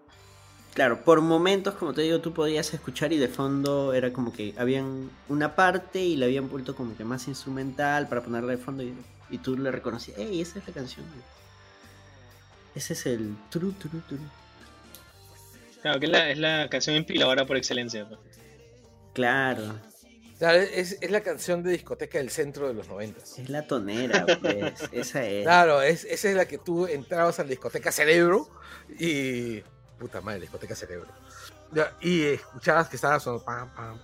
Claro, por momentos, como te digo, tú podías escuchar y de fondo era como que habían una parte y la habían vuelto como que más instrumental para ponerla de fondo y, tú le reconocías, ¡Ey, esa es la canción! Ese es el tru, tru, tru. Claro, que es la, es la canción empiladora por excelencia. Pues. Claro. Claro, es, es, la canción de discoteca del centro de los noventas. Es la tonera, pues. esa es. Claro, es, esa es la que tú entrabas a la discoteca Cerebro y puta madre, discoteca cerebro. y escuchabas que estaba sonando pam, pam,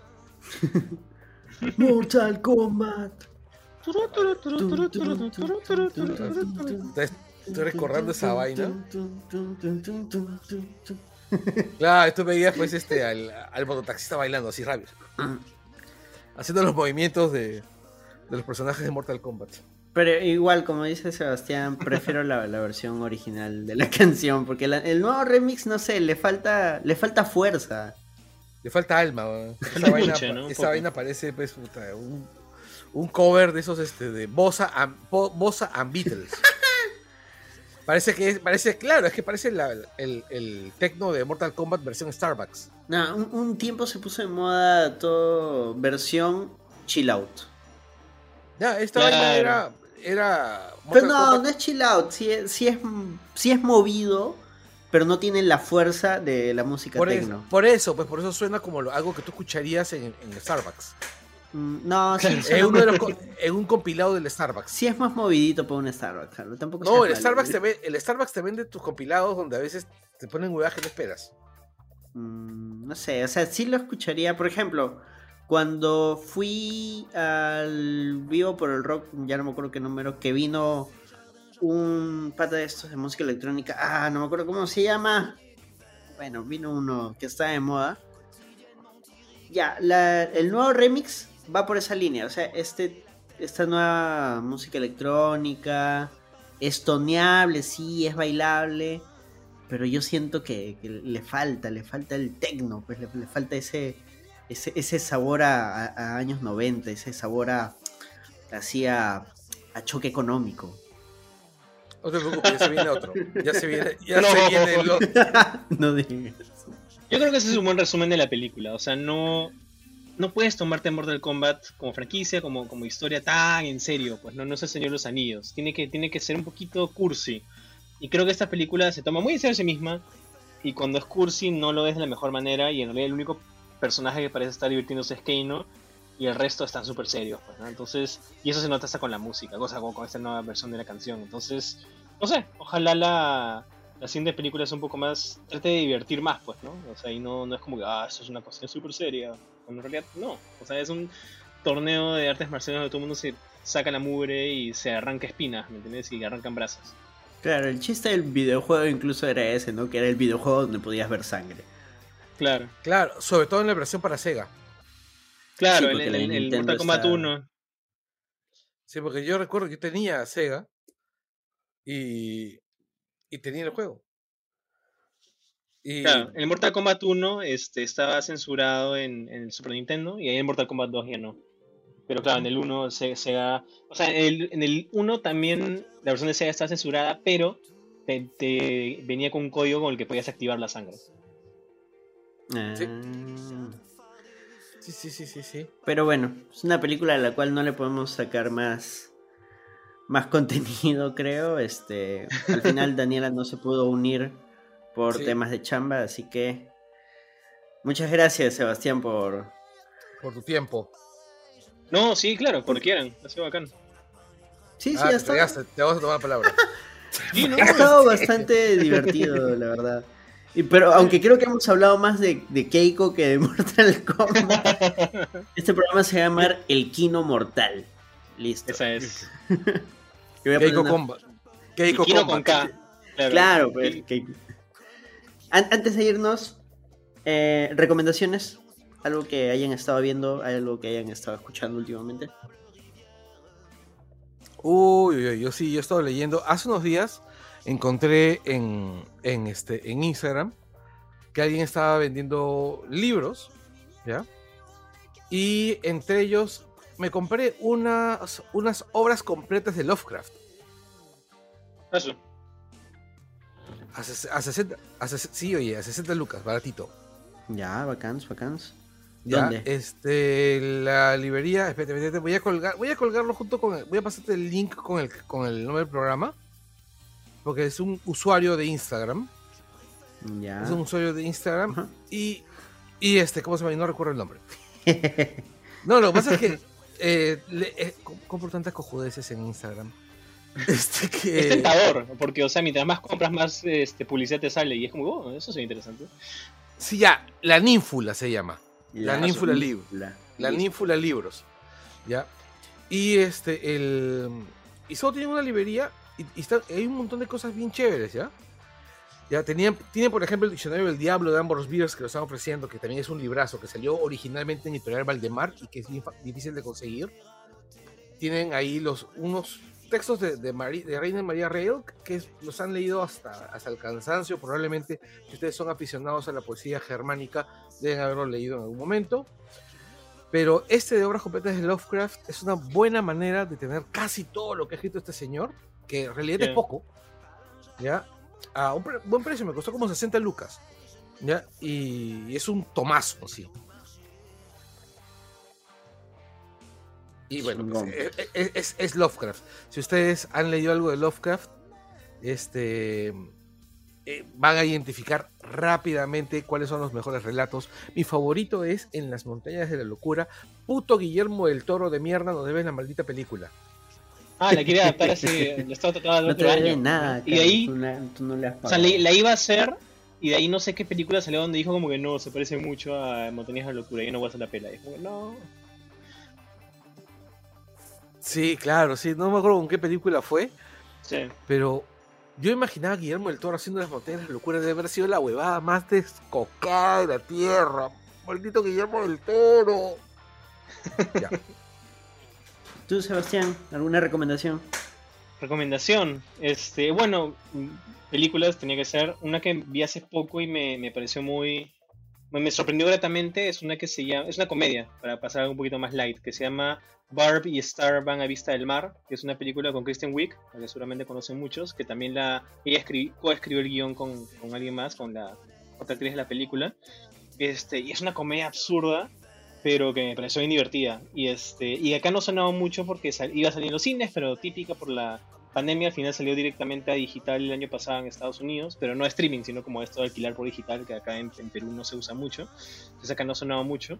Mortal Kombat. Estoy recordando esa vaina. Claro, esto veías pues este al, al mototaxista bailando así rápido. Haciendo los movimientos de, de los personajes de Mortal Kombat. Pero igual, como dice Sebastián, prefiero la, la versión original de la *laughs* canción, porque la- el nuevo remix, no sé, le falta, le falta fuerza. Le falta alma. Esa, vaina, parece pues, puta, un, un cover de esos este, de Bossa and, Bossa and Beatles. Parece que es, parece, claro, es que parece la- el, el tecno de Mortal Kombat versión Starbucks. No, un, un tiempo se puso de moda todo versión chill out. Ya, esta Claro. vaina era. era Pero Mortal no, Kombat- no es chill out, sí, es- sí es, sí es movido, pero no tiene la fuerza de la música por, es- techno. por eso, pues por eso suena como lo- algo que tú escucharías en, en Starbucks. Mm, No, *laughs* sí, suena uno de los *laughs* un compilado del Starbucks. sí es más movidito para un Starbucks, Carlos, Tampoco No, el. Starbucks, te ve- el Starbucks te vende tus compilados donde a veces te ponen huevadas que no esperas. Mm, no sé, o sea, sí lo escucharía. Por ejemplo, cuando fui al vivo por el rock, ya no me acuerdo qué número, que vino un pata de estos de música electrónica. Ah, no me acuerdo cómo se llama. Bueno, vino uno que está de moda. Ya, la- el nuevo remix va por esa línea. O sea, este, esta nueva música electrónica es toneable, sí, es bailable. Pero yo siento que, que le falta, le falta el tecno, pues le, le falta ese, ese, ese sabor a, años 90, ese sabor a, así a, a choque económico. No te preocupes, ya se viene otro. Ya se viene, ya No. se viene el otro. *laughs* no digas. Yo creo que ese es un buen resumen de la película. O sea, no, no puedes tomarte Mortal Kombat como franquicia, como, como historia tan en serio. Pues no, no es el Señor de los Anillos. Tiene que, tiene que ser un poquito cursi. Y creo que esta película se toma muy en serio a sí misma. Y cuando es cursi no lo es de la mejor manera. Y en realidad el único personaje que parece estar divirtiéndose es Keino. Y el resto están súper serios. Pues, ¿no? Entonces, y eso se nota hasta con la música, cosa como con esta nueva versión de la canción. Entonces, no sé, ojalá la, siguiente película es un poco más. trate de divertir más, pues, ¿no? O sea, y no, no es como que, ah, eso es una cuestión súper seria. Cuando en realidad, no. O sea, es un torneo de artes marciales donde todo el mundo se saca la mugre y se arranca espinas, ¿me entiendes? Y arrancan brazos. Claro, el chiste del videojuego incluso era ese, ¿no? Que era el videojuego donde podías ver sangre. Claro, Claro, sobre todo en la versión para Sega. claro, Sí, el, el, Mortal Kombat está- 1. Sí, porque yo recuerdo que yo tenía Sega y, y tenía el juego. Y Claro, el Mortal Kombat 1 este, estaba censurado en, en el Super Nintendo y ahí en Mortal Kombat 2 ya no. Pero claro, en el 1 se, Sega. O sea, en el, en el 1 también la versión de Sega estaba censurada, pero te, te venía con un código con el que podías activar la sangre. Ah. sí, sí, sí, sí, sí. Pero bueno, es una película a la cual no le podemos sacar más, más contenido, creo. Este, al final *laughs* Daniela no se pudo unir por Sí. temas de chamba, así que muchas gracias Sebastián por... Por tu tiempo. No, sí, claro, cuando quieran. Ha sido bacán. Sí, sí, Ah, ha te, estado, fregaste, te vamos a tomar la palabra. *laughs* Sí, ¿no? ha estado bastante divertido, la verdad. Y, pero aunque creo que hemos hablado más de, de Keiko que de *laughs* Mortal Kombat, este programa se va a llamar El Kino Mortal. Listo. Esa es. *laughs* Keiko una- Combat. Keiko Kino Combat. con K. Claro, Claro, pues, El- que- An- antes de irnos, eh, recomendaciones, algo que hayan estado viendo, algo que hayan estado escuchando últimamente. Uy, uy, uy, yo sí, yo he estado leyendo. Hace unos días encontré en, en, este, en Instagram que alguien estaba vendiendo libros, ¿ya? Y entre ellos me compré unas, unas obras completas de Lovecraft. Eso. A, a 60, a ses- sí, oye, a 60 lucas, baratito. Ya, bacans, bacans. ¿ya? ¿Dónde? Este, la librería, espérate, espérate, voy a colgar, voy a colgarlo junto con, voy a pasarte el link con el, con el nombre del programa, porque es un usuario de Instagram, Ya. es un usuario de Instagram y, y este, ¿cómo se llama? No recuerdo el nombre. *laughs* No, lo que pasa es que eh, le- eh, com- compro tantas cojudeces en Instagram. *laughs* Este Es tentador, porque, o sea, mientras más compras, más este, publicidad te sale. Y es como, oh, eso es interesante. sí ya, la ninfula se llama. La La ninfula. Live. La ninfula libros. ¿Ya? Y este, el. Y solo tienen una librería y, hay un montón de cosas bien chéveres, ¿ya? Ya tenían, tiene por ejemplo el diccionario del diablo de ambos Beers que lo están ofreciendo, que también es un librazo que salió originalmente en editorial Valdemar y que es difícil de conseguir. Tienen ahí los unos textos de, de, de Reina María Reil que los han leído hasta, hasta el cansancio. Probablemente, si ustedes son aficionados a la poesía germánica, deben haberlo leído en algún momento. Pero este de obras completas de Lovecraft es una buena manera de tener casi todo lo que ha escrito este señor, que en realidad es poco, ¿ya? A un buen precio, me costó como 60 lucas, ¿ya? Y es un tomazo, sí. Y bueno, es, es, Lovecraft. Si ustedes han leído algo de Lovecraft, este eh, van a identificar rápidamente cuáles son los mejores relatos. Mi favorito es En las montañas de la locura. Puto Guillermo del Toro de mierda, no debes la maldita película. Ah, la quería adaptar así, la estaba tratando no te año. nada, y de ahí, o sea, la, iba a hacer y de ahí no sé qué película salió donde dijo como que no, se parece mucho a Montañas de la Locura, y no voy a hacer la pela. Y como no. Sí, claro, sí, no me acuerdo con qué película fue. Sí. Pero yo imaginaba a Guillermo del Toro haciendo las montañas de la locura de haber sido la huevada más descocada de la tierra. Maldito Guillermo del Toro. *laughs* ya. Tú, Sebastián, ¿alguna recomendación? Recomendación. Este, bueno, películas tenía que ser. Una que vi hace poco y me, pareció muy. Me sorprendió gratamente. Es una que se llama. Es una comedia, para pasar algo un poquito más light, que se llama Barb y Star van a vista del mar, que es una película con Kristen Wiig, que seguramente conocen muchos, que también la. Ella coescribió el guion con, con alguien más, con la otra actriz de la película. Este, y es una comedia absurda pero que me pareció bien divertida. Y, este, y acá no sonaba mucho porque iba a cines, pero típica por la pandemia, al final salió directamente a digital el año pasado en Estados Unidos, pero no a streaming, sino como esto de alquilar por digital, que acá en, Perú no se usa mucho. Entonces acá no sonaba mucho.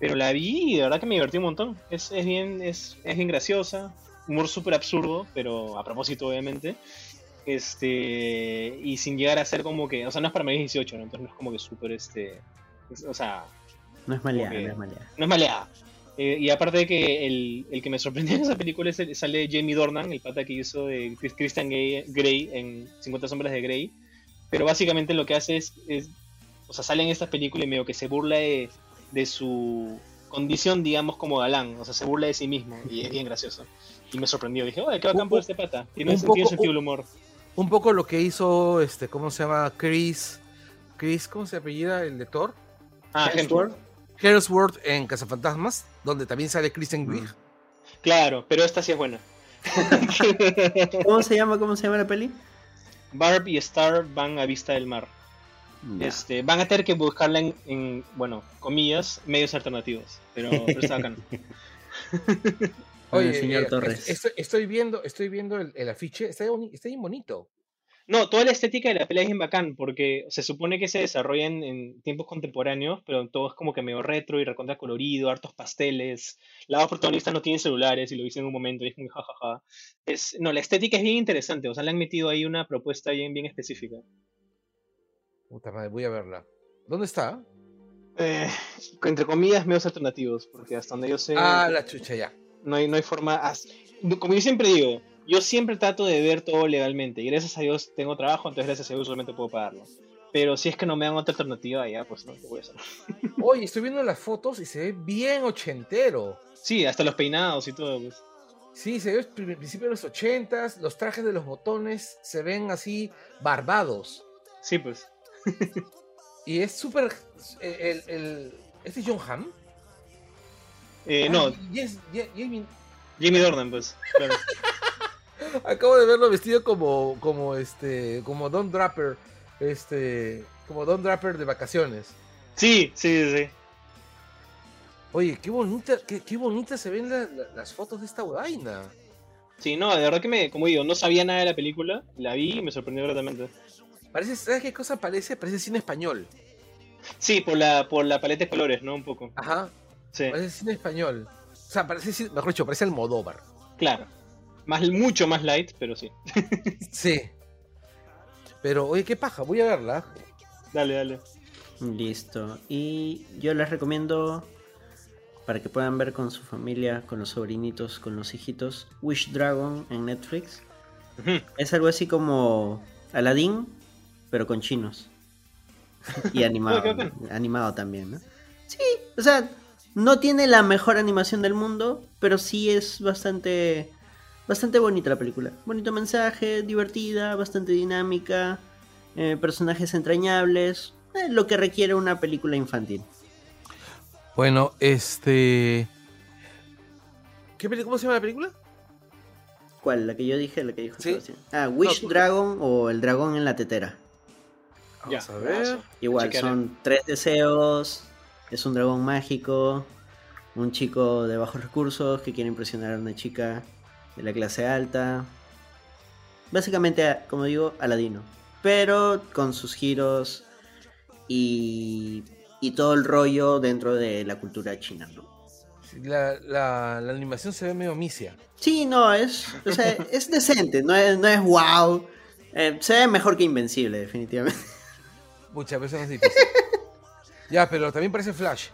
Pero la vi y de verdad que me divertí un montón. Es, es bien, es, es bien graciosa, humor súper absurdo, pero a propósito obviamente. Este, y sin llegar a ser como que, o sea, no es para mayores 18, ¿no? Entonces no es como que súper, este, o sea, no es maleada, no es maleada. No es maleada. Eh, y aparte de que el, el, que me sorprendió en esa película es el, sale Jamie Dornan, el pata que hizo de Christian Grey en 50 sombras de Grey. Pero básicamente lo que hace es, o sea, sale en esta película y medio que se burla de, de su condición, digamos, como galán. O sea, se burla de sí mismo y es bien gracioso. Y me sorprendió. Dije, oye, qué bacán por este pata. Tiene, un, poco, sentido el humor. Un poco lo que hizo, este, ¿cómo se llama? Chris. Chris, ¿cómo se apellida? El de Thor. Ah, Hemsworth. World en Cazafantasmas, donde también sale Kristen Wiig. Claro, pero esta sí es buena. *laughs* *laughs* ¿Cómo se llama? ¿Cómo se llama la peli? Barb y Star van a vista del mar. Este, van a tener que buscarla en, bueno, comillas, medios alternativos. Pero, está bacán. *laughs* Oye, señor eh, Torres. Estoy, viendo, estoy viendo el, afiche, está, está bien bonito. No, toda la estética de la pelea es bien bacán, porque se supone que se desarrolla en, tiempos contemporáneos, pero todo es como que medio retro y recontra colorido, hartos pasteles. La dos protagonistas no tienen celulares y lo dicen en un momento y es muy jajaja. Es, no, la estética es bien interesante, o sea, le han metido ahí una propuesta bien, bien específica. Puta madre, voy a verla. ¿Dónde está? Eh, entre comillas, medios alternativos, porque hasta donde yo sé. Ah, la chucha ya. No hay, no hay forma. Como yo siempre digo, yo siempre trato de ver todo legalmente y gracias a Dios tengo trabajo, entonces gracias a Dios solamente puedo pagarlo. Pero si es que no me dan otra alternativa, ya pues no, ¿qué voy a hacer? *laughs* Oye, estoy viendo las fotos y se ve bien ochentero. Sí, hasta los peinados y todo. Pues. Sí, se ve el principio de los ochentas, los trajes de los botones se ven así barbados. Sí, pues. *laughs* y es súper... El, el, ¿Este es John Hamm? Eh, no. Yes, Jamie... Jamie Dornan, pues. Claro. *laughs* Acabo de verlo vestido como, como este, como Don Draper, este, como Don Draper de vacaciones. Sí, sí, sí. Oye, qué bonita, qué, bonita se ven las fotos de esta vaina. Sí, no, de verdad que me, como digo, no sabía nada de la película, la vi y me sorprendió gratamente. Parece, ¿sabes qué cosa parece? Parece cine español. Sí, por la, por la paleta de colores, ¿no? Un poco. Ajá. Sí. Parece cine español. O sea, parece, mejor dicho, parece Almodóvar. Claro. Más, mucho más light, pero sí. *laughs* sí. Pero, oye, qué paja, voy a verla. Dale, dale. Listo. Y yo les recomiendo para que puedan ver con su familia, con los sobrinitos, con los hijitos, Wish Dragon en Netflix. Es algo así como Aladdin, pero con chinos. *laughs* Y animado, animado también, ¿no? Sí, o sea, no tiene la mejor animación del mundo, pero sí es bastante bastante bonita la película. Bonito mensaje, divertida, bastante dinámica, eh, personajes entrañables, eh, lo que requiere una película infantil. Bueno, este... ¿Qué ¿Cómo se llama la película? ¿Cuál? ¿La que yo dije? ¿La que dijo Ah, Wish Dragon o El Dragón en la Tetera. Vamos a ver. Igual, son tres deseos, es un dragón mágico, un chico de bajos recursos que quiere impresionar a una chica de la clase alta. Básicamente, como digo, Aladino. Pero con sus giros y, y todo el rollo dentro de la cultura china, ¿no? La, animación se ve medio misia. Sí, no, es, *laughs* es decente, no es, no es wow. Eh, se ve mejor que Invencible, definitivamente. *laughs* Muchas veces es difícil. ya, pero también parece Flash.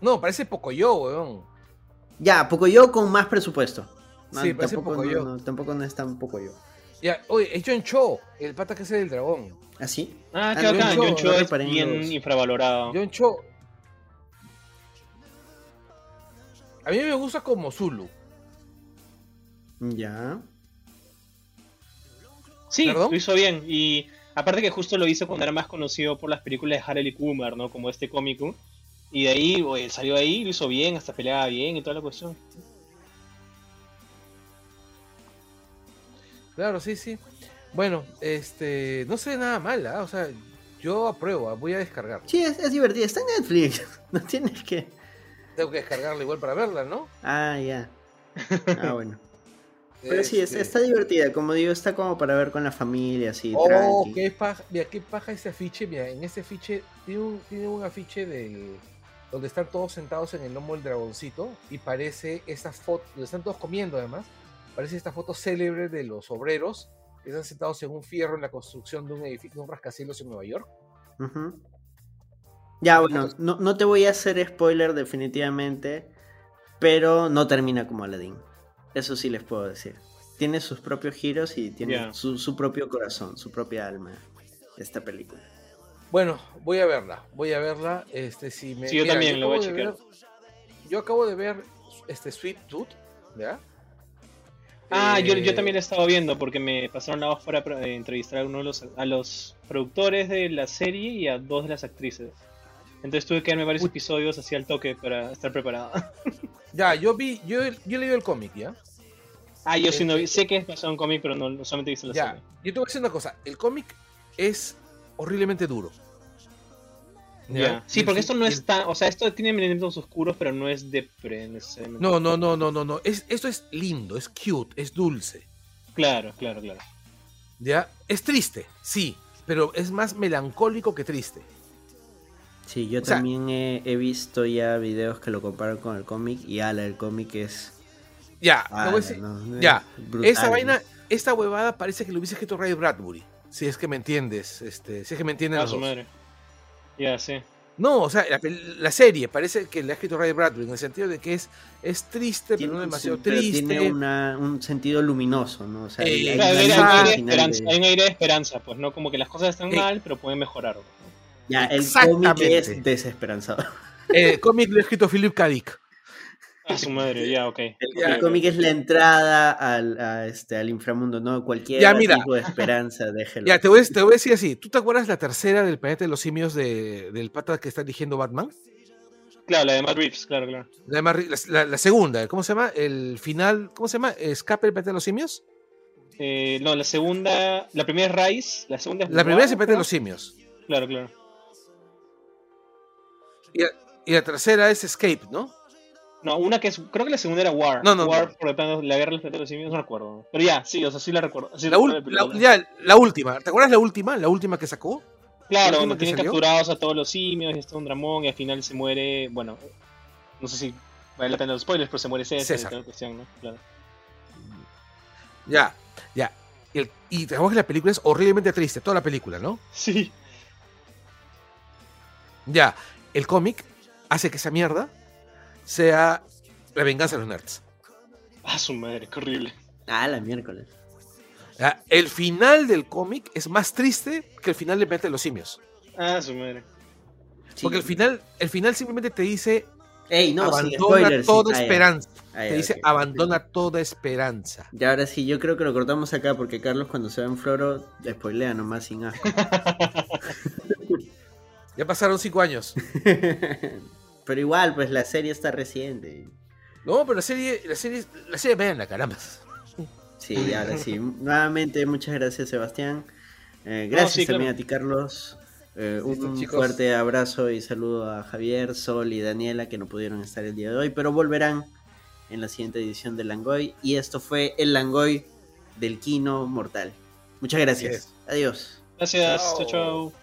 No, parece Pocoyo, weón. Ya, Pocoyo con más presupuesto. Sí, parece tampoco. No, tampoco no es tan Pocoyo. Ya, oye, es John Cho, el pata que es el dragón. ¿Ah, sí? Ah, qué bacán. John Cho es bien infravalorado. John Cho. A mí me gusta como Zulu. Ya. Sí, lo hizo bien. Y aparte que justo lo hizo cuando era más conocido por las películas de Harley Kumar, ¿no? Como este cómico. Y de ahí, salió ahí, lo hizo bien, hasta peleaba bien y toda la cuestión. Claro, sí, sí. Bueno, este, no se ve nada mal, ¿ah? o sea, yo apruebo, ¿ah? voy a descargar. Sí, es, es divertida, está en Netflix, *laughs* no tienes que... Tengo que descargarla igual para verla, ¿no? Ah, ya. Ah, *laughs* bueno. Pero sí, este está, divertida, como digo, está como para ver con la familia, así. Oh, qué paja, mira, qué paja ese afiche, mira, en ese afiche, tiene un, tiene un afiche del, donde están todos sentados en el lomo del dragoncito y parece esa foto, donde están todos comiendo además, parece esta foto célebre de los obreros que están sentados en un fierro en la construcción de un edificio, de un rascacielos en Nueva York. Ya, bueno, no, te voy a hacer spoiler definitivamente, pero no termina como Aladdin. Eso sí les puedo decir. Tiene sus propios giros y tiene su, propio corazón, su propia alma, esta película. Bueno, voy a verla, voy a verla. Este, si me, sí, yo también lo voy a checar. yo acabo de ver este Sweet Tooth, ¿ya? Ah, yo, yo, también he estado viendo porque me pasaron la voz para eh, entrevistar a uno de los, a los productores de la serie y a dos de las actrices. Entonces tuve que darme varios episodios así al toque para estar preparado. *laughs* ya, yo vi, yo, yo leí el cómic, ¿ya? Ah, yo sí no vi, sé que es basado en cómic, pero no, solamente visto la ya, serie. Yo te voy a decir una cosa, el cómic es horriblemente duro. Sí, porque esto no es tan. O sea, esto tiene elementos oscuros, pero no es depre necesariamente. No, no, no, no, no. no. Es, esto es lindo, es cute, es dulce. Claro, claro, claro. ¿Ya? Es triste, sí, pero es más melancólico que triste. Sí, yo también he, visto ya videos que lo comparan con el cómic y ala, el cómic es. Ya, ya. esa vaina, esta huevada parece que lo hubiese escrito Ray Bradbury. Si es que me entiendes, este, si es que me entienden. A su madre. Sí. No, o sea, la, serie parece que le ha escrito Ray Bradbury en el sentido de que es, es triste, pero no demasiado triste. Tiene un sentido luminoso, ¿no? O sea, hay, un aire de esperanza, pues, ¿no? Como que las cosas están mal, pero pueden mejorar. Ya, el cómic es desesperanzado. El cómic lo ha escrito Philip K. Dick. A su madre, ya, ok. El, cómic es la entrada al, este, al inframundo, ¿no? Cualquier tipo de esperanza, déjelo. Ya, te voy, te voy, a decir así. ¿Tú te acuerdas la tercera del planeta de los simios de, del pata que está dirigiendo Batman? Claro, la de Matt Reeves, claro, claro. La, la, segunda, ¿cómo se llama? El final, ¿cómo se llama? ¿Escape del planeta de los simios? Eh, no, la segunda, la primera es Rise, la segunda es... La primera es el planeta de los simios. Claro, claro. Y, y la tercera es Escape, ¿no? No, una que es. Creo que la segunda era War. No, no. War, por tanto, la guerra de los simios, no recuerdo. Pero ya, sí, o sea, sí la recuerdo. la, ya, la última. ¿Te acuerdas la última? La última que sacó. Claro, donde tienen capturados a todos los simios y está un dramón y al final se muere. Bueno, no sé si vale la pena los spoilers, pero se muere César. César. Cuestión, ¿no? claro. Ya, ya. Y, y te que la película es horriblemente triste, toda la película, ¿no? Sí. Ya, el cómic hace que esa mierda sea La venganza de los nerds. Ah, su madre, qué horrible. Ah, la miércoles. El final del cómic es más triste que el final de Planeta de los Simios. Ah, su madre. Porque el final, el final simplemente te dice Ey, no, abandona toda esperanza. te dice abandona toda esperanza. Y ahora sí, yo creo que lo cortamos acá porque Carlos cuando se va en Floro spoilea nomás sin asco. *laughs* ya pasaron cinco años. *laughs* pero igual, pues la serie está reciente. No, pero la serie, la serie, la serie vean la caramba. Sí, ahora sí. Nuevamente, muchas gracias, Sebastián. Eh, gracias también a ti, Carlos. Eh, un fuerte abrazo y saludo a Javier, Sol y Daniela que no pudieron estar el día de hoy, pero volverán en la siguiente edición de Langoy. Y esto fue el Langoy del Kino Mortal. Muchas gracias. Adiós. Gracias. chao. chao.